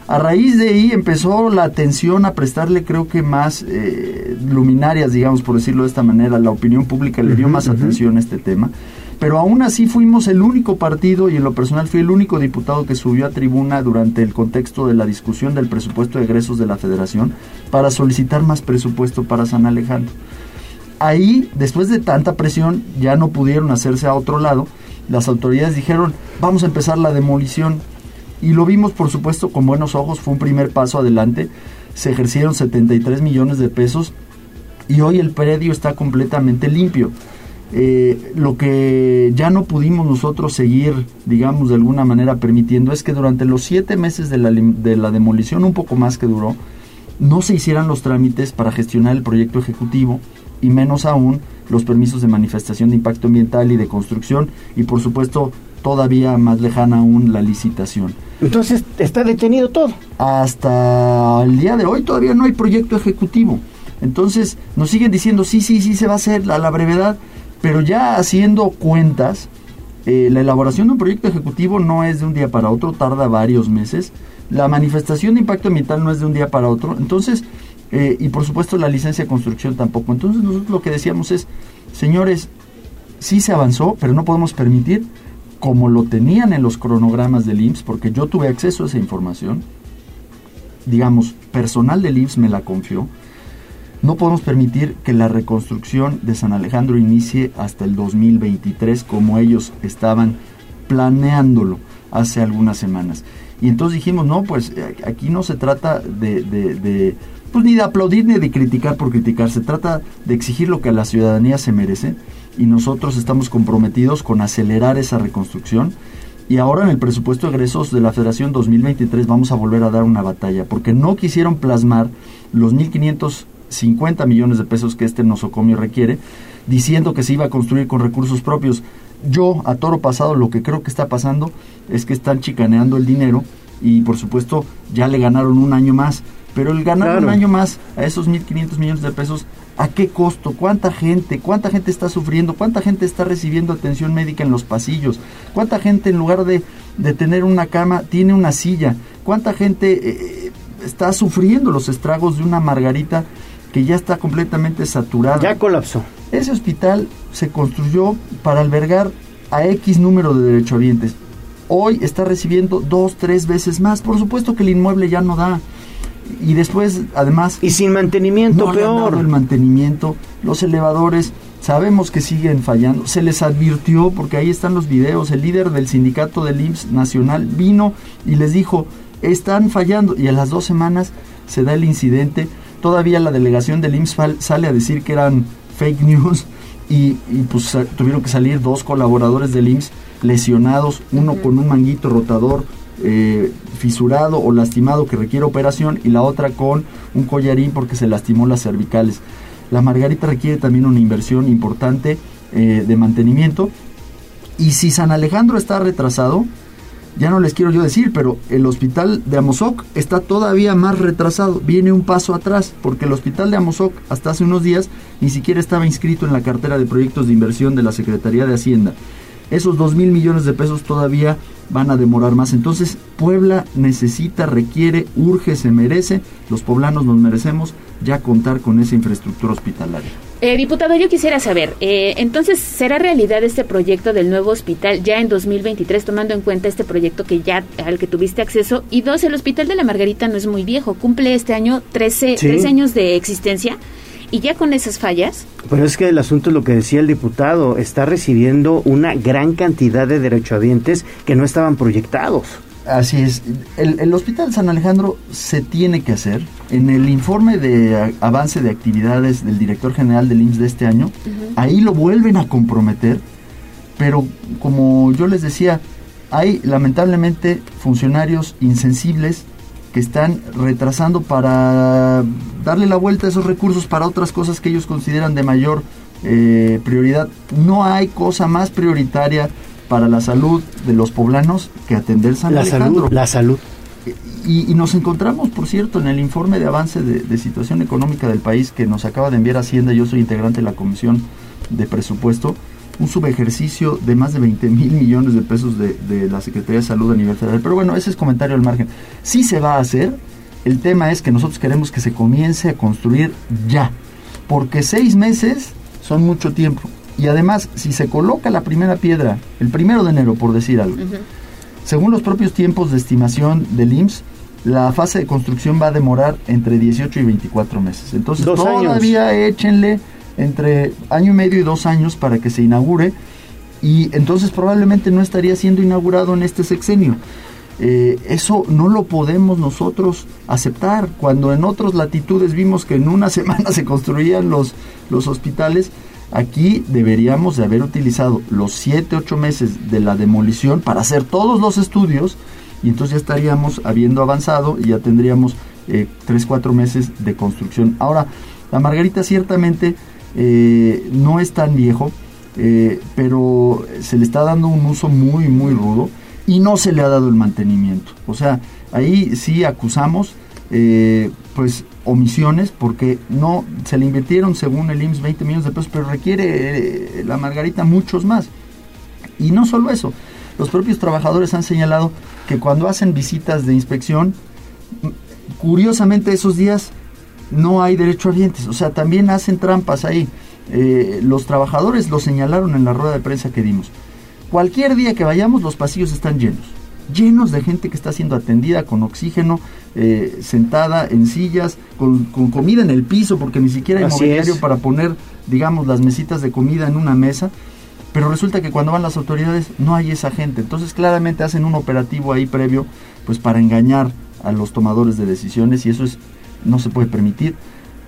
A raíz de ahí empezó la atención a prestarle creo que más eh, luminarias, digamos por decirlo de esta manera, la opinión pública le dio más atención a este tema pero aún así fuimos el único partido y en lo personal fui el único diputado que subió a tribuna durante el contexto de la discusión del presupuesto de egresos de la federación para solicitar más presupuesto para San Alejandro. Ahí, después de tanta presión, ya no pudieron hacerse a otro lado. Las autoridades dijeron, vamos a empezar la demolición. Y lo vimos, por supuesto, con buenos ojos, fue un primer paso adelante. Se ejercieron 73 millones de pesos y hoy el predio está completamente limpio. Eh, lo que ya no pudimos nosotros seguir, digamos, de alguna manera permitiendo es que durante los siete meses de la, de la demolición, un poco más que duró, no se hicieran los trámites para gestionar el proyecto ejecutivo y menos aún los permisos de manifestación de impacto ambiental y de construcción y por supuesto todavía más lejana aún la licitación. Entonces está detenido todo. Hasta el día de hoy todavía no hay proyecto ejecutivo. Entonces nos siguen diciendo sí, sí, sí se va a hacer a la brevedad pero ya haciendo cuentas, eh, la elaboración de un proyecto ejecutivo no es de un día para otro, tarda varios meses. La manifestación de impacto ambiental no es de un día para otro. Entonces, eh, y por supuesto la licencia de construcción tampoco. Entonces nosotros lo que decíamos es, señores, sí se avanzó, pero no podemos permitir, como lo tenían en los cronogramas del IMSS, porque yo tuve acceso a esa información, digamos, personal del IMSS me la confió, no podemos permitir que la reconstrucción de San Alejandro inicie hasta el 2023 como ellos estaban planeándolo hace algunas semanas. Y entonces dijimos, no, pues eh, aquí no se trata de, pues ni de aplaudir ni de criticar por criticar, se trata de exigir lo que la ciudadanía se merece y nosotros estamos comprometidos con acelerar esa reconstrucción. Y ahora en el presupuesto de egresos de la Federación 2023 vamos a volver a dar una batalla, porque no quisieron plasmar los 1.550 millones de pesos que este nosocomio requiere, diciendo que se iba a construir con recursos propios. Yo, a toro pasado, lo que creo que está pasando es que están chicaneando el dinero y por supuesto ya le ganaron un año más. Pero el ganar un año más a esos 1.500 millones de pesos, ¿a qué costo? ¿Cuánta gente? ¿Cuánta gente está sufriendo? ¿Cuánta gente está recibiendo atención médica en los pasillos? ¿Cuánta gente en lugar de, de tener una cama tiene una silla? ¿Cuánta gente eh, está sufriendo los estragos de una margarita que ya está completamente saturada? Ya colapsó. Ese hospital se construyó para albergar a X número de derechohabientes. Hoy está recibiendo dos, tres veces más. Por supuesto que el inmueble ya no da. Y después, además... Y sin mantenimiento, no peor. el mantenimiento, los elevadores, sabemos que siguen fallando. Se les advirtió, porque ahí están los videos, el líder del sindicato del IMSS nacional vino y les dijo, están fallando. Y a las dos semanas se da el incidente. Todavía la delegación del IMSS sale a decir que eran fake news y, pues tuvieron que salir dos colaboradores del IMSS lesionados, uno con un manguito rotador eh, fisurado o lastimado que requiere operación y la otra con un collarín porque se lastimó las cervicales. La margarita requiere también una inversión importante eh, de mantenimiento y si San Alejandro está retrasado, ya no les quiero yo decir, pero el hospital de Amozoc está todavía más retrasado, viene un paso atrás, porque el hospital de Amozoc hasta hace unos días ni siquiera estaba inscrito en la cartera de proyectos de inversión de la Secretaría de Hacienda. Esos dos mil millones de pesos todavía van a demorar más. Entonces, Puebla necesita, requiere, urge, se merece, los poblanos nos merecemos ya contar con esa infraestructura hospitalaria. Eh, diputado, yo quisiera saber, eh, entonces, ¿será realidad este proyecto del nuevo hospital ya en 2023, tomando en cuenta este proyecto que ya al que tuviste acceso? Y dos, el Hospital de la Margarita no es muy viejo, cumple este año 13, años de existencia y ya con esas fallas. Pero es que el asunto es lo que decía el diputado, está recibiendo una gran cantidad de derechohabientes que no estaban proyectados. Así es. El, Hospital San Alejandro se tiene que hacer. En el informe de avance de actividades del director general del IMSS de este año, ahí lo vuelven a comprometer, pero como yo les decía, hay lamentablemente funcionarios insensibles que están retrasando para darle la vuelta a esos recursos para otras cosas que ellos consideran de mayor eh, prioridad. No hay cosa más prioritaria para la salud de los poblanos que atender San la Salud, la salud. Y, nos encontramos, por cierto, en el informe de avance de, situación económica del país que nos acaba de enviar Hacienda, yo soy integrante de la Comisión de Presupuesto, un subejercicio de más de 20 mil millones de pesos de, de, la Secretaría de Salud a nivel federal. Pero bueno, ese es comentario al margen. Sí se va a hacer, el tema es que nosotros queremos que se comience a construir ya, porque seis meses son mucho tiempo. Y además, si se coloca la primera piedra el primero de enero, por decir algo, según los propios tiempos de estimación del IMSS, la fase de construcción va a demorar entre 18 y 24 meses. Entonces, todavía échenle entre año y medio y dos años para que se inaugure y entonces probablemente no estaría siendo inaugurado en este sexenio. Eh, eso no lo podemos nosotros aceptar. Cuando en otras latitudes vimos que en una semana se construían los, los hospitales, Aquí deberíamos de haber utilizado los 7, 8 meses de la demolición para hacer todos los estudios y entonces ya estaríamos habiendo avanzado y ya tendríamos eh, 3, 4 meses de construcción. Ahora, la Margarita ciertamente eh, no es tan viejo, eh, pero se le está dando un uso muy, muy rudo y no se le ha dado el mantenimiento. O sea, ahí sí acusamos, eh, pues omisiones porque no se le invirtieron según el IMSS 20 millones de pesos, pero requiere eh, la Margarita muchos más. Y no solo eso, los propios trabajadores han señalado que cuando hacen visitas de inspección, curiosamente esos días no hay derecho a dientes, o sea, también hacen trampas ahí. Eh, los trabajadores lo señalaron en la rueda de prensa que dimos. Cualquier día que vayamos, los pasillos están llenos llenos de gente que está siendo atendida con oxígeno, eh, sentada en sillas, con, comida en el piso, porque ni siquiera hay mobiliario para poner, digamos, las mesitas de comida en una mesa. pero resulta que cuando van las autoridades no hay esa gente. Entonces claramente hacen un operativo ahí previo pues para engañar a los tomadores de decisiones y eso es no se puede permitir.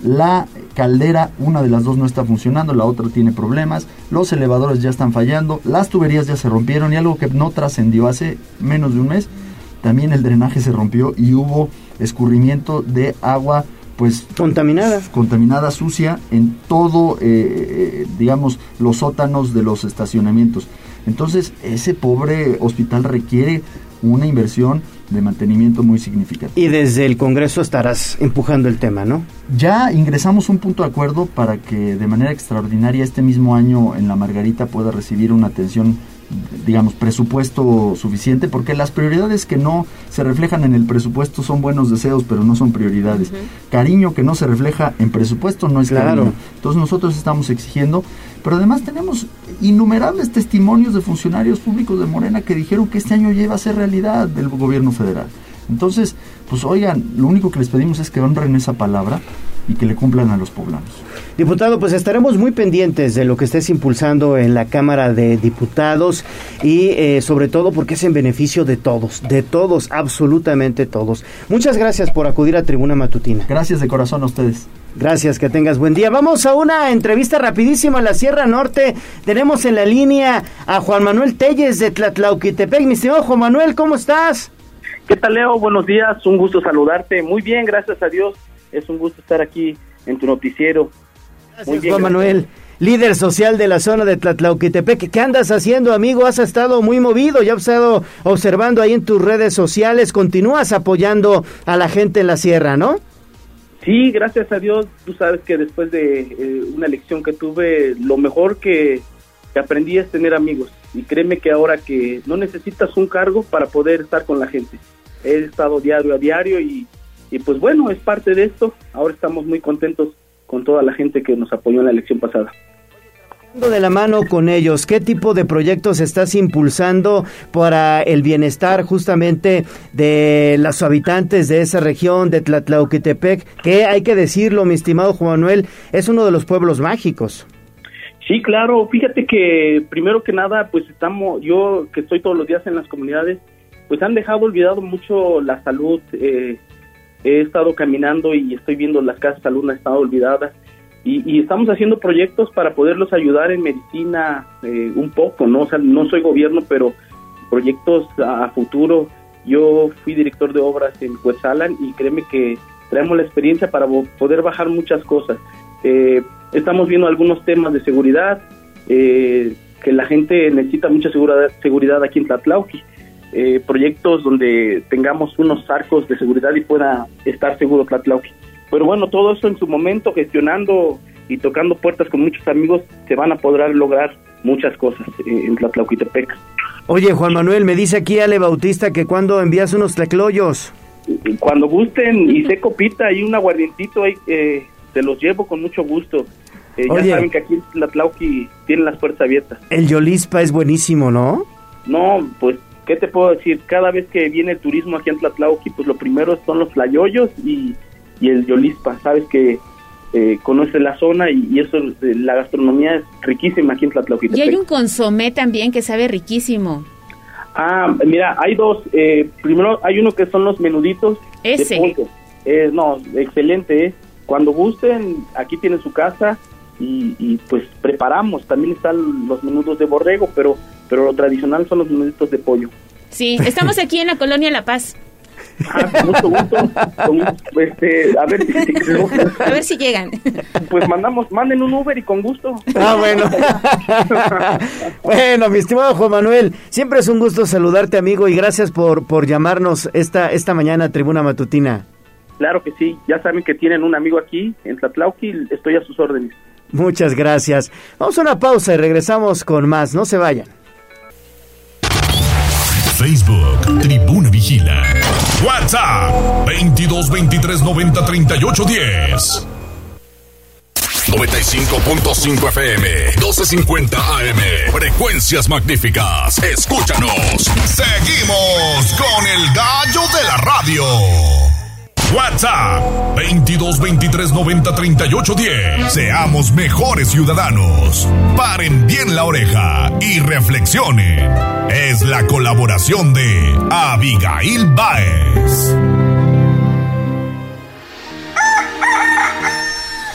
La caldera, una de las dos no está funcionando, la otra tiene problemas, los elevadores ya están fallando, las tuberías ya se rompieron y algo que no trascendió hace menos de un mes, también el drenaje se rompió y hubo escurrimiento de agua pues contaminada. contaminada sucia en todo eh, eh, digamos los sótanos de los estacionamientos. Entonces ese pobre hospital requiere una inversión de mantenimiento muy significativo. Y desde el Congreso estarás empujando el tema, ¿no? Ya ingresamos un punto de acuerdo para que de manera extraordinaria este mismo año en la Margarita pueda recibir una atención digamos, presupuesto suficiente, porque las prioridades que no se reflejan en el presupuesto son buenos deseos, pero no son prioridades. Cariño que no se refleja en presupuesto no es claro. Entonces nosotros estamos exigiendo, pero además tenemos innumerables testimonios de funcionarios públicos de Morena que dijeron que este año lleva a ser realidad del gobierno federal. Entonces, pues oigan, lo único que les pedimos es que honren esa palabra y que le cumplan a los poblanos. Diputado, pues estaremos muy pendientes de lo que estés impulsando en la Cámara de Diputados y eh, sobre todo porque es en beneficio de todos, de todos, absolutamente todos. Muchas gracias por acudir a Tribuna Matutina. Gracias de corazón a ustedes. Gracias, que tengas buen día. Vamos a una entrevista rapidísima a la Sierra Norte. Tenemos en la línea a Juan Manuel Telles de Tlatlauquitepec. Mi estimado Juan Manuel, ¿cómo estás? ¿Qué tal, Leo? Buenos días, un gusto saludarte. Muy bien, gracias a Dios. Es un gusto estar aquí en tu noticiero. Gracias, Juan Manuel. Líder social de la zona de Tlatlauquitepec, ¿qué andas haciendo, amigo? Has estado muy movido, ya has estado observando ahí en tus redes sociales, continúas apoyando a la gente en la sierra, ¿no? Sí, gracias a Dios. Tú sabes que después de eh, una elección que tuve, lo mejor que, que aprendí es tener amigos. Y créeme que ahora que no necesitas un cargo para poder estar con la gente. He estado diario a diario y y pues bueno, es parte de esto. Ahora estamos muy contentos con toda la gente que nos apoyó en la elección pasada. De la mano con ellos, ¿qué tipo de proyectos estás impulsando para el bienestar justamente de los habitantes de esa región de Tlatlauquitepec? Que hay que decirlo, mi estimado Juan Manuel, es uno de los pueblos mágicos. Sí, claro. Fíjate que primero que nada, pues estamos, yo que estoy todos los días en las comunidades, pues han dejado olvidado mucho la salud, eh, he estado caminando y estoy viendo las casas han estado olvidadas y, estamos haciendo proyectos para poderlos ayudar en medicina eh, un poco, ¿no? O sea, no soy gobierno, pero proyectos a, futuro. Yo fui director de obras en Cuezalan y créeme que traemos la experiencia para poder bajar muchas cosas. Eh, estamos viendo algunos temas de seguridad, eh, que la gente necesita mucha seguridad, seguridad aquí en Tlatlauqui. Eh, proyectos donde tengamos unos arcos de seguridad y pueda estar seguro Tlatlauqui. Pero bueno, todo eso en su momento, gestionando y tocando puertas con muchos amigos, se van a poder lograr muchas cosas eh, en Tlatlauquitepec. Oye, Juan Manuel, me dice aquí Ale Bautista que cuando envías unos tecloyos. Cuando gusten y sé copita y un aguardientito, ahí, eh, te los llevo con mucho gusto. Eh, ya saben que aquí en Tlatlauqui tienen las puertas abiertas. El Yolispa es buenísimo, ¿no? No, pues ¿qué te puedo decir? Cada vez que viene el turismo aquí en Tlatlauqui, pues lo primero son los flayoyos y, el yolispa. Sabes que eh, conoce la zona y, eso, eh, la gastronomía es riquísima aquí en Tlatlauqui. Y hay un consomé también que sabe riquísimo. Ah, mira, hay dos. Eh, primero hay uno que son los menuditos. Ese. De no, excelente. ¿eh? Cuando gusten, aquí tienen su casa y, y pues preparamos. También están los menudos de borrego, pero pero lo tradicional son los menuditos de pollo. Sí, estamos aquí en la colonia La Paz. Ah, con mucho gusto. este, a, ver si, a ver si llegan. Pues mandamos, manden un Uber y con gusto. Ah, bueno. bueno, mi estimado Juan Manuel, siempre es un gusto saludarte, amigo, y gracias por, por llamarnos esta, esta mañana a Tribuna Matutina. Claro que sí, ya saben que tienen un amigo aquí en Tlatlauqui, estoy a sus órdenes. Muchas gracias. Vamos a una pausa y regresamos con más, no se vayan. Facebook, Tribuna Vigila. WhatsApp, 22 23 90 38 10. 95.5 FM, 12.50 AM. Frecuencias magníficas. Escúchanos. Seguimos con el gallo de la radio. WhatsApp 22 23 90 38 10. Seamos mejores ciudadanos. Paren bien la oreja y reflexionen. Es la colaboración de Abigail Baez.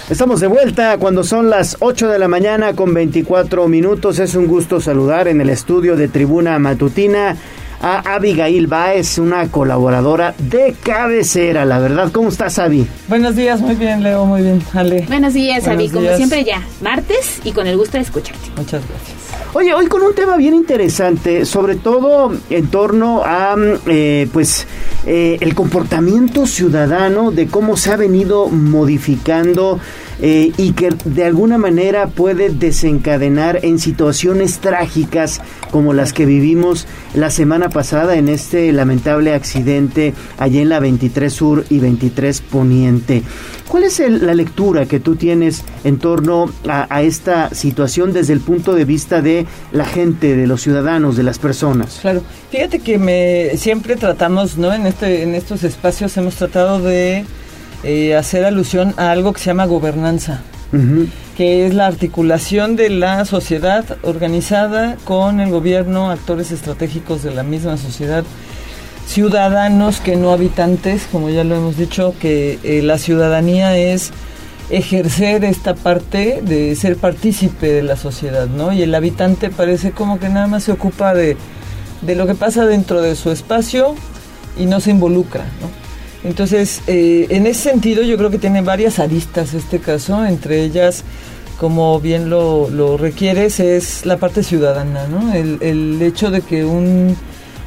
Estamos de vuelta cuando son las 8 de la mañana con 24 minutos. Es un gusto saludar en el estudio de Tribuna Matutina a Abigail Baez, una colaboradora de cabecera, la verdad. ¿Cómo estás, Abi? Buenos días, muy bien, Leo, muy bien, Ale. Buenos días, Abi, como siempre ya, martes y con el gusto de escucharte. Muchas gracias. Oye, hoy con un tema bien interesante, sobre todo en torno a, eh, pues, eh, el comportamiento ciudadano, de cómo se ha venido modificando eh, y que de alguna manera puede desencadenar en situaciones trágicas como las que vivimos la semana pasada en este lamentable accidente allí en la 23 Sur y 23 Poniente. ¿Cuál es la lectura que tú tienes en torno a, esta situación desde el punto de vista de la gente, de los ciudadanos, de las personas? Claro, fíjate que me siempre tratamos, ¿no? En este, en estos espacios hemos tratado de eh, hacer alusión a algo que se llama gobernanza, que es la articulación de la sociedad organizada con el gobierno, actores estratégicos de la misma sociedad ciudadanos que no habitantes, como ya lo hemos dicho, que eh, la ciudadanía es ejercer esta parte de ser partícipe de la sociedad, ¿no? Y el habitante parece como que nada más se ocupa de, de lo que pasa dentro de su espacio y no se involucra, ¿no? Entonces, eh, en ese sentido yo creo que tiene varias aristas este caso, entre ellas, como bien lo, lo requieres, es la parte ciudadana, ¿no? El, el hecho de que un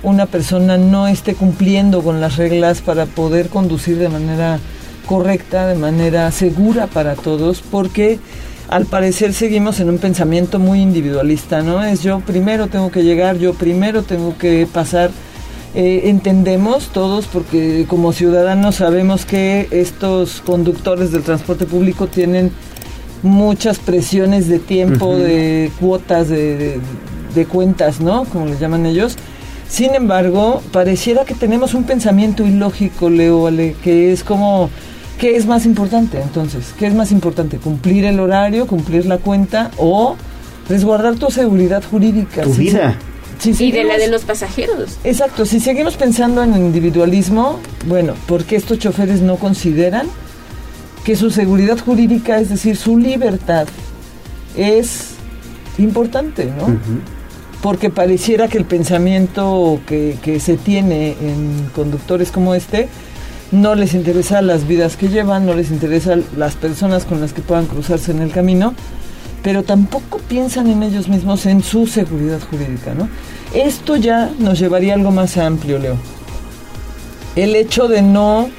una persona no esté cumpliendo con las reglas para poder conducir de manera correcta, de manera segura para todos, porque al parecer seguimos en un pensamiento muy individualista, ¿no? Es yo primero tengo que llegar, yo primero tengo que pasar. Eh, entendemos todos, porque como ciudadanos sabemos que estos conductores del transporte público tienen muchas presiones de tiempo, de cuotas, de, de cuentas, ¿no? Como les llaman ellos sin embargo, pareciera que tenemos un pensamiento ilógico, Leo, que es como, ¿qué es más importante entonces? ¿Qué es más importante? ¿Cumplir el horario, cumplir la cuenta o resguardar tu seguridad jurídica? Tu vida. Y de la de los pasajeros. Exacto, si seguimos pensando en individualismo, bueno, ¿por qué estos choferes no consideran que su seguridad jurídica, es decir, su libertad, es importante, ¿no? porque pareciera que el pensamiento que, se tiene en conductores como este no les interesa las vidas que llevan, no les interesa las personas con las que puedan cruzarse en el camino, pero tampoco piensan en ellos mismos, en su seguridad jurídica, ¿no? Esto ya nos llevaría a algo más amplio, Leo. El hecho de no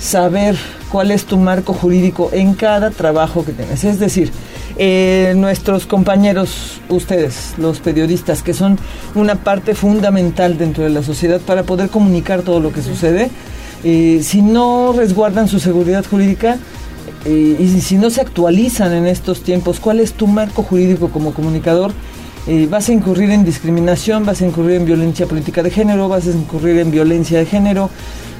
saber cuál es tu marco jurídico en cada trabajo que tienes. Es decir, eh, nuestros compañeros, ustedes, los periodistas, que son una parte fundamental dentro de la sociedad para poder comunicar todo lo que sucede, eh, si no resguardan su seguridad jurídica eh, y si no se actualizan en estos tiempos, ¿cuál es tu marco jurídico como comunicador? vas a incurrir en discriminación, vas a incurrir en violencia política de género, vas a incurrir en violencia de género,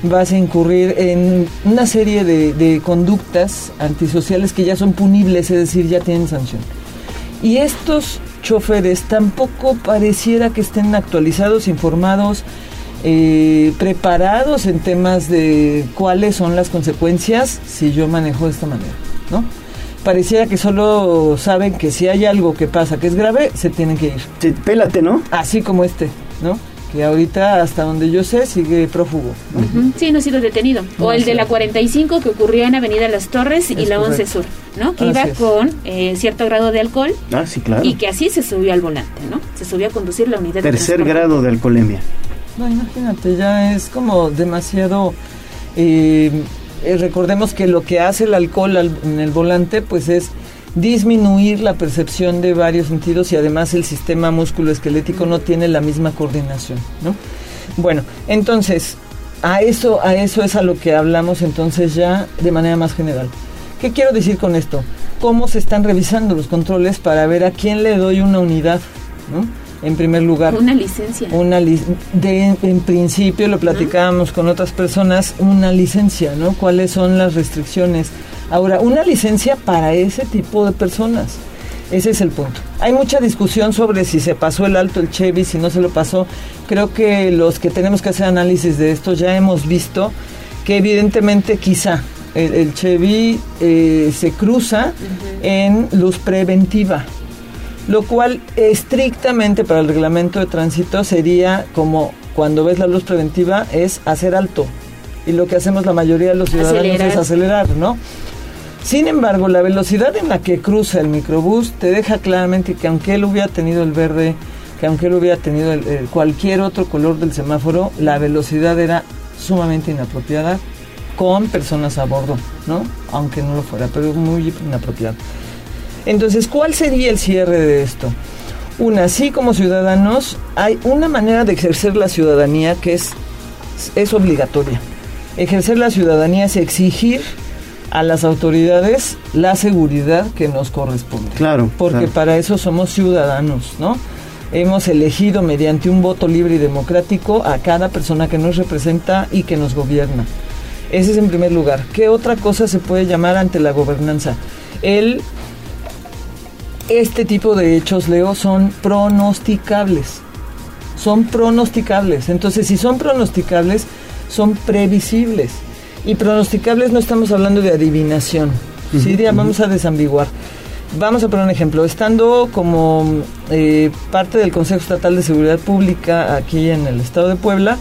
vas a incurrir en una serie de, conductas antisociales que ya son punibles, es decir, ya tienen sanción. Y estos choferes tampoco pareciera que estén actualizados, informados, eh, preparados en temas de cuáles son las consecuencias si yo manejo de esta manera, ¿no? Pareciera que solo saben que si hay algo que pasa que es grave, se tienen que ir. Sí, pélate, ¿no? Así como este, ¿no? que ahorita, hasta donde yo sé, sigue prófugo. Sí, no ha sido detenido. o el de la 45 que ocurrió en Avenida Las Torres y la 11 Sur, ¿no? Que iba con eh, cierto grado de alcohol. Ah, sí, claro. Y que así se subió al volante, ¿no? Se subió a conducir la unidad Tercer grado de alcoholemia. No, imagínate, ya es como demasiado... Eh, eh, recordemos que lo que hace el alcohol en el volante, pues es disminuir la percepción de varios sentidos y además el sistema músculo-esquelético no tiene la misma coordinación, ¿no? Bueno, entonces, a eso, a eso es a lo que hablamos entonces ya de manera más general. ¿Qué quiero decir con esto? ¿Cómo se están revisando los controles para ver a quién le doy una unidad? ¿no? En primer lugar. Una licencia. Una de, en principio lo platicábamos con otras personas, una licencia, ¿no? ¿Cuáles son las restricciones? Ahora, una licencia para ese tipo de personas. Ese es el punto. Hay mucha discusión sobre si se pasó el alto el Chevy, si no se lo pasó. Creo que los que tenemos que hacer análisis de esto ya hemos visto que evidentemente quizá el, Chevy eh, se cruza en luz preventiva, lo cual estrictamente para el reglamento de tránsito sería como cuando ves la luz preventiva es hacer alto. Y lo que hacemos la mayoría de los ciudadanos es acelerar, ¿no? Sin embargo, la velocidad en la que cruza el microbús te deja claramente que aunque él hubiera tenido el verde, que aunque él hubiera tenido cualquier otro color del semáforo, la velocidad era sumamente inapropiada con personas a bordo, ¿no? Aunque no lo fuera, pero muy inapropiado. Entonces, ¿cuál sería el cierre de esto? Una, sí como ciudadanos, hay una manera de ejercer la ciudadanía que es, es obligatoria. Ejercer la ciudadanía es exigir a las autoridades la seguridad que nos corresponde. Claro. Porque para eso somos ciudadanos, ¿no? Hemos elegido mediante un voto libre y democrático a cada persona que nos representa y que nos gobierna. Ese es en primer lugar. ¿Qué otra cosa se puede llamar ante la gobernanza? El este tipo de hechos, Leo, son pronosticables. Son pronosticables. Entonces, si son pronosticables, son previsibles. Y pronosticables no estamos hablando de adivinación. ¿sí? Vamos a desambiguar. Vamos a poner un ejemplo. Estando como eh, parte del Consejo Estatal de Seguridad Pública aquí en el estado de Puebla,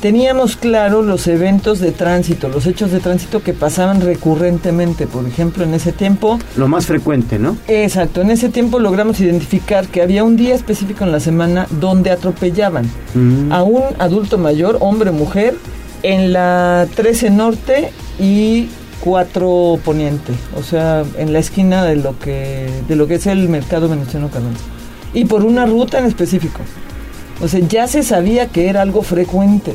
teníamos claro los eventos de tránsito, los hechos de tránsito que pasaban recurrentemente. Por ejemplo, en ese tiempo... Lo más frecuente, ¿no? Exacto. En ese tiempo logramos identificar que había un día específico en la semana donde atropellaban mm. a un adulto mayor, hombre o mujer, en la 13 Norte y 4 Poniente, o sea, en la esquina de lo que de lo que es el mercado veneciano Carranza. Y por una ruta en específico. O sea, ya se sabía que era algo frecuente.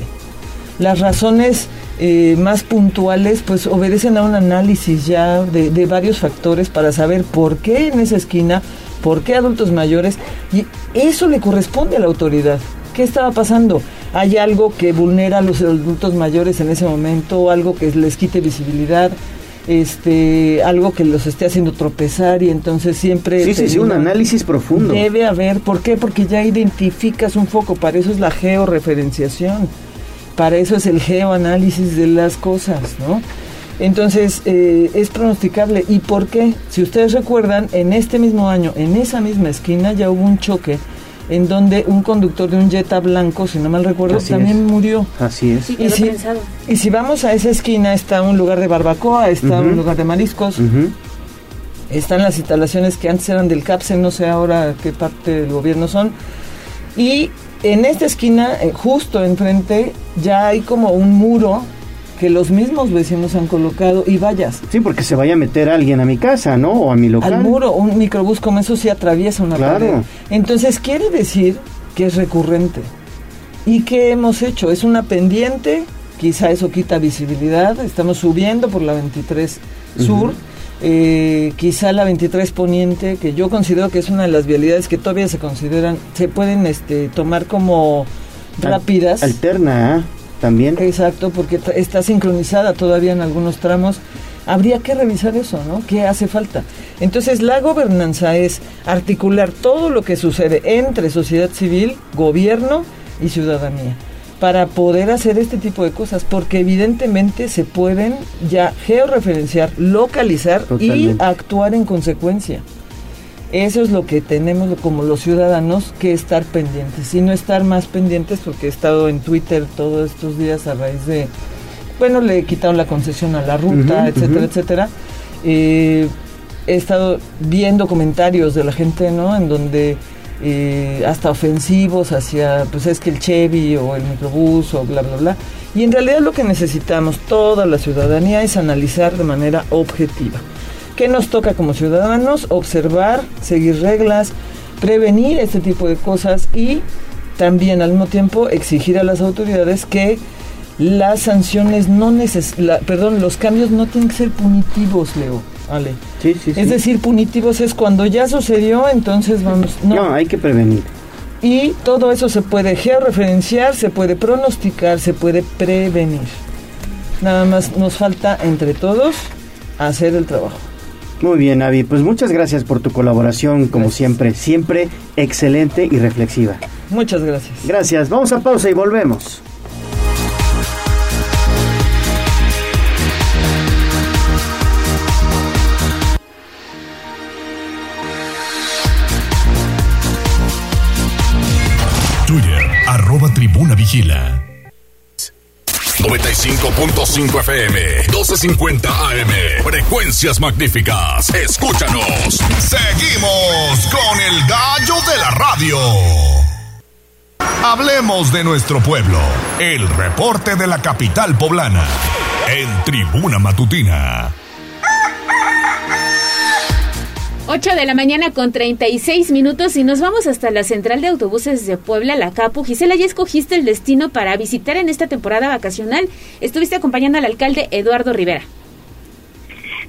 Las razones eh, más puntuales pues obedecen a un análisis ya de, de varios factores para saber por qué en esa esquina, por qué adultos mayores, y eso le corresponde a la autoridad. ¿Qué estaba pasando? ¿Hay algo que vulnera a los adultos mayores en ese momento? ¿Algo que les quite visibilidad? este algo que los esté haciendo tropezar y entonces siempre sí sí sí un análisis profundo debe haber ¿por qué? porque ya identificas un foco para eso es la georreferenciación para eso es el geoanálisis de las cosas no entonces eh, es pronosticable. Y por qué si ustedes recuerdan en este mismo año en esa misma esquina ya hubo un choque en donde un conductor de un Jetta blanco, si no mal recuerdo, también murió. Así es. y, si, y, si, vamos a esa esquina, está un lugar de barbacoa, está un lugar de mariscos, están las instalaciones que antes eran del CAPSE, no sé ahora qué parte del gobierno son, y en esta esquina, eh, justo enfrente, ya hay como un muro que los mismos vecinos han colocado y vayas. Sí, porque se vaya a meter alguien a mi casa, ¿no? O a mi local. Al muro, un microbús como eso sí atraviesa una claro. Entonces quiere decir que es recurrente. ¿Y qué hemos hecho? Es una pendiente, quizá eso quita visibilidad, estamos subiendo por la 23 Sur, eh, quizá la 23 Poniente, que yo considero que es una de las vialidades que todavía se consideran, se pueden este, tomar como rápidas. Alterna, ¿eh? también. Exacto, porque está sincronizada todavía en algunos tramos. Habría que revisar eso, ¿no? ¿Qué hace falta? Entonces, la gobernanza es articular todo lo que sucede entre sociedad civil, gobierno y ciudadanía para poder hacer este tipo de cosas, porque evidentemente se pueden ya georreferenciar, localizar y actuar en consecuencia. Eso es lo que tenemos como los ciudadanos que estar pendientes y no estar más pendientes porque he estado en Twitter todos estos días a raíz de, bueno, le he quitado la concesión a la ruta, etcétera, etcétera. Eh, he estado viendo comentarios de la gente, ¿no? En donde eh, hasta ofensivos hacia, pues es que el Chevy o el microbús o bla, bla, bla. Y en realidad lo que necesitamos toda la ciudadanía es analizar de manera objetiva. ¿Qué nos toca como ciudadanos? Observar, seguir reglas, prevenir este tipo de cosas y también al mismo tiempo exigir a las autoridades que las sanciones no neces perdón, los cambios no tienen que ser punitivos, Leo. Ale. Sí, sí, es decir, punitivos es cuando ya sucedió, entonces vamos. No, hay que prevenir. y todo eso se puede georreferenciar, se puede pronosticar, se puede prevenir. Nada más nos falta entre todos hacer el trabajo. Muy bien, Avi. Pues muchas gracias por tu colaboración, como siempre. Siempre excelente y reflexiva. Muchas gracias. Gracias. Vamos a pausa y volvemos. Vigila. 95.5 FM, 12.50 AM. Frecuencias magníficas. Escúchanos. Seguimos con el gallo de la radio. Hablemos de nuestro pueblo. El reporte de la capital poblana. En Tribuna Matutina. 8 de la mañana con 36 minutos y nos vamos hasta la central de autobuses de Puebla, la Capu. Gisela, ya escogiste el destino para visitar en esta temporada vacacional. Estuviste acompañando al alcalde Eduardo Rivera.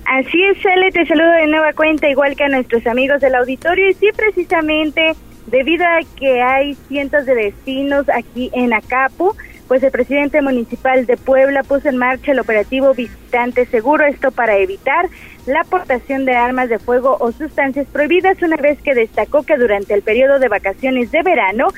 Así es, Sale, te saludo de nueva cuenta, igual que a nuestros amigos del auditorio. Y sí, precisamente, debido a que hay cientos de destinos aquí en Acapu, pues el presidente municipal de Puebla puso en marcha el operativo Visitante Seguro, esto para evitar la aportación de armas de fuego o sustancias prohibidas, una vez que destacó que durante el periodo de vacaciones de verano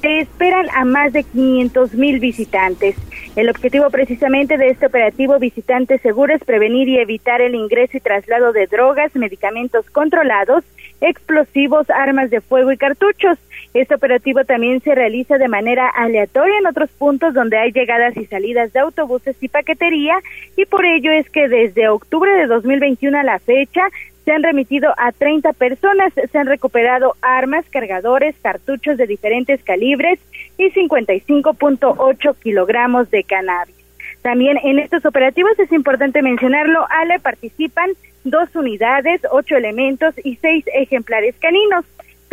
se esperan a más de 500 mil visitantes. El objetivo precisamente de este operativo Visitante Seguro es prevenir y evitar el ingreso y traslado de drogas, medicamentos controlados, explosivos, armas de fuego y cartuchos. Este operativo también se realiza de manera aleatoria en otros puntos donde hay llegadas y salidas de autobuses y paquetería y por ello es que desde octubre de 2021 a la fecha se han remitido a 30 personas, se han recuperado armas, cargadores, cartuchos de diferentes calibres y 55.8 kilogramos de cannabis. También en estos operativos es importante mencionarlo, Ale participan dos unidades, ocho elementos y seis ejemplares caninos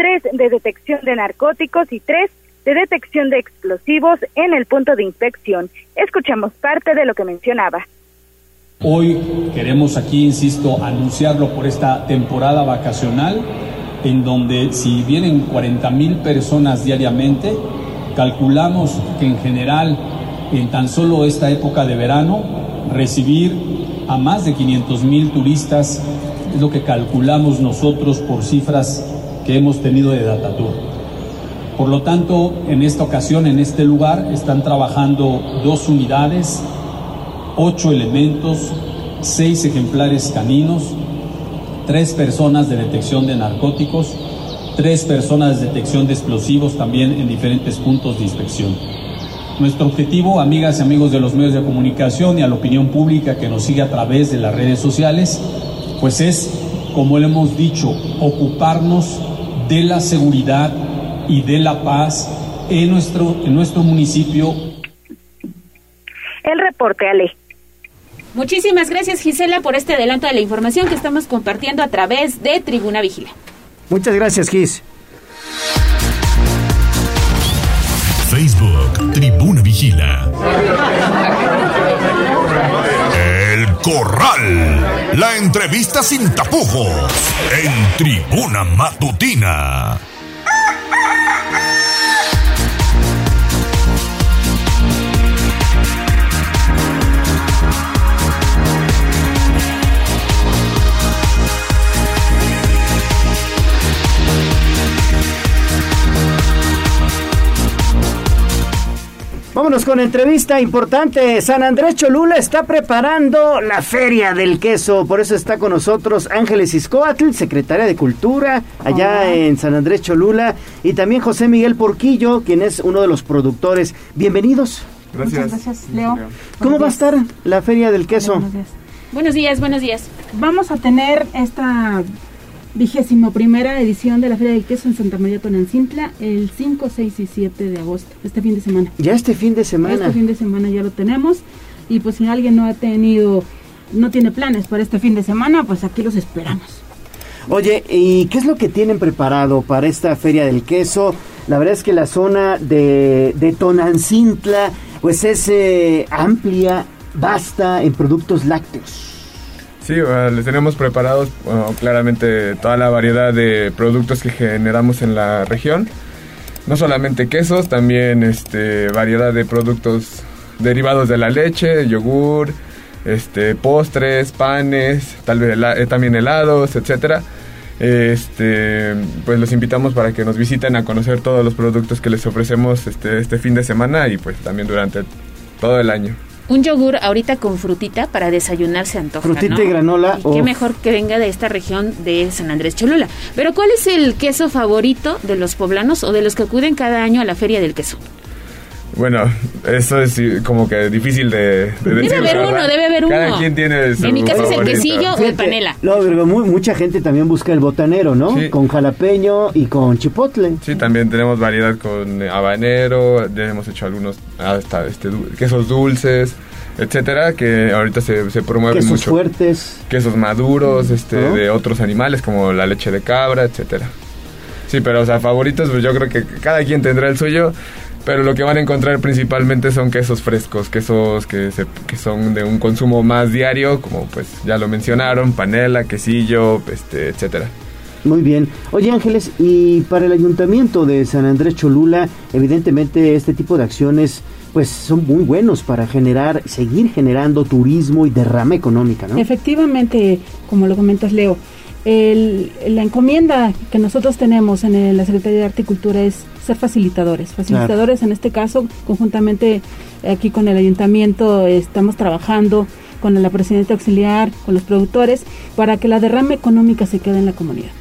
tres de detección de narcóticos y tres de detección de explosivos en el punto de inspección. Escuchamos parte de lo que mencionaba. Hoy queremos aquí, insisto, anunciarlo por esta temporada vacacional, en donde si vienen 40 mil personas diariamente, calculamos que en general, en tan solo esta época de verano, recibir a más de 500 mil turistas es lo que calculamos nosotros por cifras que hemos tenido de Datatur. Por lo tanto, en esta ocasión, en este lugar, están trabajando dos unidades, ocho elementos, seis ejemplares caninos, tres personas de detección de narcóticos, tres personas de detección de explosivos también en diferentes puntos de inspección. Nuestro objetivo, amigas y amigos de los medios de comunicación y a la opinión pública que nos sigue a través de las redes sociales, pues es, como le hemos dicho, ocuparnos de la seguridad y de la paz en nuestro, en nuestro municipio. El reporte, Ale. Muchísimas gracias Gisela por este adelanto de la información que estamos compartiendo a través de Tribuna Vigila. Muchas gracias, Gis. Facebook, Tribuna Vigila. El Corral. La entrevista sin tapujos. En Tribuna Matutina. Vámonos con entrevista importante. San Andrés Cholula está preparando la Feria del Queso. Por eso está con nosotros Ángeles Iscoatl, secretaria de Cultura, allá en San Andrés Cholula. Y también José Miguel Porquillo, quien es uno de los productores. Bienvenidos. Gracias. Muchas gracias, Leo. ¿Cómo va a estar la Feria del Queso? Buenos días. Buenos días, buenos días. Vamos a tener esta vigésimo primera edición de la Feria del Queso en Santa María Tonancintla el 5, 6 y 7 de agosto, este fin de semana. Ya este fin de semana. Este fin de semana ya lo tenemos y pues si alguien no ha tenido, no tiene planes para este fin de semana, pues aquí los esperamos. Oye, ¿y qué es lo que tienen preparado para esta Feria del Queso? La verdad es que la zona de, de Tonancintla pues es eh, amplia, vasta en productos lácteos. Sí, les tenemos preparados claramente toda la variedad de productos que generamos en la región. no solamente quesos, también este, variedad de productos derivados de la leche, yogur, este, postres, panes, tal vez eh, también helados, etcétera. Este, pues los invitamos para que nos visiten a conocer todos los productos que les ofrecemos este, este fin de semana y pues también durante todo el año. Un yogur ahorita con frutita para desayunar se antoja, Frutita y granola. qué mejor que venga de esta región de San Andrés Cholula. Pero ¿cuál es el queso favorito de los poblanos o de los que acuden cada año a la Feria del Queso? Bueno, eso es como que difícil de, de Debe haber uno, debe haber uno. Cada quien tiene su En mi caso es el quesillo o el panela. No, pero mu- mucha gente también busca el botanero, ¿no? Con jalapeño y con chipotle. Sí, también tenemos variedad con habanero, ya hemos hecho algunos hasta este quesos dulces, etcétera, que ahorita se, se promueven Quesos mucho. fuertes. Quesos maduros, este, ¿No? de otros animales como la leche de cabra, etcétera. Sí, pero o sea, favoritos, pues yo creo que cada quien tendrá el suyo, pero lo que van a encontrar principalmente son quesos frescos, quesos que, se, que son de un consumo más diario, como pues ya lo mencionaron, panela, quesillo, este, etcétera. Muy bien. Oye Ángeles, y para el ayuntamiento de San Andrés Cholula, evidentemente este tipo de acciones pues son muy buenos para generar, seguir generando turismo y derrama económica, ¿no? Efectivamente, como lo comentas Leo, el- la encomienda que nosotros tenemos en el- la Secretaría de Arte y Cultura es ser facilitadores. Facilitadores en este caso, conjuntamente aquí con el ayuntamiento estamos trabajando con la presidenta auxiliar, con los productores, para que la derrama económica se quede en la comunidad.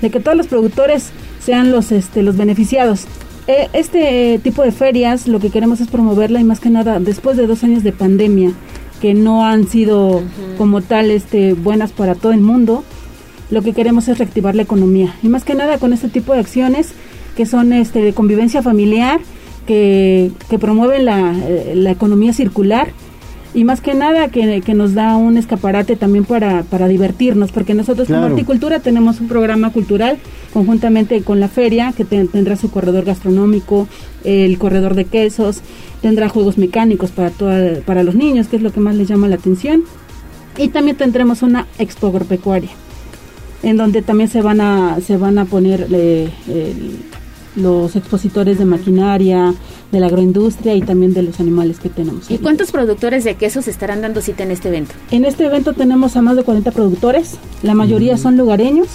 De que todos los productores sean los, este, los beneficiados. Eh, Este tipo de ferias lo que queremos es promoverla y más que nada después de dos años de pandemia que no han sido como tal este, buenas para todo el mundo, lo que queremos es reactivar la economía. Y más que nada con este tipo de acciones que son este, de convivencia familiar, que, que promueven la, eh, la economía circular y más que nada que, que nos da un escaparate también para, para divertirnos, porque nosotros Claro. como Horticultura tenemos un programa cultural conjuntamente con la feria, que te- tendrá su corredor gastronómico, el corredor de quesos, tendrá juegos mecánicos para, toda, para los niños, que es lo que más les llama la atención, y también tendremos una expo agropecuaria, en donde también se van a, se van a poner eh, el- los expositores de maquinaria, de la agroindustria y también de los animales que tenemos. ¿Y cuántos productores de quesos estarán dando cita en este evento? En este evento tenemos a más de 40 productores, la mayoría son lugareños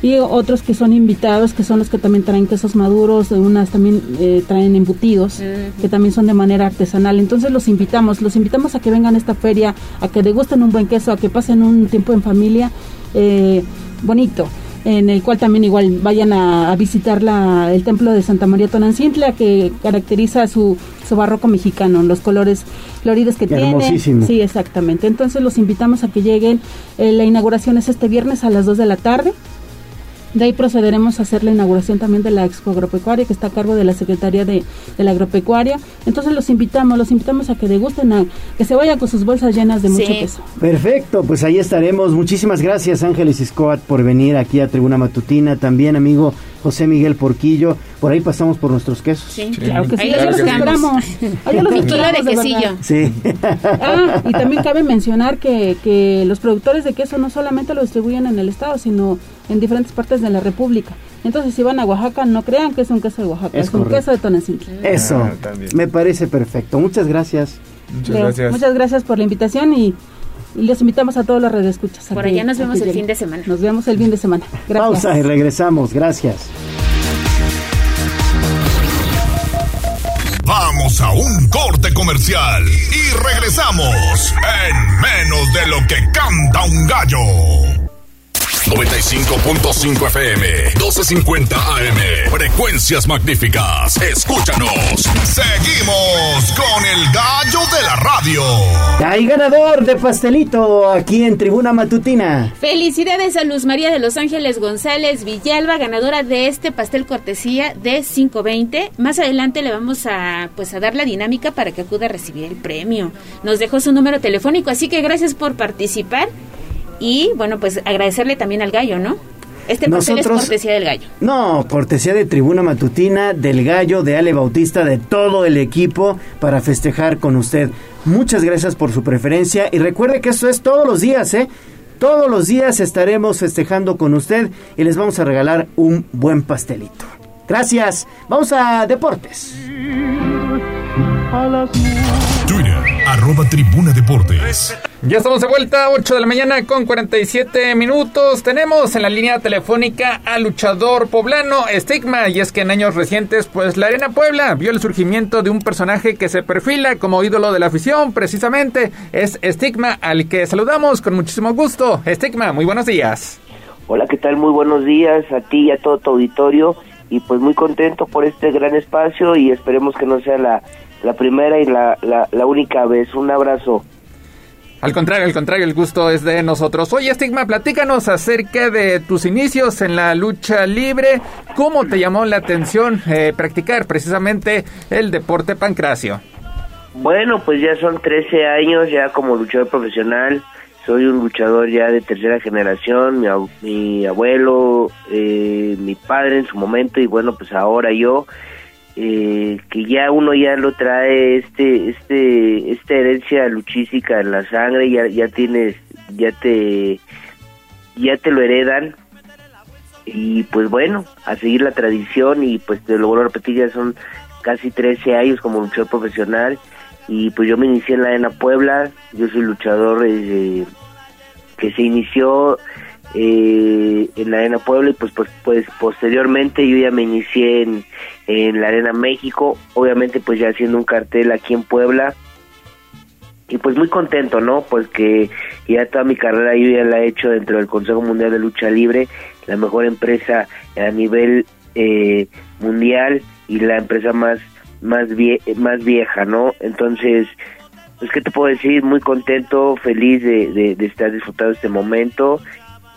y otros que son invitados, que son los que también traen quesos maduros, unas también eh, traen embutidos, que también son de manera artesanal. Entonces los invitamos, los invitamos a que vengan a esta feria, a que degusten un buen queso, a que pasen un tiempo en familia eh, bonito en el cual también igual vayan a, a visitar la, el templo de Santa María Tonancintla que caracteriza su, su barroco mexicano, los colores floridos que tiene. Sí, exactamente. Entonces los invitamos a que lleguen. Eh, la inauguración es este viernes a las 2 de la tarde. De ahí procederemos a hacer la inauguración también de la Expo Agropecuaria, que está a cargo de la Secretaría de, de la Agropecuaria. Entonces los invitamos, los invitamos a que degusten, a que se vayan con sus bolsas llenas de mucho queso. Perfecto, pues ahí estaremos. Muchísimas gracias Ángeles Iscoat por venir aquí a Tribuna Matutina. También amigo José Miguel Porquillo. Por ahí pasamos por nuestros quesos. Sí, claro que sí. Ahí los esperamos. Los de quesillo. Sí. Ah, y también cabe mencionar que, que los productores de queso no solamente lo distribuyen en el estado, sino en diferentes partes de la República. Entonces, si van a Oaxaca, no crean que es un queso de Oaxaca, Es es, un queso de Tonantzintla. Eso, Ah, también. me parece perfecto. Muchas gracias. Leo, Muchas gracias por la invitación y, y les invitamos a todos los radioescuchas. a Por que- allá nos vemos el lleguen. fin de semana. Nos vemos el fin de semana. Gracias. Pausa y regresamos. Gracias. Vamos a un corte comercial y regresamos en menos de lo que canta un gallo. 95.5 FM, 12.50 AM, frecuencias magníficas. Escúchanos. Seguimos con el gallo de la radio. Hay ganador de pastelito aquí en Tribuna Matutina. Felicidades a Luz María de Los Ángeles González Villalba, ganadora de este pastel cortesía de 520. Más adelante le vamos a pues a dar la dinámica para que acuda a recibir el premio. Nos dejó su número telefónico, así que gracias por participar y bueno, pues agradecerle también al gallo, ¿no? Este pastel Nosotros- es cortesía del gallo. No, cortesía de Tribuna Matutina, del Gallo, de Ale Bautista, de todo el equipo para festejar con usted. Muchas gracias por su preferencia y recuerde que esto es todos los días, ¿eh? Todos los días estaremos festejando con usted y les vamos a regalar un buen pastelito. Gracias. Vamos a deportes. Twitter, arroba Tribuna Deportes. Ya estamos de vuelta, 8 de la mañana con 47 minutos. Tenemos en la línea telefónica al luchador poblano Estigma. Y es que en años recientes, pues la Arena Puebla vio el surgimiento de un personaje que se perfila como ídolo de la afición. Precisamente es Estigma, al que saludamos con muchísimo gusto. Estigma, muy buenos días. Hola, ¿qué tal? Muy buenos días a ti y a todo tu auditorio. Y pues muy contento por este gran espacio y esperemos que no sea la, la primera y la, la, la única vez. Un abrazo. Al contrario, al contrario, el gusto es de nosotros. Oye, Estigma, platícanos acerca de tus inicios en la lucha libre. ¿Cómo te llamó la atención eh, practicar precisamente el deporte pancracio? Bueno, pues ya son 13 años ya como luchador profesional. Soy un luchador ya de tercera generación. Mi, mi abuelo, eh, mi padre en su momento y bueno, pues ahora yo eh, que ya uno ya lo trae este este esta herencia luchística en la sangre ya ya tienes ya te ya te lo heredan. Y pues bueno a seguir la tradición y pues te lo vuelvo a repetir ya son casi 13 años como luchador profesional. Y pues yo me inicié en la Arena Puebla yo soy luchador eh, que se inició eh, en la Arena Puebla y pues, pues, pues posteriormente yo ya me inicié en, en la Arena México, obviamente pues ya haciendo un cartel aquí en Puebla y pues muy contento, ¿no? Porque ya toda mi carrera yo ya la he hecho dentro del Consejo Mundial de Lucha Libre, la mejor empresa a nivel eh, mundial y la empresa más más vie más vieja, ¿no? Entonces, pues qué te puedo decir, muy contento, feliz de, de, de estar disfrutando este momento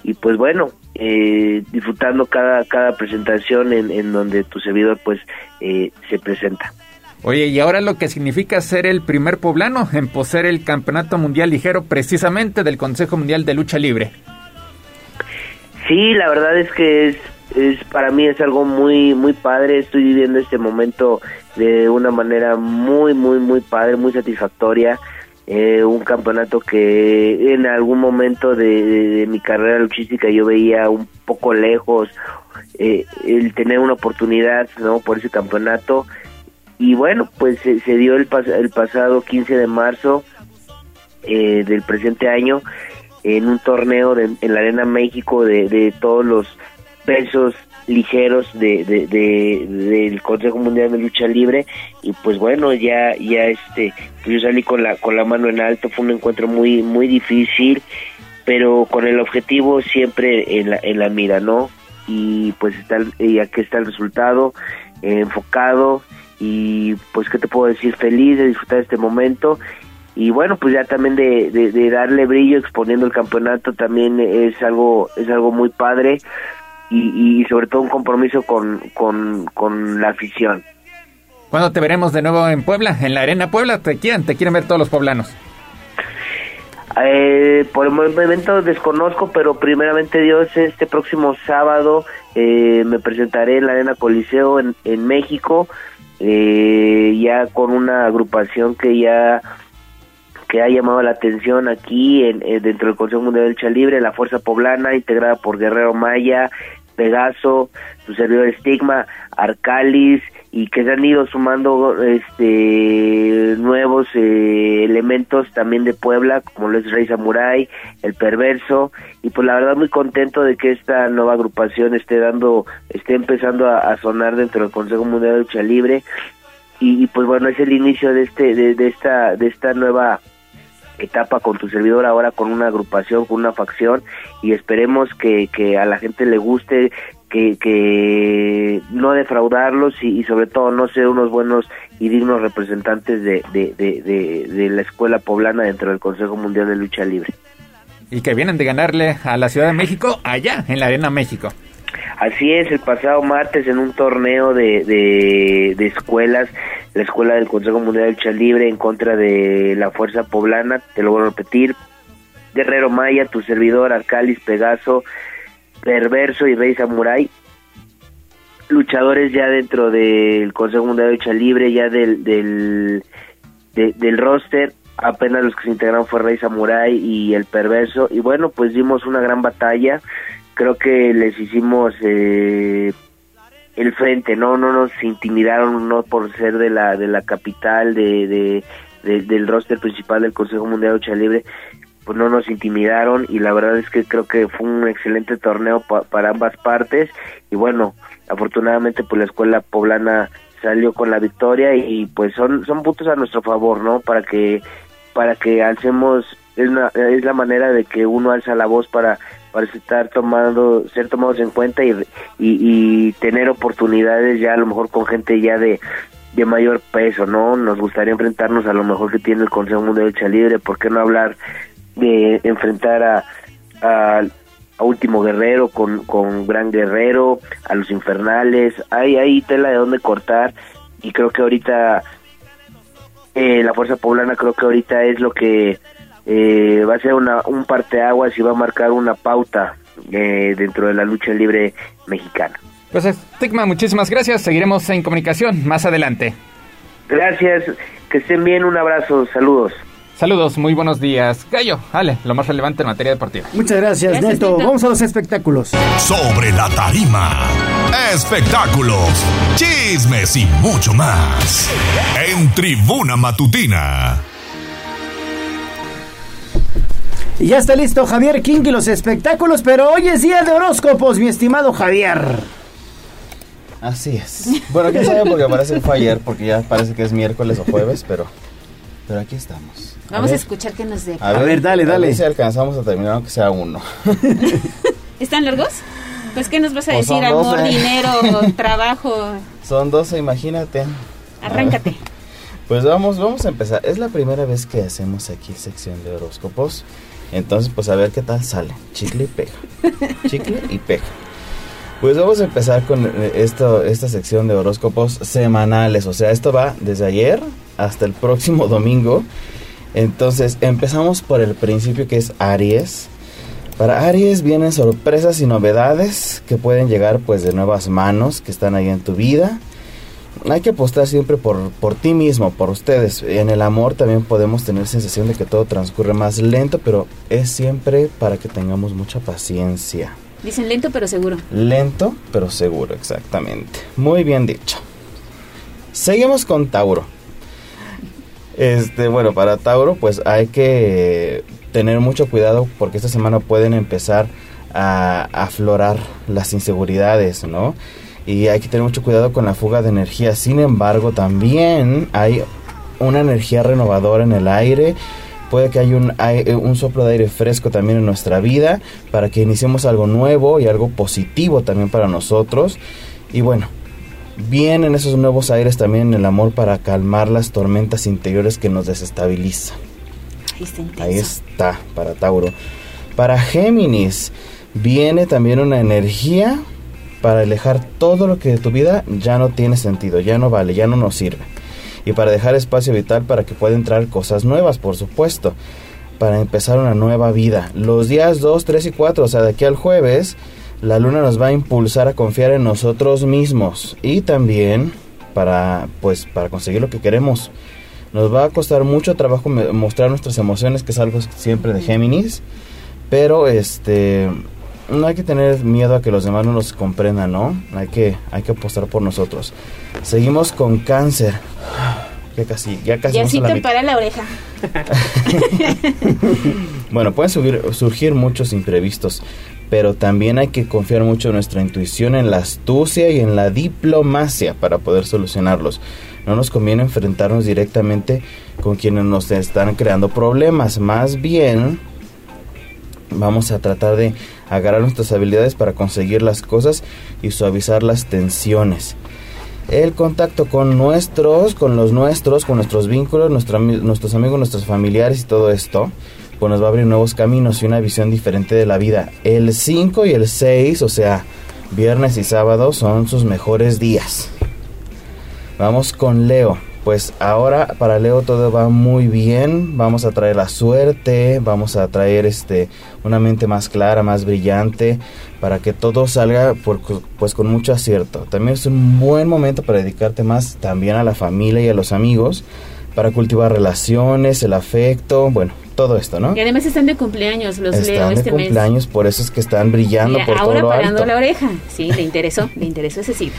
y pues bueno, eh, disfrutando cada, cada presentación en, en donde tu servidor pues eh, se presenta. Oye, y ahora lo que significa ser el primer poblano en poseer el Campeonato Mundial Ligero precisamente del Consejo Mundial de Lucha Libre. Sí, la verdad es que es, es para mí es algo muy muy padre, estoy viviendo este momento de una manera muy muy muy padre, muy satisfactoria. Eh, un campeonato que en algún momento de, mi carrera luchística yo veía un poco lejos eh, el tener una oportunidad no por ese campeonato. Y bueno pues se, dio el, el pasado 15 de marzo eh, del presente año en un torneo en la arena México de, de todos los pesos ligeros de, de, del Consejo Mundial de Lucha Libre. Y pues bueno ya ya este pues yo salí con la con la mano en alto. Fue un encuentro muy muy difícil pero con el objetivo siempre en la, en la mira no y pues está y aquí está el resultado eh, enfocado. Y pues qué te puedo decir feliz de disfrutar este momento. Y bueno pues ya también de, de, darle brillo exponiendo el campeonato también es algo es algo muy padre y, sobre todo un compromiso con, con, la afición. ¿Cuándo te veremos de nuevo en Puebla? En la Arena Puebla, ¿te quieren? ¿Te quieren ver todos los poblanos? Eh, por el momento desconozco, pero primeramente Dios, este próximo sábado eh, me presentaré en la Arena Coliseo en, en México, eh, ya con una agrupación que ya que ha llamado la atención aquí en, dentro del Consejo Mundial de Lucha Libre, la Fuerza Poblana, integrada por Guerrero Maya, Pegaso, su servidor Estigma, Arcalis, y que se han ido sumando este nuevos eh, elementos también de Puebla, como lo es Rey Samurai, El Perverso, y pues la verdad muy contento de que esta nueva agrupación esté dando, esté empezando a, sonar dentro del Consejo Mundial de Lucha Libre, y, pues bueno, es el inicio de este, de, de esta, de esta nueva etapa con tu servidor ahora con una agrupación, con una facción y esperemos que, que a la gente le guste, que, que no defraudarlos y, sobre todo no ser unos buenos y dignos representantes de, de, de, de, la escuela poblana dentro del Consejo Mundial de Lucha Libre. Y que vienen de ganarle a la Ciudad de México allá, en la Arena México. Así es, el pasado martes en un torneo de, de, escuelas la escuela del Consejo Mundial de Lucha Libre en contra de la Fuerza Poblana, te lo voy a repetir, Guerrero Maya, tu servidor, Arcalis, Pegaso, Perverso y Rey Samurai, luchadores ya dentro del Consejo Mundial de Lucha Libre, ya del, del, del roster, apenas los que se integraron fue Rey Samurai y el Perverso, y bueno, pues dimos una gran batalla, creo que les hicimos... Eh, el frente, no, no nos intimidaron, no por ser de la, de la capital, de, de, del roster principal del Consejo Mundial de Lucha Libre, pues no nos intimidaron y la verdad es que creo que fue un excelente torneo para ambas partes y bueno, afortunadamente pues la escuela poblana salió con la victoria y pues son son puntos a nuestro favor, ¿no? Para que para que alcemos es, es la manera de que uno alza la voz para para estar tomando ser tomados en cuenta y, y, tener oportunidades ya a lo mejor con gente ya de de mayor peso, ¿no? Nos gustaría enfrentarnos a lo mejor que tiene el Consejo Mundial de Lucha Libre, ¿por qué no hablar de enfrentar a, a, Último Guerrero con, con Gran Guerrero, a los Infernales, hay, hay tela de dónde cortar y creo que ahorita eh, la Fuerza Poblana creo que ahorita es lo que eh, va a ser una, un parteaguas y va a marcar una pauta eh, dentro de la lucha libre mexicana. Pues Estigma, muchísimas gracias. Seguiremos en comunicación más adelante. Gracias, que estén bien, un abrazo, saludos. Saludos, muy buenos días. Gallo, Ale, lo más relevante en materia deportiva. Muchas gracias, Neto. Vamos a los espectáculos. Sobre la tarima, espectáculos, chismes y mucho más. En Tribuna Matutina. Y ya está listo Javier King y los espectáculos, pero hoy es día de horóscopos, mi estimado Javier. Así es. Bueno, quién sabe porque parece que fue ayer, porque ya parece que es miércoles o jueves, pero, pero aquí estamos. Vamos a, escuchar qué nos deja. A, ver, dale, dale. A ver si alcanzamos a terminar aunque sea uno. ¿Están largos? Pues, ¿qué nos vas a pues decir? Amor, dinero, trabajo. Son 12, imagínate. Arráncate. Pues vamos, vamos a empezar. Es la primera vez que hacemos aquí sección de horóscopos. Entonces, pues a ver qué tal sale. Chicle y pega. Chicle y pega. Pues vamos a empezar con eh, esto, esta sección de horóscopos semanales. O sea, esto va desde ayer hasta el próximo domingo. Entonces, empezamos por el principio que es Aries. Para Aries vienen sorpresas y novedades que pueden llegar pues de nuevas manos que están ahí en tu vida. Hay que apostar siempre por, por ti mismo, por ustedes. En el amor también podemos tener sensación de que todo transcurre más lento, pero es siempre para que tengamos mucha paciencia. Dicen lento pero seguro. Lento pero seguro, exactamente. Muy bien dicho. Seguimos con Tauro. Este, bueno, para Tauro, pues hay que tener mucho cuidado porque esta semana pueden empezar a aflorar las inseguridades, ¿no? Y hay que tener mucho cuidado con la fuga de energía. Sin embargo, también hay una energía renovadora en el aire. Puede que haya un, un soplo de aire fresco también en nuestra vida para que iniciemos algo nuevo y algo positivo también para nosotros. Y bueno, Vienen esos nuevos aires también en el amor para calmar las tormentas interiores que nos desestabilizan. Ahí está, para Tauro. Para Géminis, viene también una energía para alejar todo lo que de tu vida ya no tiene sentido, ya no vale, ya no nos sirve. Y para dejar espacio vital para que pueda entrar cosas nuevas, por supuesto. Para empezar una nueva vida. Los días 2, 3 y 4, o sea, de aquí al jueves, la luna nos va a impulsar a confiar en nosotros mismos y también para pues para conseguir lo que queremos. Nos va a costar mucho trabajo mostrar nuestras emociones, que es algo siempre de Géminis, pero este no hay que tener miedo a que los demás no nos comprendan, ¿no? Hay que hay que apostar por nosotros. Seguimos con Cáncer. Ya casi, ya casi. Ya sí te para la oreja. bueno, pueden subir, surgir muchos imprevistos, pero también hay que confiar mucho en nuestra intuición, en la astucia y en la diplomacia para poder solucionarlos. No nos conviene enfrentarnos directamente con quienes nos están creando problemas, más bien vamos a tratar de agarrar nuestras habilidades para conseguir las cosas y suavizar las tensiones. El contacto con nuestros, con los nuestros, con nuestros vínculos, nuestros amigos, nuestros familiares y todo esto pues nos va a abrir nuevos caminos y una visión diferente de la vida. El 5 y el 6, o sea, viernes y sábado, son sus mejores días. Vamos con Leo. Pues ahora para Leo todo va muy bien. Vamos a traer la suerte, vamos a traer este una mente más clara, más brillante, para que todo salga pues con mucho acierto. También es un buen momento para dedicarte más también a la familia y a los amigos, para cultivar relaciones, el afecto, bueno, todo esto, ¿no? Y además están de cumpleaños, los están leo de este mes. cumpleaños, por eso es que están brillando Mira, por ahora todo lo parando alto. la oreja. Sí, le interesó, le interesó ese sí.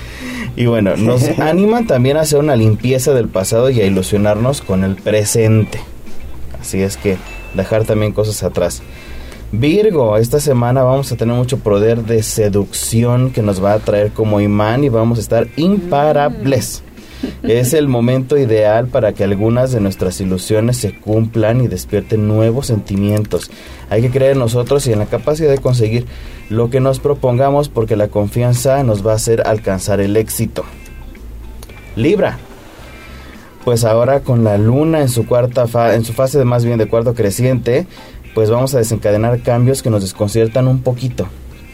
Y bueno, nos animan también a hacer una limpieza del pasado y a ilusionarnos con el presente. Así es que dejar también cosas atrás. Virgo, esta semana vamos a tener mucho poder de seducción que nos va a traer como imán y vamos a estar imparables. Es el momento ideal para que algunas de nuestras ilusiones se cumplan y despierten nuevos sentimientos. Hay que creer en nosotros y en la capacidad de conseguir lo que nos propongamos porque la confianza nos va a hacer alcanzar el éxito. Libra. Pues ahora con la luna en su cuarta fa- en su fase de más bien de cuarto creciente, pues vamos a desencadenar cambios que nos desconciertan un poquito.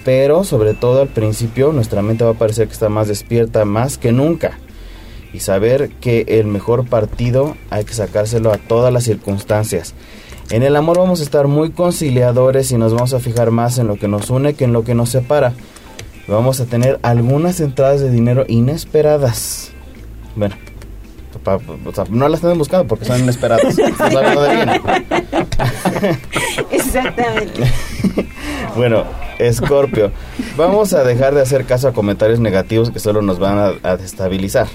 Pero sobre todo al principio nuestra mente va a parecer que está más despierta más que nunca. Y saber que el mejor partido hay que sacárselo a todas las circunstancias. En el amor vamos a estar muy conciliadores y nos vamos a fijar más en lo que nos une que en lo que nos separa. Vamos a tener algunas entradas de dinero inesperadas. Bueno, pa- o sea, no las estén buscando porque son inesperadas. Bien. Exactamente. Bueno, Escorpio, vamos a dejar de hacer caso a comentarios negativos que solo nos van a, a destabilizar.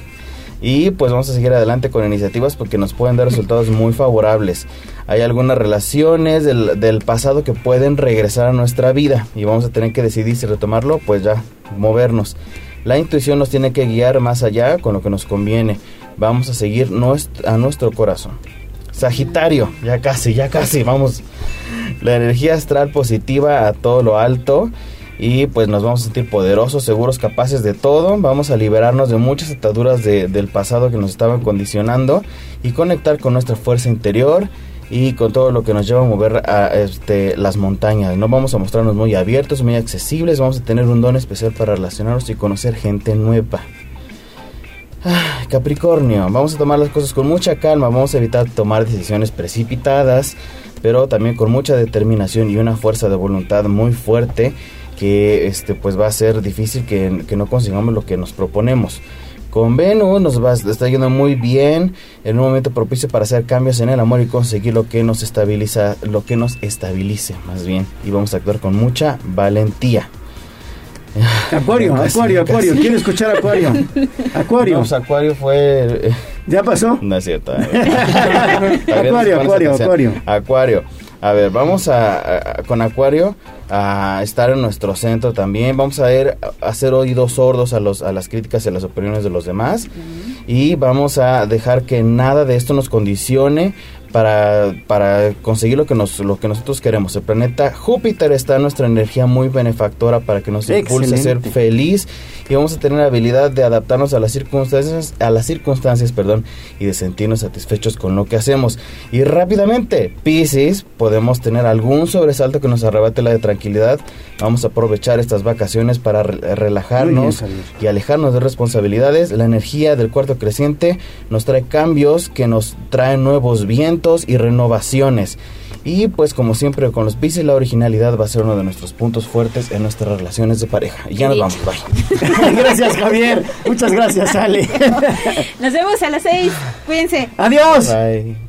Y pues vamos a seguir adelante con iniciativas porque nos pueden dar resultados muy favorables. Hay algunas relaciones del, pasado que pueden regresar a nuestra vida y vamos a tener que decidir si retomarlo, pues ya, movernos. La intuición nos tiene que guiar más allá con lo que nos conviene. Vamos a seguir a nuestro corazón. Sagitario, ya casi, ya casi, vamos. La energía astral positiva a todo lo alto y pues nos vamos a sentir poderosos, seguros, capaces de todo. Vamos a liberarnos de muchas ataduras de- del pasado que nos estaban condicionando y conectar con nuestra fuerza interior y con todo lo que nos lleva a mover a este, las montañas. No vamos a mostrarnos muy abiertos, muy accesibles, vamos a tener un don especial para relacionarnos y conocer gente nueva. Capricornio, vamos a tomar las cosas con mucha calma, vamos a evitar tomar decisiones precipitadas, pero también con mucha determinación y una fuerza de voluntad muy fuerte que este pues va a ser difícil que, que no consigamos lo que nos proponemos. Con Venus nos va, está yendo muy bien, en un momento propicio para hacer cambios en el amor y conseguir lo que nos estabiliza, lo que nos estabilice más bien. Y vamos a actuar con mucha valentía. Acuario, Acuario, casi. Acuario. ¿Quién escuchar Acuario? Acuario. No, pues, Acuario fue. ¿Ya pasó? No es cierto. Acuario, Acuario, Acuario. Acuario. A ver, vamos a, a- con Acuario a estar en nuestro centro también. Vamos a hacer oídos sordos a, los, a las críticas y a las opiniones de los demás. Y vamos a dejar que nada de esto nos condicione para, para conseguir lo que, nos, lo que nosotros queremos. El planeta Júpiter está en nuestra energía muy benefactora para que nos impulse a ser feliz y vamos a tener la habilidad de adaptarnos a las circunstancias, a las circunstancias, perdón, y de sentirnos satisfechos con lo que hacemos. Y rápidamente, Piscis, podemos tener algún sobresalto que nos arrebate la de tranquilidad. Vamos a aprovechar estas vacaciones para re- Muy bien, relajarnos y alejarnos de responsabilidades. La energía del cuarto creciente nos trae cambios que nos traen nuevos vientos y renovaciones. Y pues como siempre con los Piscis la originalidad va a ser uno de nuestros puntos fuertes en nuestras relaciones de pareja. Y ya nos vamos, bye. gracias, Javier. Muchas gracias, Ale. Nos vemos a las seis. Cuídense. Adiós. Bye.